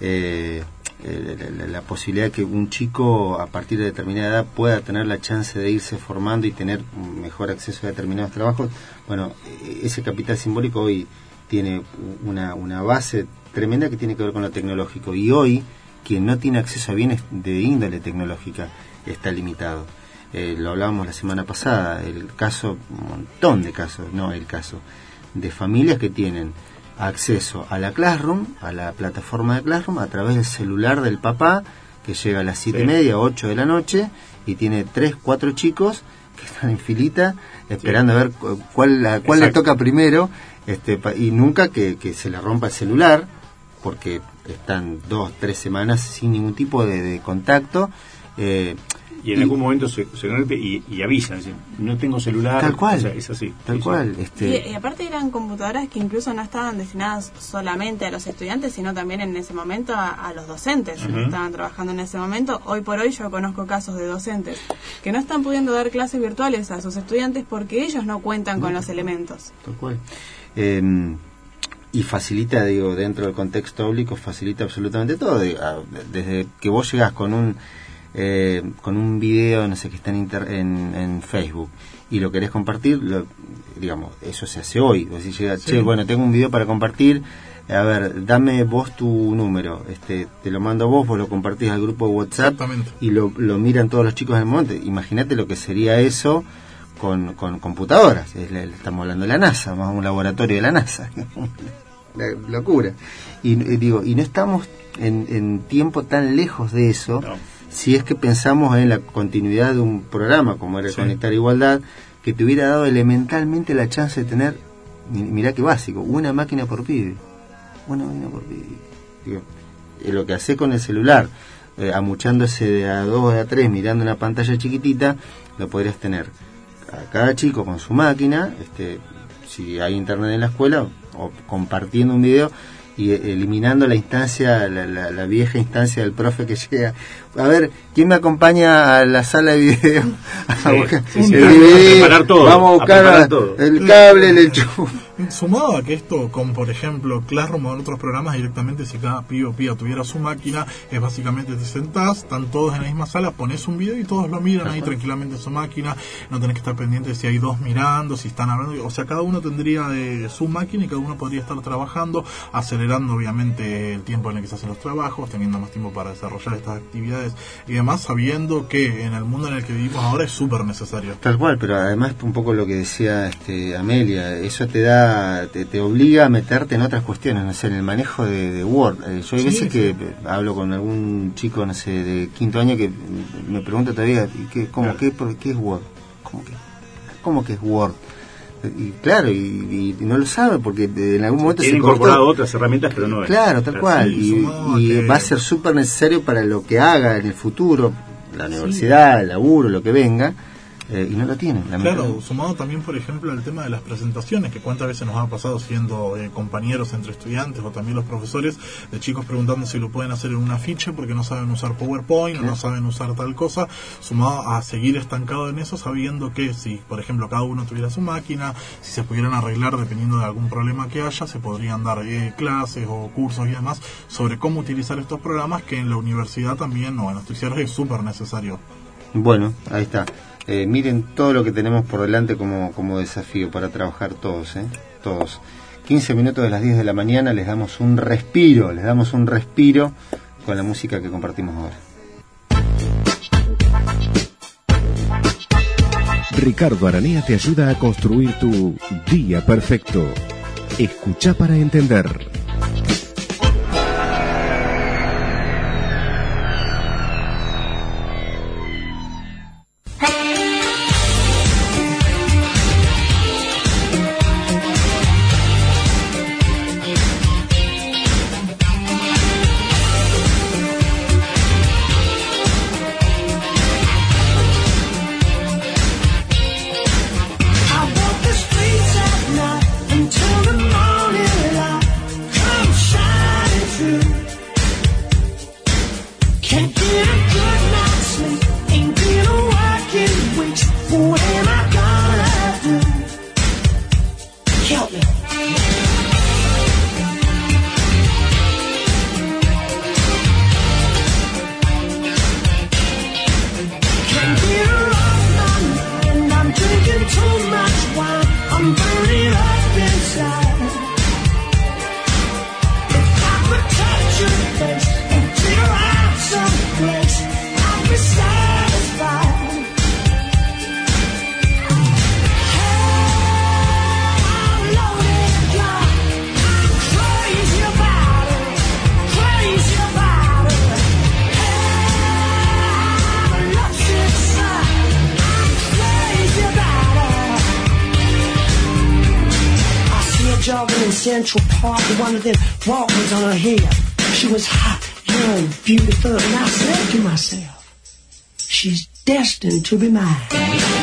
eh, la, la- la posibilidad que un chico a partir de determinada edad pueda tener la chance de irse formando y tener mejor acceso a determinados trabajos. Bueno, eh, ese capital simbólico hoy tiene una base tremenda que tiene que ver con lo tecnológico y hoy quien no tiene acceso a bienes de índole tecnológica está limitado. Eh, lo hablábamos la semana pasada, el caso, un montón de casos, no el caso, de familias que tienen acceso a la Classroom, a la plataforma de Classroom, a través del celular del papá, que llega a las siete y media, 8 de la noche, y tiene tres, cuatro chicos que están en filita esperando a ver cu- cuál, a cuál le toca primero, este, y nunca que, que se le rompa el celular, porque están dos, tres semanas sin ningún tipo de, de contacto. eh, Y en algún momento se, se conecta y, y avisan, dicen, no tengo celular. Tal cual. O sea, es así. Tal cual. Este, Y, y aparte eran computadoras que incluso no estaban destinadas solamente a los estudiantes, sino también en ese momento a, a los docentes que estaban trabajando en ese momento. Hoy por hoy yo conozco casos de docentes que no están pudiendo dar clases virtuales a sus estudiantes porque ellos no cuentan con los elementos. Tal cual. Eh, y facilita, digo, dentro del contexto público, facilita absolutamente todo. digo, desde que vos llegás con un eh, con un video, no sé, que está en, inter- en, en Facebook y lo querés compartir, lo- digamos, eso se hace hoy. Vos decís, llega, Sí. che, bueno, tengo un video para compartir, a ver, dame vos tu número, este, te lo mando a vos, vos lo compartís al grupo de WhatsApp y lo, lo miran todos los chicos del monte. Imagínate lo que sería eso con, con computadoras. Es la- estamos hablando de la NASA, más un laboratorio de la NASA. la locura. Y, digo, y no estamos en, en tiempo tan lejos de eso, si es que pensamos en la continuidad de un programa como era Sí. Conectar Igualdad, que te hubiera dado elementalmente la chance de tener, mi- mirá qué básico, una máquina por pibe. Una máquina por pibe. Digo, eh, lo que hace con el celular, eh, amuchándose de a dos a tres, mirando una pantalla chiquitita, lo podrías tener a cada chico con su máquina, este, si hay internet en la escuela, o compartiendo un video y eh, eliminando la instancia, la, la- la vieja instancia del profe que llega. A ver, ¿quién me acompaña a la sala de video? A buscar sí, sí, el a preparar todo, Vamos a buscar a- todo. el cable, el enchufe. Sumado a que esto, con por ejemplo Classroom o en otros programas, directamente si cada pibe o piba tuviera su máquina, es básicamente te sentás, están todos en la misma sala, pones un video y todos lo miran ahí tranquilamente en su máquina, no tenés que estar pendiente de si hay dos mirando, si están hablando, o sea, cada uno tendría de su máquina y cada uno podría estar trabajando, acelerando obviamente el tiempo en el que se hacen los trabajos, teniendo más tiempo para desarrollar estas actividades y demás, sabiendo que en el mundo en el que vivimos ahora es súper necesario. Tal cual, pero además un poco lo que decía este Amelia, eso te da, te, te obliga a meterte en otras cuestiones, no sé, en el manejo de, de Word. Eh, yo hay Sí, veces sí. que eh, hablo con algún chico, no sé, de quinto año que me pregunta todavía, ¿y qué, cómo, qué, por- qué es Word? ¿Cómo que, cómo que es Word? Y claro, y, y no lo sabe porque en algún momento Tiene se cortó. incorporado otras herramientas, pero no es. Claro, tal cual. sí, y que- va a ser súper necesario para lo que haga en el futuro, la universidad, el laburo, lo que venga, eh, y no lo tienen. Claro, sumado también, por ejemplo, al tema de las presentaciones, que cuántas veces nos ha pasado siendo eh, compañeros entre estudiantes o también los profesores, de chicos preguntando si lo pueden hacer en un afiche porque no saben usar PowerPoint o no saben usar tal cosa, sumado a seguir estancado en eso, sabiendo que si, por ejemplo, cada uno tuviera su máquina, si se pudieran arreglar dependiendo de algún problema que haya, se podrían dar eh, clases o cursos y demás sobre cómo utilizar estos programas que en la universidad también o en los terciarios es súper necesario. Bueno, ahí está. Eh, miren todo lo que tenemos por delante como, como desafío para trabajar todos, ¿eh? Todos. 15 minutos de las 10 de la mañana, les damos un respiro, les damos un respiro con la música que compartimos ahora. Ricardo Aranea te ayuda a construir tu día perfecto. Escucha para entender. Central Park with one of them walkers on her head. She was hot, young, beautiful, and I said to myself, she's destined to be mine.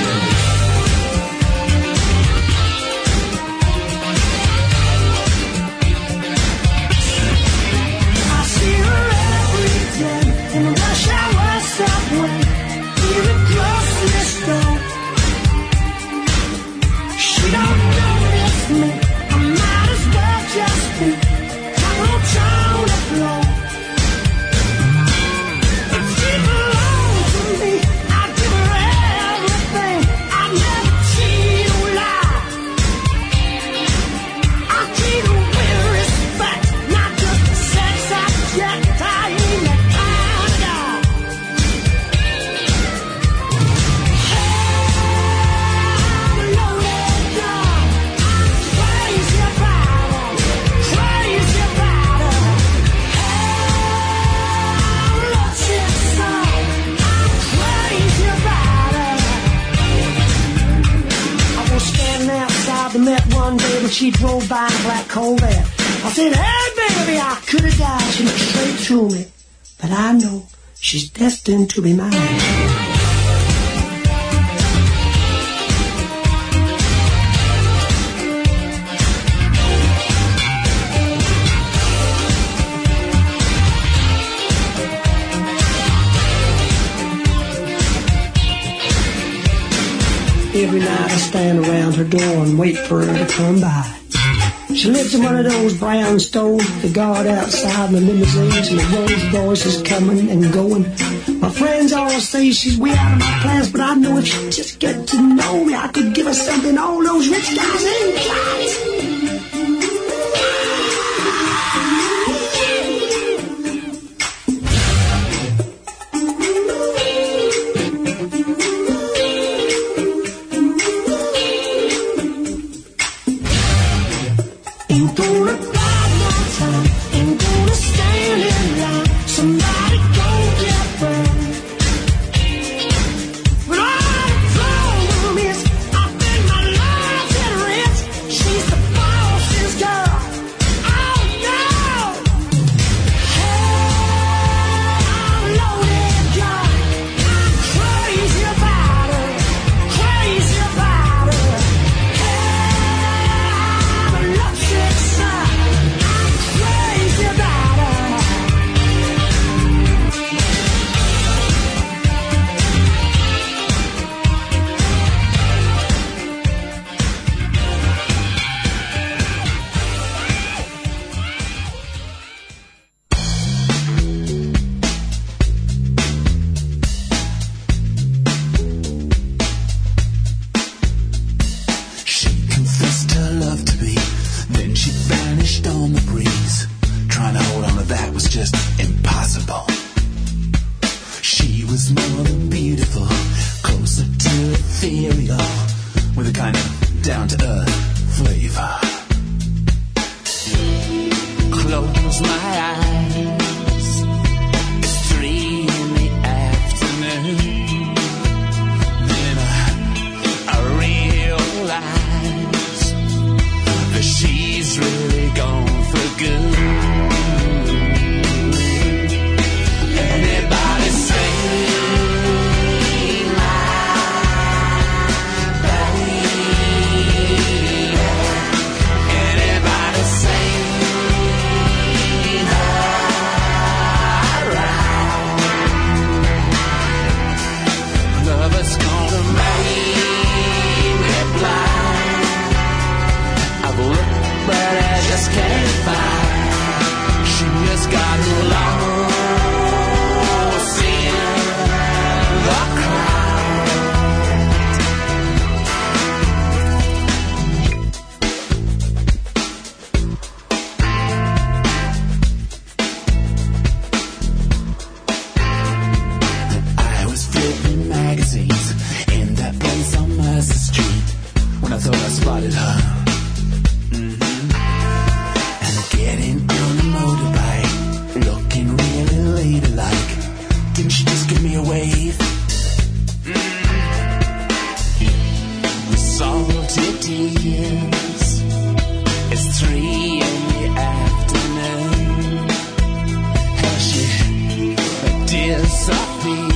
destined to be mine. Every night I stand around her door and wait for her to come by. She lives in one of those brown stoves, the guard outside and the limousines and the rose voices coming and going. My friends all say she's way out of my class, but I know if she just get to know me, I could give her something all those rich guys in class. It's three in the afternoon. She, Sophie.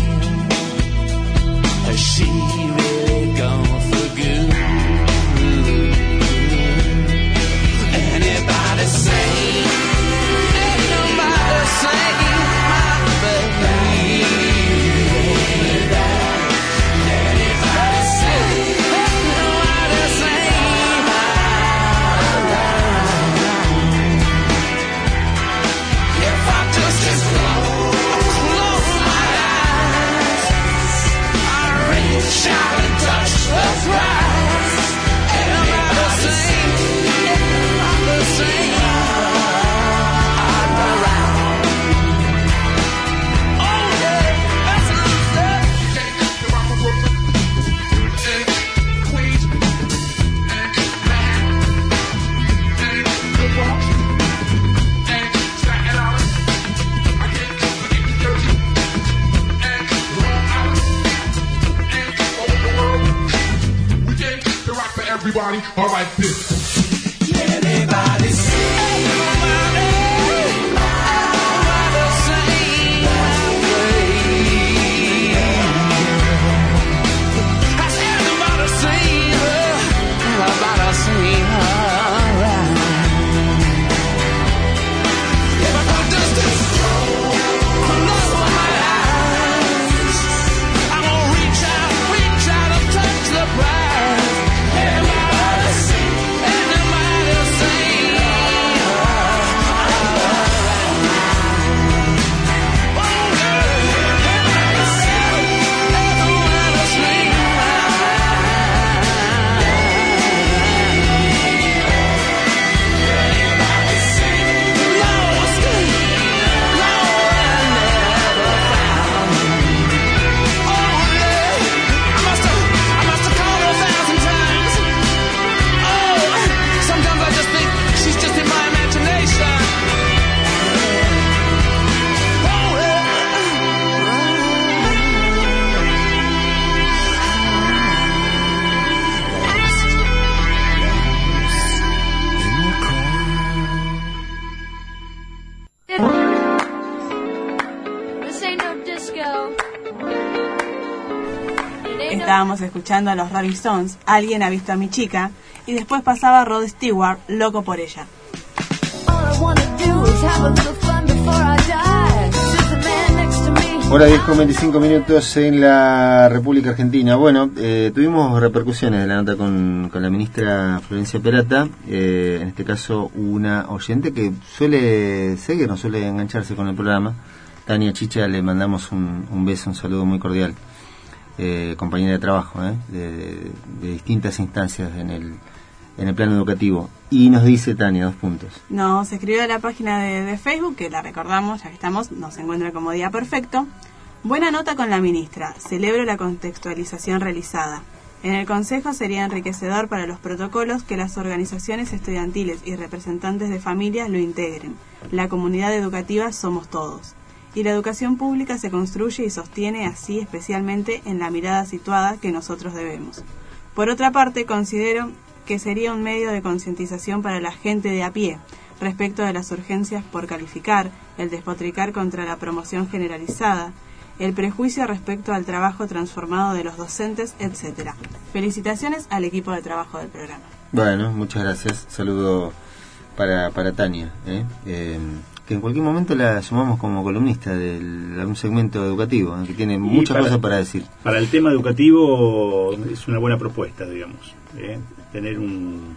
Escuchando a los Rolling Stones, Alguien ha visto a mi chica, y después pasaba Rod Stewart, Loco por ella. Hora 10 con 25 minutos en la República Argentina. Bueno, eh, tuvimos repercusiones de la nota con, con la ministra Florencia Perata. eh, en este caso, una oyente que suele seguir, no suele engancharse con el programa. Tania Chicha, le mandamos un, un beso, un saludo muy cordial. Eh, compañera de trabajo, eh, de, de- de distintas instancias en el, en el plano educativo. Y nos dice Tania, dos puntos. Nos escribió a la página de, de Facebook, que la recordamos, ya que estamos, nos encuentra como día perfecto. Buena nota con la ministra. Celebro la contextualización realizada. En el Consejo sería enriquecedor para los protocolos que las organizaciones estudiantiles y representantes de familias lo integren. La comunidad educativa somos todos. Y la educación pública se construye y sostiene así especialmente en la mirada situada que nosotros debemos. Por otra parte, considero que sería un medio de concientización para la gente de a pie respecto de las urgencias por calificar, el despotricar contra la promoción generalizada, el prejuicio respecto al trabajo transformado de los docentes, etcétera. Felicitaciones al equipo de trabajo del programa. Bueno, muchas gracias. Saludo para, para Tania, ¿eh? Eh, que en cualquier momento la sumamos como columnista de algún segmento educativo, que tiene muchas para- cosas para decir. Para el tema educativo es una buena propuesta, digamos. ¿eh? Tener un,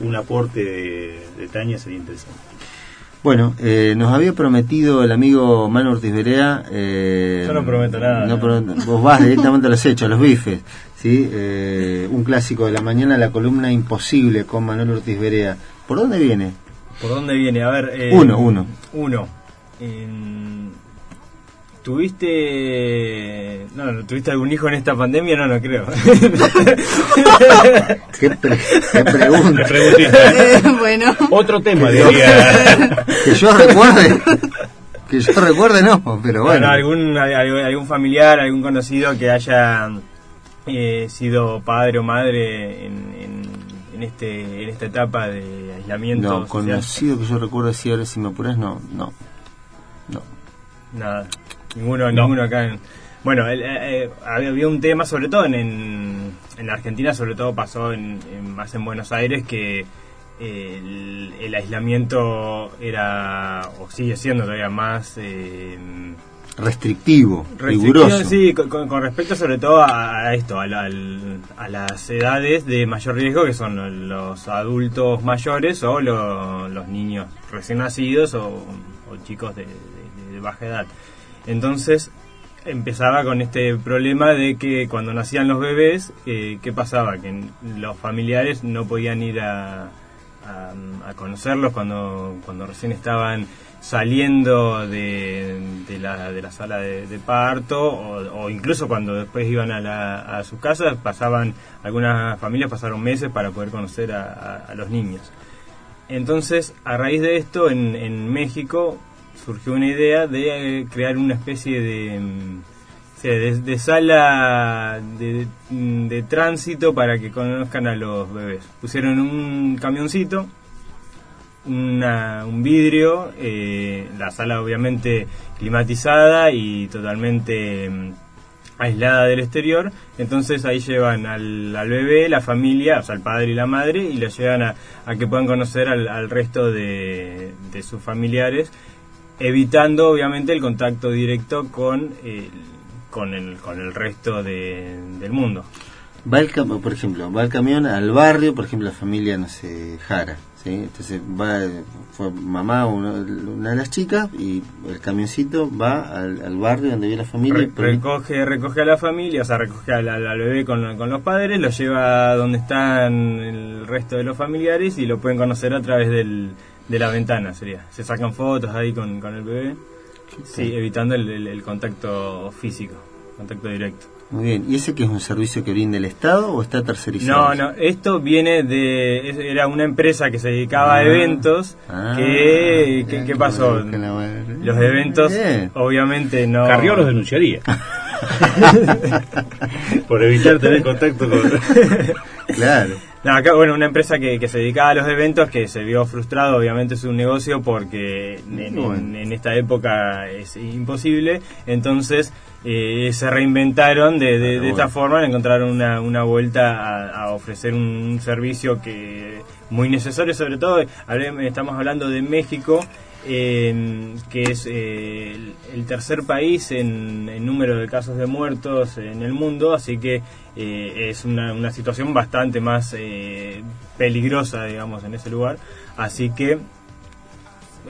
un aporte de, de Tania sería interesante. Bueno, eh, nos había prometido el amigo Manu Ortiz Berea. eh, Yo no prometo nada. no promet- vos vas directamente a los hechos, a los bifes. ¿sí? Eh, un clásico de la mañana, la columna Imposible con Manuel Ortiz Berea. ¿Por dónde viene? ¿Por dónde viene? A ver. eh, Uno, uno. Uno. ¿Tuviste. No, no, ¿tuviste algún hijo en esta pandemia? No, no creo. ¿Qué, pre- qué pregunta? Eh, bueno. Otro tema, diría. que yo recuerde. Que yo recuerde, no, pero bueno. Bueno, algún, algún, algún familiar, algún conocido que haya eh, sido padre o madre en, en, en este, en esta etapa de aislamiento No, social. conocido que yo recuerdo así, ahora si me apuras, no, no. No. Nada, ninguno, ninguno acá. en- bueno, el- eh, eh, había, un tema, sobre todo en, en, en la Argentina, sobre todo pasó en, en- más en Buenos Aires, que eh, el, el aislamiento era, o sigue siendo todavía más... eh, Restrictivo, Restrictivo, riguroso. Sí, con, con- respecto sobre todo a, esto, a, la- a las edades de mayor riesgo, que son los adultos mayores o lo- los niños recién nacidos o, o chicos de, de- de baja edad. Entonces empezaba con este problema de que cuando nacían los bebés, eh, ¿qué pasaba? Que los familiares no podían ir a, a, a conocerlos cuando, cuando recién estaban saliendo de, la, de la sala de, parto o, incluso cuando después iban a, la, a sus casas pasaban algunas familias pasaron meses para poder conocer a, a- los niños. Entonces a raíz de esto en, en México surgió una idea de eh, crear una especie de mm, de, de sala de, mm, de tránsito para que conozcan a los bebés. Pusieron un camioncito una- un vidrio, eh, la sala obviamente climatizada y totalmente mm, aislada del exterior, entonces ahí llevan al, al bebé, la familia, o sea, el padre y la madre, y lo llevan a, a que puedan conocer al, al resto de, de sus familiares, evitando obviamente el contacto directo con, el- con, el, con el resto de- del mundo. Va el por ejemplo, va el camión al barrio, por ejemplo, la familia, no sé, Jara, ¿sí? Entonces va, fue mamá, una, una de las chicas, y el camioncito va al, al barrio donde vive la familia. Re- recoge, recoge a la familia, o sea, recoge al, al- al bebé con, con los padres, lo lleva donde están el resto de los familiares y lo pueden conocer a través del, de la ventana, sería. Se sacan fotos ahí con, con el bebé, sí, evitando el, el- el contacto físico, contacto directo. Muy bien, ¿y ese que es un servicio que brinda el Estado o está tercerizado? No, no, esto viene de. Era una empresa que se dedicaba a Ah. eventos. Ah, que, que- ¿Qué pasó? Los eventos, Bien. obviamente no. Carrió los denunciaría. Por evitar tener contacto con... Claro. No, acá, bueno, una empresa que, que se dedicaba a los eventos que se vio frustrado, obviamente, su negocio porque en, en- en esta época es imposible. Entonces eh, se reinventaron de, de- de esta forma, encontraron una, una vuelta a, a ofrecer un, servicio que muy necesario, sobre todo, estamos hablando de México. eh, que es eh, el, el tercer país en, en número de casos de muertos en el mundo, así que eh, es una, una situación bastante más eh, peligrosa, digamos, en ese lugar. Así que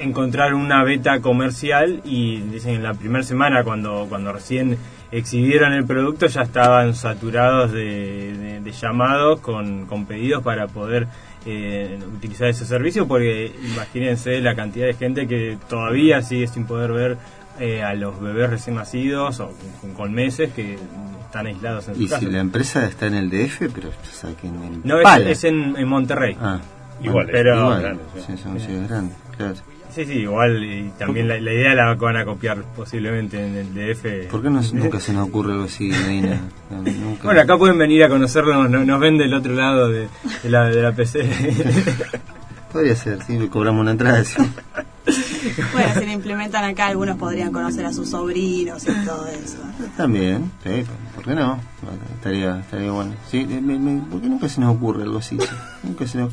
encontrar una beta comercial y dicen en la primera semana cuando, cuando recién exhibieron el producto ya estaban saturados de, de- de llamados con, con pedidos para poder eh, utilizar ese servicio porque imagínense la cantidad de gente que todavía sigue sin poder ver eh, a los bebés recién nacidos o con, con meses que están aislados en su Y casa. si la empresa está en el DF, pero o sea, que en, en No, es, es en, en Monterrey. Ah, igual, pero igual, grande, sí. sí, son ciudades grandes, claro. Sí, sí, igual y también la, la idea la van a copiar posiblemente en el DF. ¿Por qué no, nunca se nos ocurre algo así, Medina? Nunca. Bueno, acá pueden venir a conocernos, no- nos ven del otro lado de, de la, de la PC. Podría ser, sí, cobramos una entrada. sí. Bueno, si lo implementan acá, algunos podrían conocer a sus sobrinos y todo eso. También, sí, ¿por qué no? Estaría, estaría bueno. Sí, me- me- ¿Por qué nunca se nos ocurre algo así? sí? Nunca se nos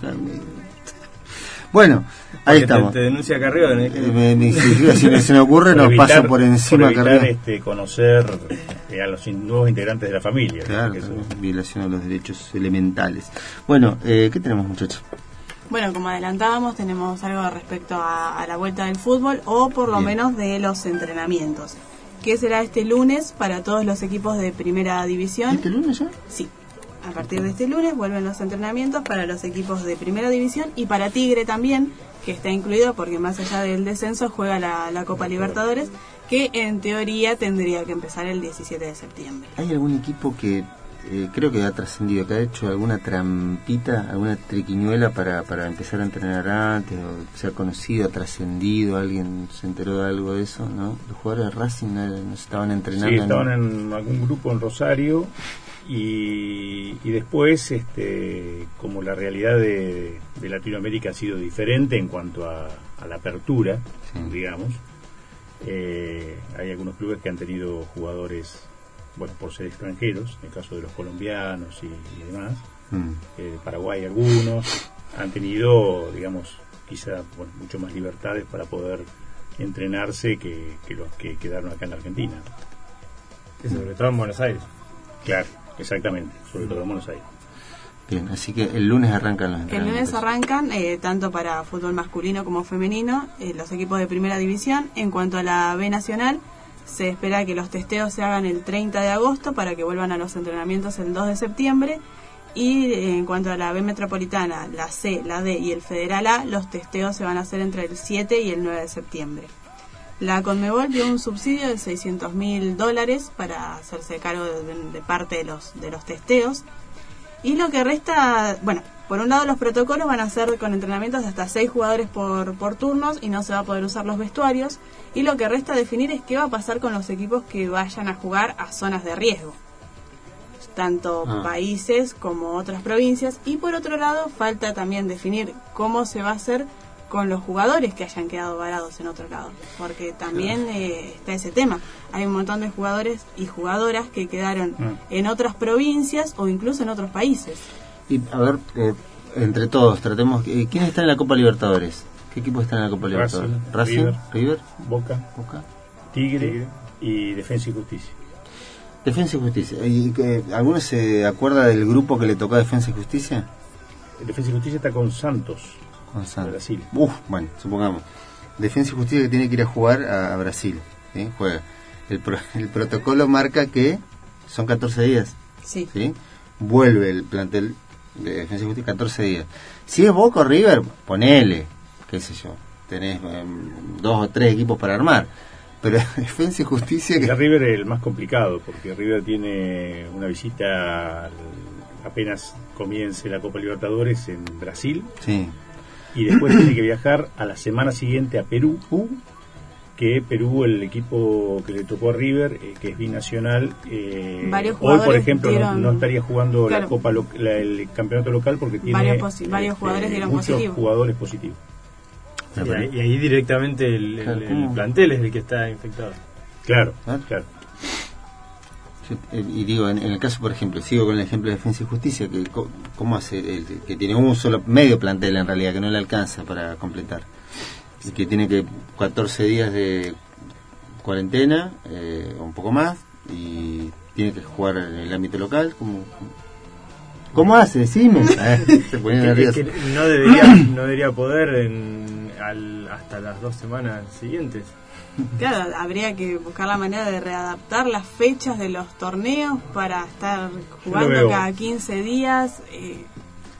Bueno, ahí Porque estamos. Te, denuncia acá arriba. Eh, me- me- si, si se nos ocurre, nos evitar- pasa por encima por acá evitar, arriba. este, conocer eh, a los in- nuevos integrantes de la familia. Claro, que eso- violación a los derechos elementales. Bueno, eh, ¿qué tenemos, muchachos? Bueno, como adelantábamos, tenemos algo respecto a, a la vuelta del fútbol o por lo Bien. menos de los entrenamientos. que será este lunes para todos los equipos de primera división? ¿Este lunes ya? Sí. A partir de este lunes vuelven los entrenamientos para los equipos de primera división y para Tigre también, que está incluido porque más allá del descenso juega la, la Copa Libertadores, que en teoría tendría que empezar el 17 de septiembre. ¿Hay algún equipo que eh, creo que ha trascendido, que ha hecho alguna trampita, alguna triquiñuela para, para empezar a entrenar antes, o se ha conocido, ha trascendido, alguien se enteró de algo de eso, ¿no? Los jugadores de Racing no, no estaban entrenando. Sí, en- estaban en algún grupo en Rosario y, y después, este, como la realidad de, de Latinoamérica ha sido diferente en cuanto a, a la apertura, digamos, eh, hay algunos clubes que han tenido jugadores, bueno, por ser extranjeros, en el caso de los colombianos y, y demás, Mm. eh, de Paraguay algunos, han tenido, digamos, quizá bueno, mucho más libertades para poder entrenarse que, que los que quedaron acá en la Argentina. Y sobre todo en Buenos Aires. Claro, exactamente, sobre todo en Buenos Aires. Bien, así que el lunes arrancan los El lunes arrancan eh, tanto para fútbol masculino como femenino eh, los equipos de primera división. En cuanto a la B Nacional, se espera que los testeos se hagan el 30 de agosto para que vuelvan a los entrenamientos el 2 de septiembre. Y eh, en cuanto a la B Metropolitana, la C, la D y el Federal A, los testeos se van a hacer entre el 7 y el 9 de septiembre. La Conmebol dio un subsidio de 600 mil dólares para hacerse cargo de, de parte de los, de los testeos. Y lo que resta, bueno, por un lado los protocolos van a ser con entrenamientos de hasta seis jugadores por, por turnos y no se va a poder usar los vestuarios. Y lo que resta definir es qué va a pasar con los equipos que vayan a jugar a zonas de riesgo. Tanto Ah. países como otras provincias. Y por otro lado falta también definir cómo se va a hacer con los jugadores que hayan quedado varados en otro lado. Porque también eh, está ese tema. Hay un montón de jugadores y jugadoras que quedaron Ah. en otras provincias o incluso en otros países. Y a ver, eh, entre todos, tratemos. Eh, ¿Quiénes están en la Copa Libertadores? ¿Qué equipos están en la Copa Libertadores? Racing, Racing, River, River, Boca, Boca. Tigre, y Defensa y Justicia. Defensa y Justicia. ¿Y que, ¿Alguno se acuerda del grupo que le tocó a Defensa y Justicia? Defensa y Justicia está con Santos, Con Santos. Brasil. Uf, bueno, supongamos. Defensa y Justicia que tiene que ir a jugar a, a Brasil. ¿sí? Juega. El, pro- el protocolo marca que son 14 días. Sí. Vuelve el plantel de Defensa y Justicia 14 días. Si es Boca o River, ponele, qué sé yo. Tenés em, dos o tres equipos para armar. Pero Defensa y Justicia que... La River es el más complicado, porque River tiene una visita al- apenas comience la Copa Libertadores en Brasil Sí. Y después tiene que viajar a la semana siguiente a Perú, que Perú, el equipo que le tocó a River, eh, que es binacional, eh, hoy por ejemplo no, dieron- no estaría jugando Claro. la Copa lo- la- el campeonato local porque tiene Varios posi- varios este, jugadores dieron muchos positivo. jugadores positivos. Y ahí, y ahí directamente el, el- Claro, el ¿cómo? plantel es el que está infectado. Claro, ¿Ah? claro. Yo, eh, y digo, en, en el caso, por ejemplo, sigo con el ejemplo de Defensa y Justicia, que ¿cómo hace? El, que tiene un solo, medio plantel en realidad, que no le alcanza para completar. Y que tiene que 14 días de cuarentena, eh, o un poco más, y tiene que jugar en el ámbito local. ¿Cómo, cómo hace? Decime. Eh, Se nervioso. que no debería, no debería poder en- al- hasta las dos semanas siguientes. Claro, habría que buscar la manera de readaptar las fechas de los torneos para estar jugando cada 15 días. eh,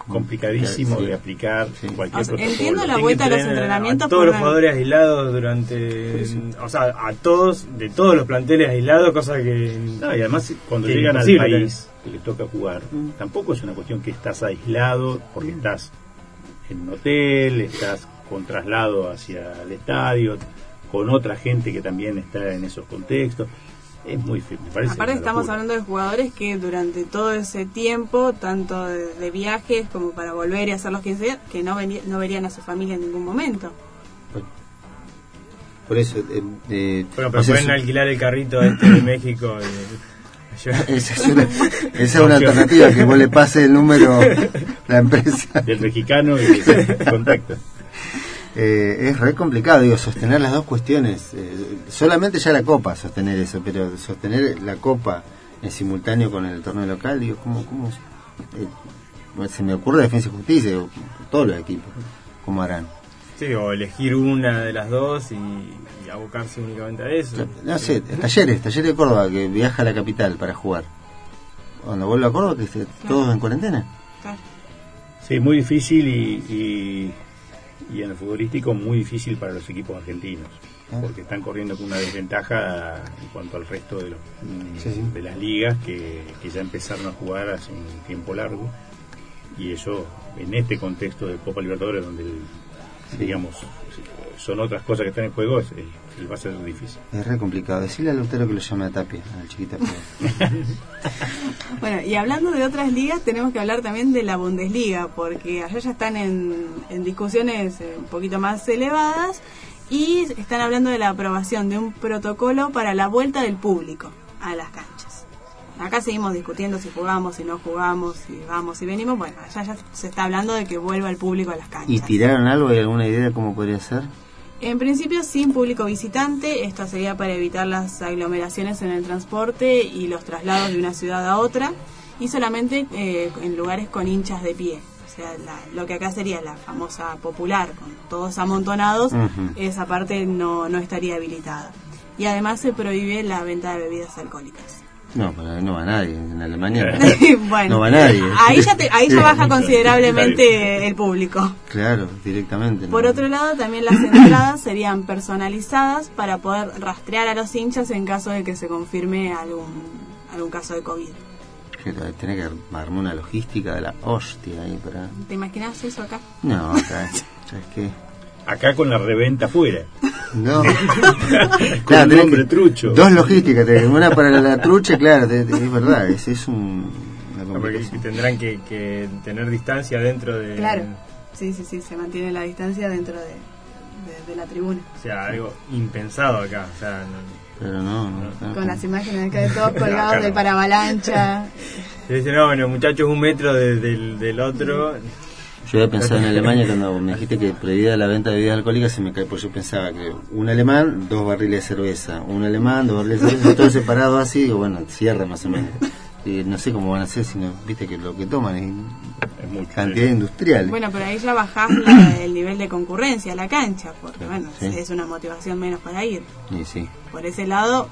Complicadísimo Sí. de aplicar en cualquier O sea, protocolo. entiendo la vuelta a los entrenamientos A todos los jugadores aislados durante. O sea, a todos, de todos los planteles aislados, cosa que. No, y además cuando que llegan al país que les toca jugar, tampoco es una cuestión que estás aislado porque estás en un hotel, estás con traslado hacia el estadio, con otra gente que también está en esos contextos. Es muy me parece Aparte estamos locura. hablando de jugadores que durante todo ese tiempo, tanto de, de viajes como para volver y hacer los 15 días, que no, veni- no verían a su familia en ningún momento. Por eso. eh, eh, Bueno, pero sea, pueden alquilar el carrito este de México. y- Esa es una, esa es una alternativa, que vos le pase el número la empresa. del mexicano y contacto. Eh, es re complicado, digo, sostener las dos cuestiones. Eh, solamente ya la Copa, sostener eso, pero sostener la Copa en simultáneo con el torneo local, digo, ¿cómo? cómo eh, se me ocurre Defensa y Justicia, digo, todos los equipos, ¿cómo harán? Sí, o elegir una de las dos y, y abocarse únicamente a eso. No sé, Talleres, Talleres de Córdoba, que viaja a la capital para jugar. Cuando vuelve a Córdoba, que esté todos en cuarentena. Sí, muy difícil y, y, y en el futbolístico muy difícil para los equipos argentinos, Ah. porque están corriendo con una desventaja en cuanto al resto de, los, Sí, sí. de las ligas que, que ya empezaron a jugar hace un tiempo largo y eso en este contexto de Copa Libertadores donde el- digamos son otras cosas que están en juego es, es- va a ser difícil. Es re complicado. Decirle al Lutero que lo llame a Tapia, al chiquita. Bueno, y hablando de otras ligas, tenemos que hablar también de la Bundesliga, porque allá ya están en, en discusiones eh, un poquito más elevadas y están hablando de la aprobación de un protocolo para la vuelta del público a las canchas. Acá seguimos discutiendo si jugamos, si no jugamos, si vamos, si venimos. Bueno, allá ya se está hablando de que vuelva el público a las canchas. ¿Y tiraron algo? ¿Hay alguna idea de cómo podría ser? En principio sin público visitante, esto sería para evitar las aglomeraciones en el transporte y los traslados de una ciudad a otra, y solamente eh, en lugares con hinchas de pie. O sea, la- lo que acá sería la famosa popular, con todos amontonados, esa parte no, no estaría habilitada. Y además se prohíbe la venta de bebidas alcohólicas. No, pero no va nadie. En Alemania bueno, no va nadie. ahí ya, te- ahí ya baja considerablemente el público. Claro, directamente. Por no. otro lado, también las entradas serían personalizadas para poder rastrear a los hinchas en caso de que se confirme algún, algún caso de COVID. Tiene que armar una logística de la hostia ahí para... ¿Te imaginas eso acá? No, acá, ¿sabes qué? Acá con la reventa afuera. No. con Claro, un tenés que- trucho. Dos logísticas, tenés una para la, trucha, claro, te- te- es verdad, es, es un, una No, porque tendrán que, que tener distancia dentro de. Claro. Sí, sí, sí, se mantiene la distancia dentro de, de- de la tribuna. O sea, algo impensado acá. O sea, no- Pero no, no, no. Con las imágenes acá de todos colgados claro. del paravalancha. Se dice, no, bueno, muchachos, un metro de- del, del otro. Yo había pensado en Alemania cuando me dijiste que prohibida la venta de bebidas alcohólicas, se me cae, pues yo pensaba que un alemán, dos barriles de cerveza, un alemán, dos barriles de cerveza, todo separado así, digo, bueno, cierra más o menos. Y no sé cómo van a hacer, sino, viste que lo que toman es, cantidad industrial. Bueno, pero ahí ya bajás la- el nivel de concurrencia a la cancha, porque bueno, Sí. es una motivación menos para ir. Y sí, Por ese lado,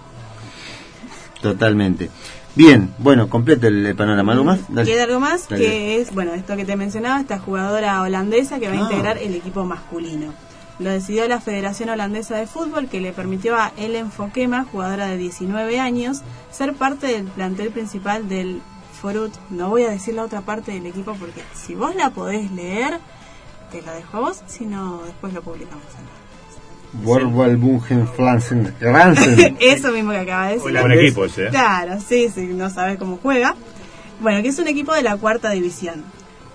totalmente. Bien, bueno, completo el, el panorama. ¿Algo más? Dale. Queda algo más Dale. que es, bueno, esto que te mencionaba, esta jugadora holandesa que va a Ah. integrar el equipo masculino. Lo decidió la Federación Holandesa de Fútbol que le permitió a Ellen Fokema, jugadora de 19 años, ser parte del plantel principal del Forut. No voy a decir la otra parte del equipo porque si vos la podés leer, te la dejo a vos, si no, después lo publicamos. En Vorwalbungen Flansen Gransen. Eso mismo que acaba de decir. Buen equipo ese, ¿eh? Claro, sí, sí, no sabes cómo juega. Bueno, que es un equipo de la cuarta división.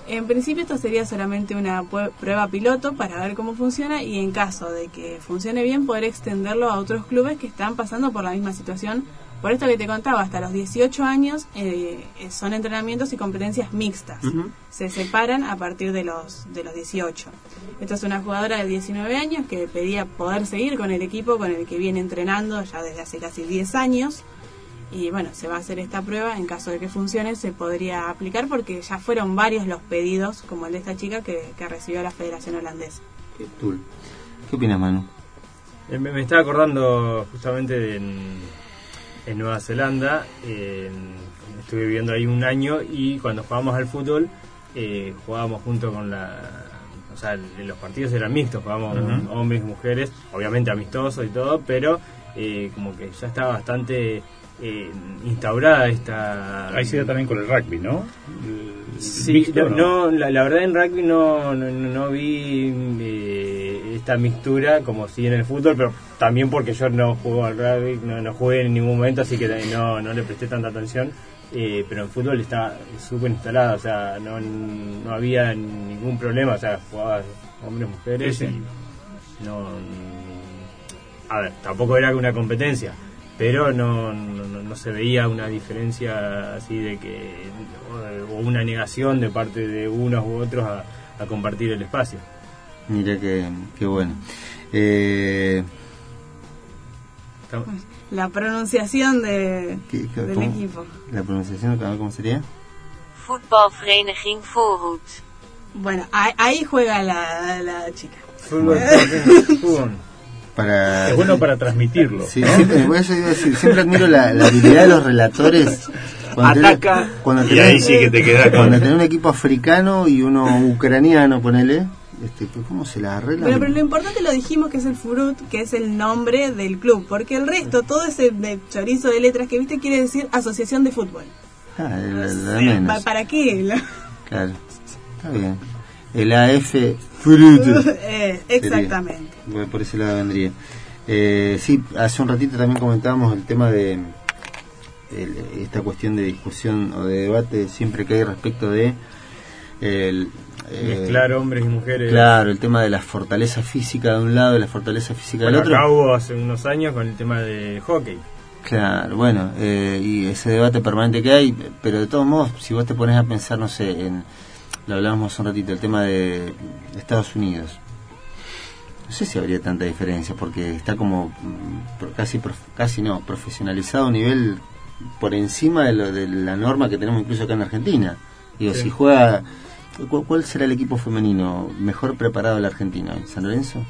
En principio esto sería solamente una pue- prueba piloto para ver cómo funciona y en caso de que funcione bien poder extenderlo a otros clubes que están pasando por la misma situación. Por esto que te contaba, hasta los 18 años eh, son entrenamientos y competencias mixtas. Se separan a partir de los, de los 18. Esta es una jugadora de 19 años que pedía poder seguir con el equipo con el que viene entrenando ya desde hace casi 10 años. Y bueno, se va a hacer esta prueba. En caso de que funcione, se podría aplicar porque ya fueron varios los pedidos, como el de esta chica que, que recibió la Federación Holandesa. Qué. ¿Qué opinas, Manu? Eh, Me, me estaba acordando justamente de en, en Nueva Zelanda. estuve viviendo ahí un año y cuando jugábamos al fútbol eh, jugábamos junto con la. O sea, los partidos eran mixtos, jugábamos Ujú. hombres y mujeres, obviamente amistosos y todo, pero eh, como que ya estaba bastante eh, instaurada esta. Ahí se da también con el rugby, ¿no? Sí, Mixto, no, no, la, la verdad en rugby no, no, no- vi eh, esta mixtura como si en el fútbol, pero también porque yo no juego al rugby, no, no jugué en ningún momento, así que no, no le presté tanta atención. Eh, pero en fútbol está súper instalada, o sea, no, no había ningún problema, o sea, jugaba hombres, mujeres, Sí, sí. y no, a ver, tampoco era una competencia, pero no, no, no- se veía una diferencia así de que o una negación de parte de unos u otros a, a compartir el espacio. Mira qué, qué bueno. Eh, La pronunciación de, ¿qué- qué- del cómo? equipo. La pronunciación, ¿cómo sería? Voetbalvereniging Voorhoed. Bueno, ahí, ahí juega la, la chica. Fútbol, fútbol. Para... Es bueno para transmitirlo. Sí, siempre, a decir, admiro la, la habilidad de los relatores. Ataca, cuando y tenés- ahí sí que te con- Cuando tenés un equipo africano y uno ucraniano, ponele, este, pues, ¿cómo se la arregla? Bueno, pero lo importante lo dijimos que es el Furut, que es el nombre del club, porque el resto, todo ese de chorizo de letras que viste, quiere decir asociación de fútbol. Ah, la, la Sí, menos. ¿pa- ¿Para qué? Claro, está bien. El AF Fruit. Eh, exactamente. Bueno, por ese lado vendría. Eh, sí, hace un ratito también comentábamos el tema de el- esta cuestión de discusión o de debate siempre que hay respecto de el, eh, Mezclar hombres y mujeres. Claro, el tema de la fortaleza física de un lado y la fortaleza física Bueno, del otro. acá hubo hace unos años con el tema de hockey. Claro, bueno, eh, y ese debate permanente que hay, pero de todos modos, si vos te pones a pensar, no sé, en, lo hablábamos hace un ratito, el tema de Estados Unidos. No sé si habría tanta diferencia, porque está como mm, casi, casi no, profesionalizado a un nivel por encima de, lo, de la norma que tenemos incluso acá en Argentina. Digo, Sí. si juega, ¿cu- ¿cuál será el equipo femenino mejor preparado de la Argentina? ¿San Lorenzo?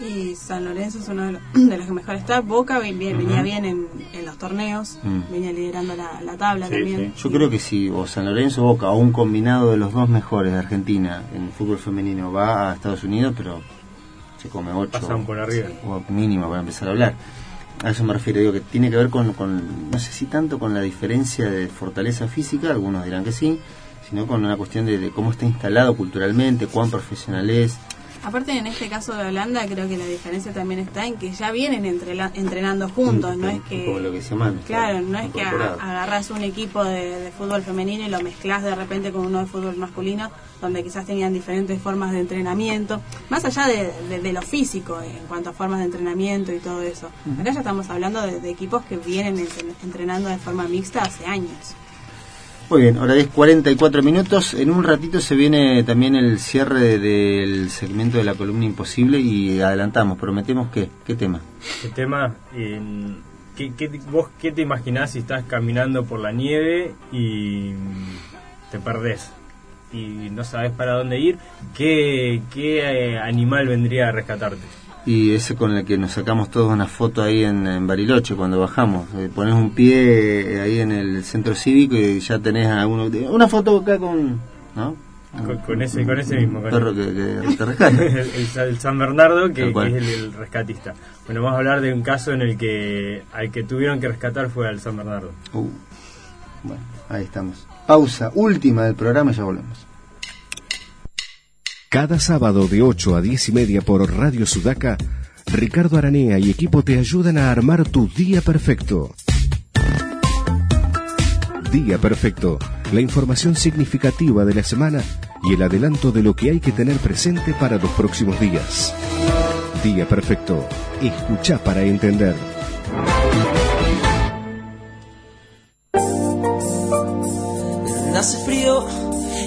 Y San Lorenzo es uno de los, de los que mejor está. Boca venía bien en, en los torneos, Mm. venía liderando la, la tabla también. Yo creo que si o San Lorenzo o Boca o un combinado de los dos mejores de Argentina en fútbol femenino va a Estados Unidos, pero se come ocho. Pasan por arriba. O mínimo para empezar a hablar. A eso me refiero, digo que tiene que ver con, con, no sé si tanto con la diferencia de fortaleza física, algunos dirán que sí, sino con una cuestión de, de cómo está instalado culturalmente, cuán profesional es. Aparte, en este caso de Holanda, creo que la diferencia también está en que ya vienen entrela- entrenando juntos, no es que... Como lo que se llama. Claro, no es que agarras un equipo de, de fútbol femenino y lo mezclas de repente con uno de fútbol masculino, donde quizás tenían diferentes formas de entrenamiento, más allá de, de- de lo físico en cuanto a formas de entrenamiento y todo eso. Acá ya estamos hablando de, equipos que vienen entre- entrenando de forma mixta hace años. Muy bien, ahora es 44 minutos. En un ratito se viene también el cierre del segmento de la columna imposible y adelantamos, prometemos que, ¿qué tema? El tema, eh, ¿qué, qué- vos qué te imaginás si estás caminando por la nieve y te perdés? Y no sabes para dónde ir, ¿qué, qué eh, animal vendría a rescatarte? Y ese con el que nos sacamos todos una foto ahí en, en Bariloche cuando bajamos. Eh, pones un pie eh, ahí en el centro cívico y ya tenés a uno. Una foto acá con. ¿No? Con, con ese, con ese mismo. Con perro el- que, que te rescata. el, San Bernardo, que, es el, el rescatista. Bueno, vamos a hablar de un caso en el que al que tuvieron que rescatar fue al San Bernardo. Uh, bueno, ahí estamos. Pausa última del programa y ya volvemos. Cada sábado de 8 a 10 y media por Radio Sudaca, Ricardo Aranea y equipo te ayudan a armar tu día perfecto. Día perfecto, la información significativa de la semana y el adelanto de lo que hay que tener presente para los próximos días. Día perfecto, escucha para entender. Hace frío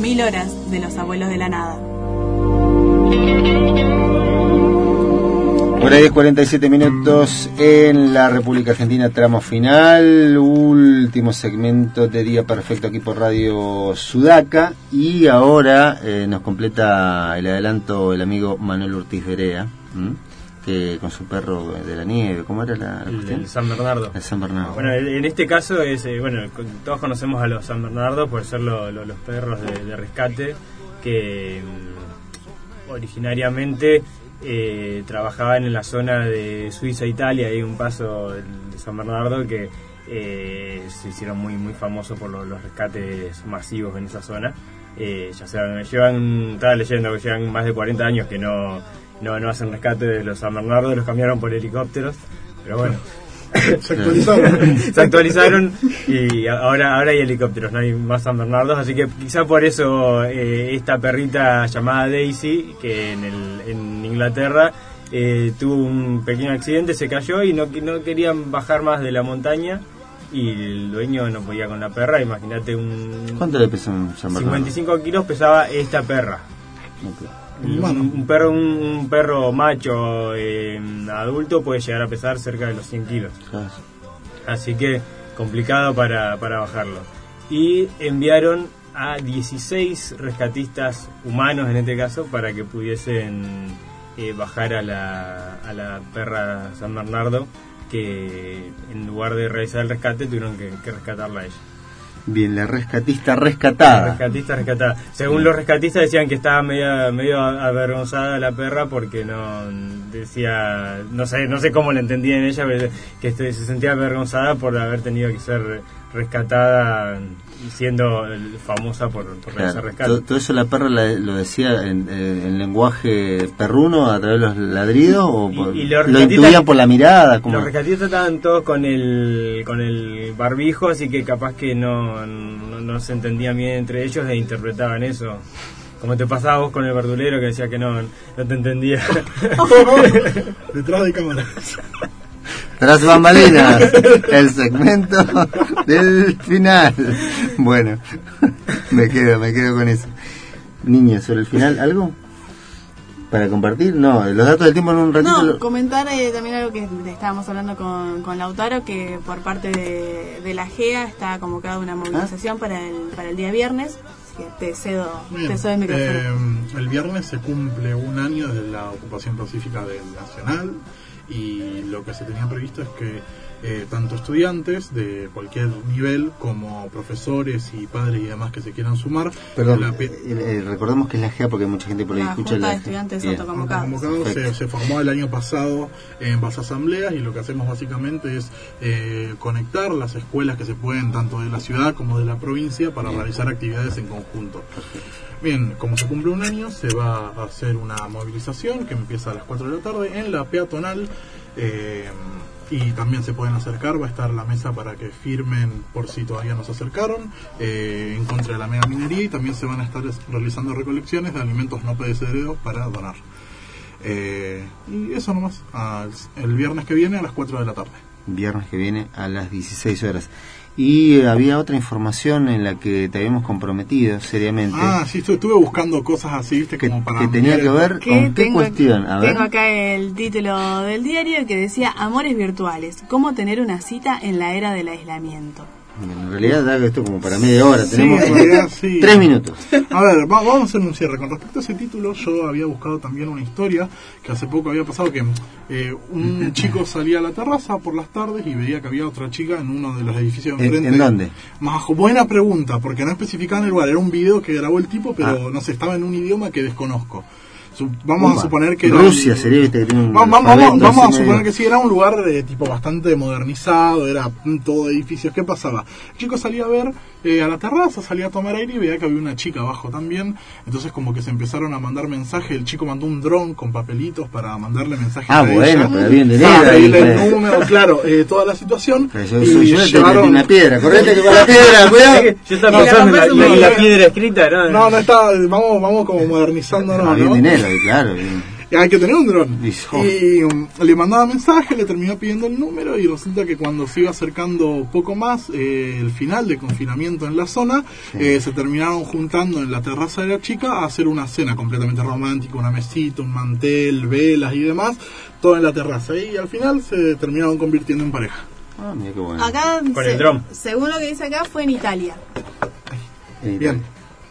Mil Horas de los Abuelos de la Nada. Hora 10, 47 minutos en la República Argentina, tramo final, último segmento de Día Perfecto aquí por Radio Sudaca y ahora eh, nos completa el adelanto el amigo Manuel Ortiz Berea, ¿m? Que con su perro de la nieve, ¿cómo era la, cuestión? el San Bernardo. El San Bernardo. Bueno, en este caso es, eh, bueno, todos conocemos a los San Bernardo por ser lo- lo- los perros de, de rescate que mm, originariamente eh, trabajaban en la zona de Suiza, Italia, hay un paso de San Bernardo que eh, se hicieron muy muy famosos por lo- los rescates masivos en esa zona. Eh, ya sea, llevan, estaba leyendo que llevan más de 40 años que no, no, no hacen rescate de los San Bernardo, los cambiaron por helicópteros, pero bueno. Se actualizaron. Se actualizaron y ahora ahora hay helicópteros, no hay más San Bernardos, así que quizá por eso eh, esta perrita llamada Daisy, que en, el, en Inglaterra eh, tuvo un pequeño accidente, se cayó y no, no querían bajar más de la montaña y el dueño no podía con la perra, imagínate un... ¿Cuánto le pesa un San Bernardo? 55 kilos pesaba esta perra. Un, un perro un, un perro macho eh, adulto puede llegar a pesar cerca de los 100 kilos. Así que complicado para, para bajarlo. Y enviaron a 16 rescatistas humanos en este caso para que pudiesen eh, bajar a la, a la perra San Bernardo que en lugar de realizar el rescate tuvieron que, que rescatarla a ella. Bien, la rescatista rescatada. Rescatista rescatada. Según los rescatistas decían que estaba medio, medio avergonzada la perra porque no decía, no sé, no sé cómo le entendían ella, pero que se sentía avergonzada por haber tenido que ser rescatada y siendo el- famosa por, por Claro, ese rescate. todo, todo eso la perra la- lo decía en, eh, en lenguaje perruno a través de los ladridos o por- y lo rescatistas- intuían por la mirada como Los rescatistas estaban todos con el, con el barbijo, así que capaz que no, no, no se entendían bien entre ellos e interpretaban eso. Como te pasaba vos con el verdulero que decía que no, no te entendía. Detrás de cámara. tras bambalinas el segmento del final. Bueno me quedo me quedo con eso. Niña sobre el final algo para compartir no los datos del tiempo en un ratito No, lo- comentar eh, también algo que estábamos hablando con, con Lautaro, que por parte de, de la GEA está convocada una movilización para, el, para el día viernes. Así que te cedo, Bien, te cedo el micrófono. eh, el viernes se cumple un año de la ocupación pacífica del Nacional y lo que se tenía previsto es que eh, tanto estudiantes de cualquier nivel como profesores y padres y demás que se quieran sumar perdón la eh, eh, recordemos que es la GEA porque mucha gente por ahí La escucha Junta la de Estudiantes. Autoconvocados. Se, formó el año pasado en base a asambleas y lo que hacemos básicamente es eh, conectar las escuelas que se pueden tanto de la ciudad como de la provincia para realizar actividades en conjunto. Bien, como se cumple un año, se va a hacer una movilización que empieza a las 4 de la tarde en la peatonal. eh, y también se pueden acercar, va a estar la mesa para que firmen por si todavía no se acercaron, eh, en contra de la mega minería y también se van a estar es- realizando recolecciones de alimentos no perecederos para donar. Eh, y eso nomás, al- el viernes que viene a las 4 de la tarde. viernes que viene a las 16 horas y había otra información en la que te habíamos comprometido seriamente Ah, sí, estu- estuve buscando cosas así, viste, como para... que tenía que ver ¿Qué? con qué Tengo- cuestión a ver Tengo acá el título del diario que decía Amores virtuales, cómo tener una cita en la era del aislamiento. En realidad da esto como para media hora Sí, tenemos en realidad, sí. tres minutos A ver, va- vamos a hacer un cierre. Con respecto a ese título, yo había buscado también una historia que hace poco había pasado que eh, un chico salía a la terraza por las tardes y veía que había otra chica en uno de los edificios de ¿En, enfrente. en dónde? Más buena pregunta, porque no especificaba en el lugar. Era un video que grabó el tipo, pero Ah. no sé, estaba en un idioma que desconozco. Vamos Upa. a suponer que era Rusia un- sería que tiene un Vamos, vamos, vamos, a suponer que sí, era un lugar de tipo bastante modernizado, era todo edificios. ¿Qué pasaba? El chico salía a ver eh, a la terraza, salía a tomar aire y veía que había una chica abajo también. Entonces como que se empezaron a mandar mensajes. El chico mandó un dron con papelitos para mandarle mensajes Ah, a bueno, ella. pero bien de ahí, pues. el número, claro, eh, toda la situación. Pero yo y yo, llevaron- una piedra, correte que la piedra, cuidado. Yo estaba No, pensando en la, no, la- piedra escrita, ¿no? No, no está, vamos, vamos como modernizándonos, Ah, bien ¿no? dinero, claro. bien. Y hay que tener un dron. Y-. Y um, le mandaba mensaje, le terminó pidiendo el número y resulta que cuando se iba acercando poco más eh, el final de confinamiento en la zona, eh, se terminaron juntando en la terraza de la chica a hacer una cena completamente romántica, una mesita, un mantel, velas y demás, todo en la terraza. Y al final se terminaron convirtiendo en pareja. Ah, mira qué bueno. Acá, Con se- el dron. según lo que dice acá, fue en Italia. Bien,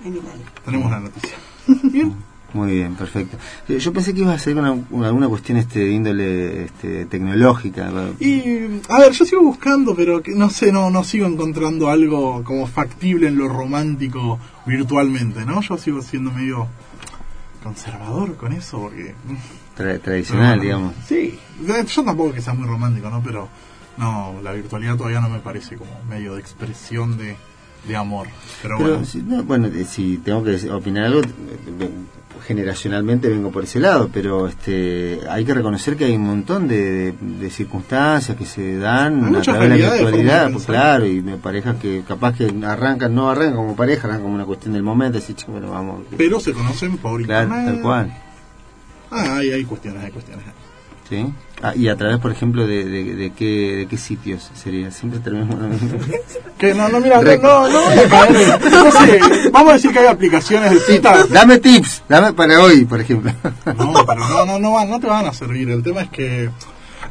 En Italia. tenemos la noticia. Bien. Muy bien, perfecto. Eh, Yo pensé que ibas a hacer una, una- alguna cuestión este, de índole este, tecnológica. Y, a ver, yo sigo buscando, pero que no sé, no, no sigo encontrando algo como factible en lo romántico virtualmente, ¿no? Yo sigo siendo medio conservador con eso, porque... mm, Tra- tradicional, digamos. Sí, yo tampoco que sea muy romántico, ¿no? Pero no, la virtualidad todavía no me parece como medio de expresión de, de amor. Pero, Pero bueno, si, no, bueno, eh, si tengo que opinar algo, eh, generacionalmente vengo por ese lado, pero este hay que reconocer que hay un montón de, de circunstancias que se dan a través de la de pues claro, y me parejas que capaz que arrancan, no arrancan como pareja, arrancan como una cuestión del momento, así, bueno, vamos. pero se conocen por Claro, tal cual. Ah, hay, hay cuestiones, hay cuestiones. ¿Sí? Ah, y a través, por ejemplo, de, de, de qué, de qué sitios sería. Siempre terminamos lo mismo. Que no, no, mira, Rec- no, no. No sé, vamos a decir que hay aplicaciones de citas. Dame tips, dame para hoy, por ejemplo. No, pero no, no, no, van- no te van a servir. El tema es que.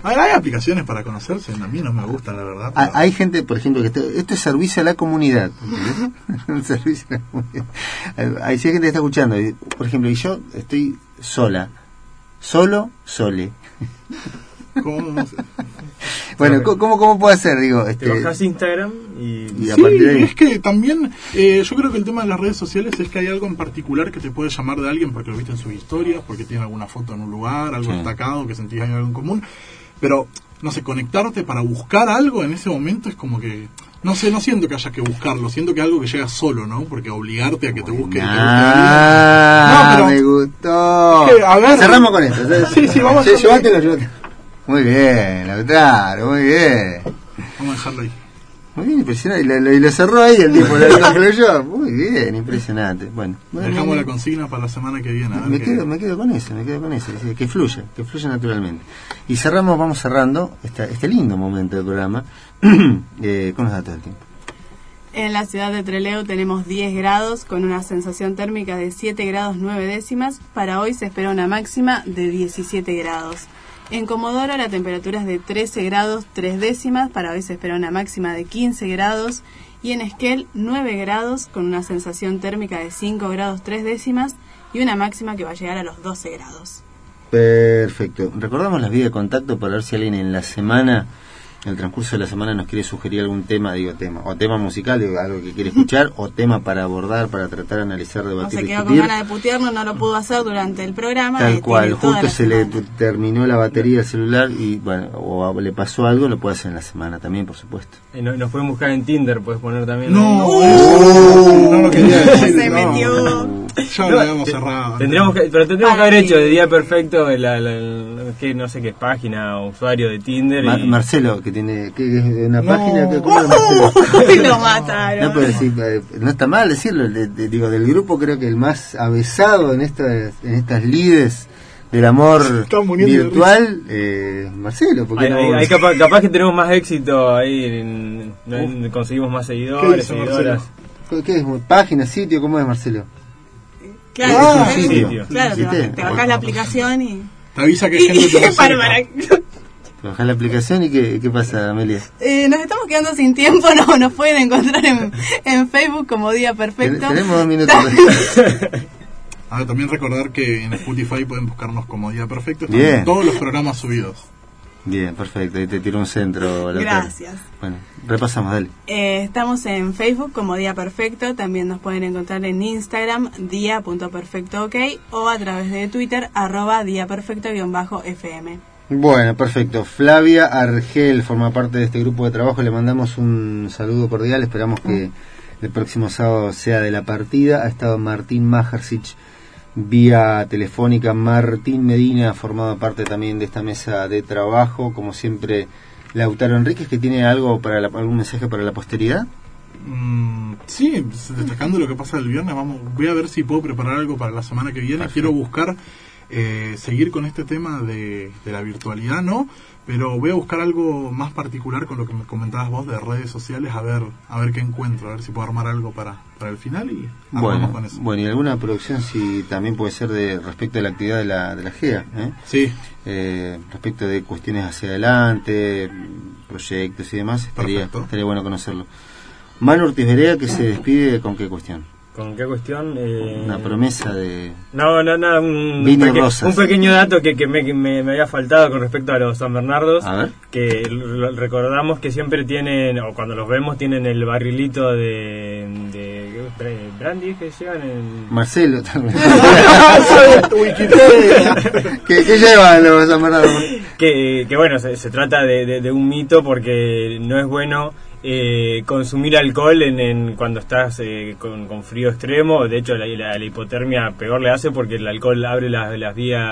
A ver, hay aplicaciones para conocerse. A mí no me gustan, la verdad. Ah, pero- Hay gente, por ejemplo, que te- esto es servicio a la comunidad. servicio a la comunidad. Hay hay gente que está escuchando. Por ejemplo, y yo estoy sola. Solo, sole. ¿Cómo Bueno, ¿cómo, cómo, cómo puedo hacer? Digo, Te este, bajas Instagram y... y a Sí, partir de ahí. es que también eh, yo creo que el tema de las redes sociales es que hay algo en particular que te puede llamar de alguien porque lo viste en sus historias, porque tiene alguna foto en un lugar, algo Sí. destacado, que sentís hay algo en común, pero no sé, conectarte para buscar algo en ese momento es como que No sé, no siento que haya que buscarlo, siento que es algo que llega solo, ¿no? Porque obligarte a que te busque. Ah, No, me gustó. Es que, a ver. Cerramos con esto. Sí, sí, vamos Sí, a- llévatelo, llévatelo. Muy bien, Lautaro, muy bien. Vamos a dejarlo ahí. Muy bien, impresionante. Y lo, lo- lo cerró ahí el tipo, lo, lo. Muy bien, impresionante. Bueno, bueno, Dejamos bueno. la consigna para la semana que viene. a ver Me quedo, me quedo con eso, me quedo con eso. Que fluya, que fluya naturalmente. Y cerramos, vamos cerrando esta, este lindo momento del programa eh, con los datos del tiempo. En la ciudad de Trelew tenemos 10 grados con una sensación térmica de 7 grados 9 décimas. Para hoy se espera una máxima de 17 grados. En Comodoro la temperatura es de 13 grados 3 décimas. Para hoy se espera una máxima de 15 grados. Y en Esquel 9 grados con una sensación térmica de 5 grados 3 décimas y una máxima que va a llegar a los 12 grados. Perfecto. Recordamos las vías de contacto para ver si alguien en la semana, en el transcurso de la semana, nos quiere sugerir algún tema, digo tema, o tema musical, digo, algo que quiere escuchar, o tema para abordar, para tratar, analizar, O debatir, se quedó con discutir. ganas de putearnos, no lo pudo hacer durante el programa. Tal y cual, justo la se le semana. terminó la batería del celular y bueno, o le pasó algo, lo puede hacer en la semana también, por supuesto. Eh, no- nos pueden buscar en Tinder, puedes poner también. No, no lo quería decir. Se no. metió. Ya lo habíamos cerrado. Tendríamos que, pero tendríamos que haber hecho de día perfecto la, la- el- que no sé qué página o usuario de Tinder Ma- y Marcelo, que tiene que, una No. página que ¿cómo es Marcelo? Uy, lo mataron. No, pero sí, eh, no está mal decirlo. de- de- digo, del grupo creo que el más avesado en estas, en estas lides del amor virtual, eh, Marcelo. Porque no, ahí capaz, capaz que tenemos más éxito ahí, en- en- conseguimos más ¿Qué seguidores, dice seguidoras. ¿Qué es? ¿Página, sitio? ¿Cómo es Marcelo? Claro, Ah, sí, tío. claro, te, te bajás la aplicación y... Te avisa que hay gente que te. Bajás la aplicación y ¿qué, qué pasa, Amelia? Eh, nos estamos quedando sin tiempo, no, nos pueden encontrar en, en Facebook como Día Perfecto. Tenemos dos minutos. A ver, también recordar que en Spotify pueden buscarnos como Día Perfecto. Están Bien. todos los programas subidos. Bien, perfecto. Ahí te tiro un centro. Gracias. Bueno, repasamos, dale. Eh, estamos en Facebook como Día Perfecto, también nos pueden encontrar en Instagram día.perfectook o a través de Twitter arroba día perfecto-fm. Bueno, perfecto. Flavia Argel forma parte de este grupo de trabajo. Le mandamos un saludo cordial. Esperamos que el próximo sábado sea de la partida. Ha estado Martín Majarsic vía telefónica. Martín Medina formado parte también de esta mesa de trabajo. Como siempre, Lautaro Enríquez, que tiene algo para la- algún mensaje para la posteridad. Mm, sí, destacando lo que pasa el viernes, vamos, voy a ver si puedo preparar algo para la semana que viene. Quiero buscar eh, seguir con este tema de, de la virtualidad, ¿no? Pero voy a buscar algo más particular con lo que me comentabas vos de redes sociales, a ver, a ver qué encuentro, a ver si puedo armar algo para, para el final y Bueno, con eso. bueno, y alguna producción si también puede ser de respecto a la actividad de la, de la GEA. ¿eh? Sí, eh, respecto de cuestiones hacia adelante, proyectos y demás, estaría, Perfecto. estaría bueno conocerlo. Manu Ortiz Berea, que se despide con qué cuestión? ¿Con qué cuestión? Eh, Una promesa de... No, no, no, un, peque- rosas. un pequeño dato que, que me, me- me había faltado con respecto a los San Bernardos, A ver. que recordamos que siempre tienen, o cuando los vemos, tienen el barrilito de, de br- brandy que llevan en... Marcelo también. ¿Qué, ¿Qué llevan los San Bernardo? que, que bueno, se, se trata de, de- de un mito porque no es bueno eh, consumir alcohol en, en cuando estás eh, con, con frío extremo. De hecho, la, la- la hipotermia peor le hace porque el alcohol abre las, las vías,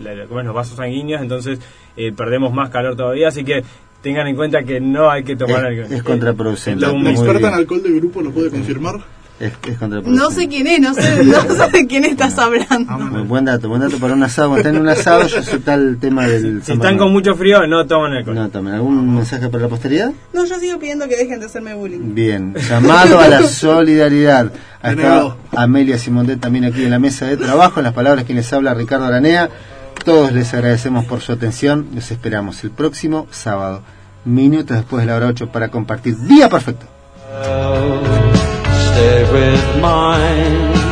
la- los vasos sanguíneos, entonces eh, perdemos más calor todavía. Así que tengan en cuenta que no hay que tomar Es- alcohol. es contraproducente. Eh, la, experta en alcohol del grupo lo puede confirmar. Es, es contraproducente. No sé quién es, no sé, no sé de quién estás hablando. Bueno. Muy Buen dato, buen dato para un asado. Cuando están en un asado, yo sé tal tema del Si están con mucho frío, no toman alcohol. No, tomen. ¿Algún mensaje para la posteridad? No, yo sigo pidiendo que dejen de hacerme bullying. Bien, llamado a la solidaridad. Estado Amelia Simondet también aquí en la mesa de trabajo. En las palabras quien les habla, Ricardo Aranea. Todos les agradecemos por su atención. Los esperamos el próximo sábado, minutos después de la hora 8, para compartir Día Perfecto. Oh, there with mine.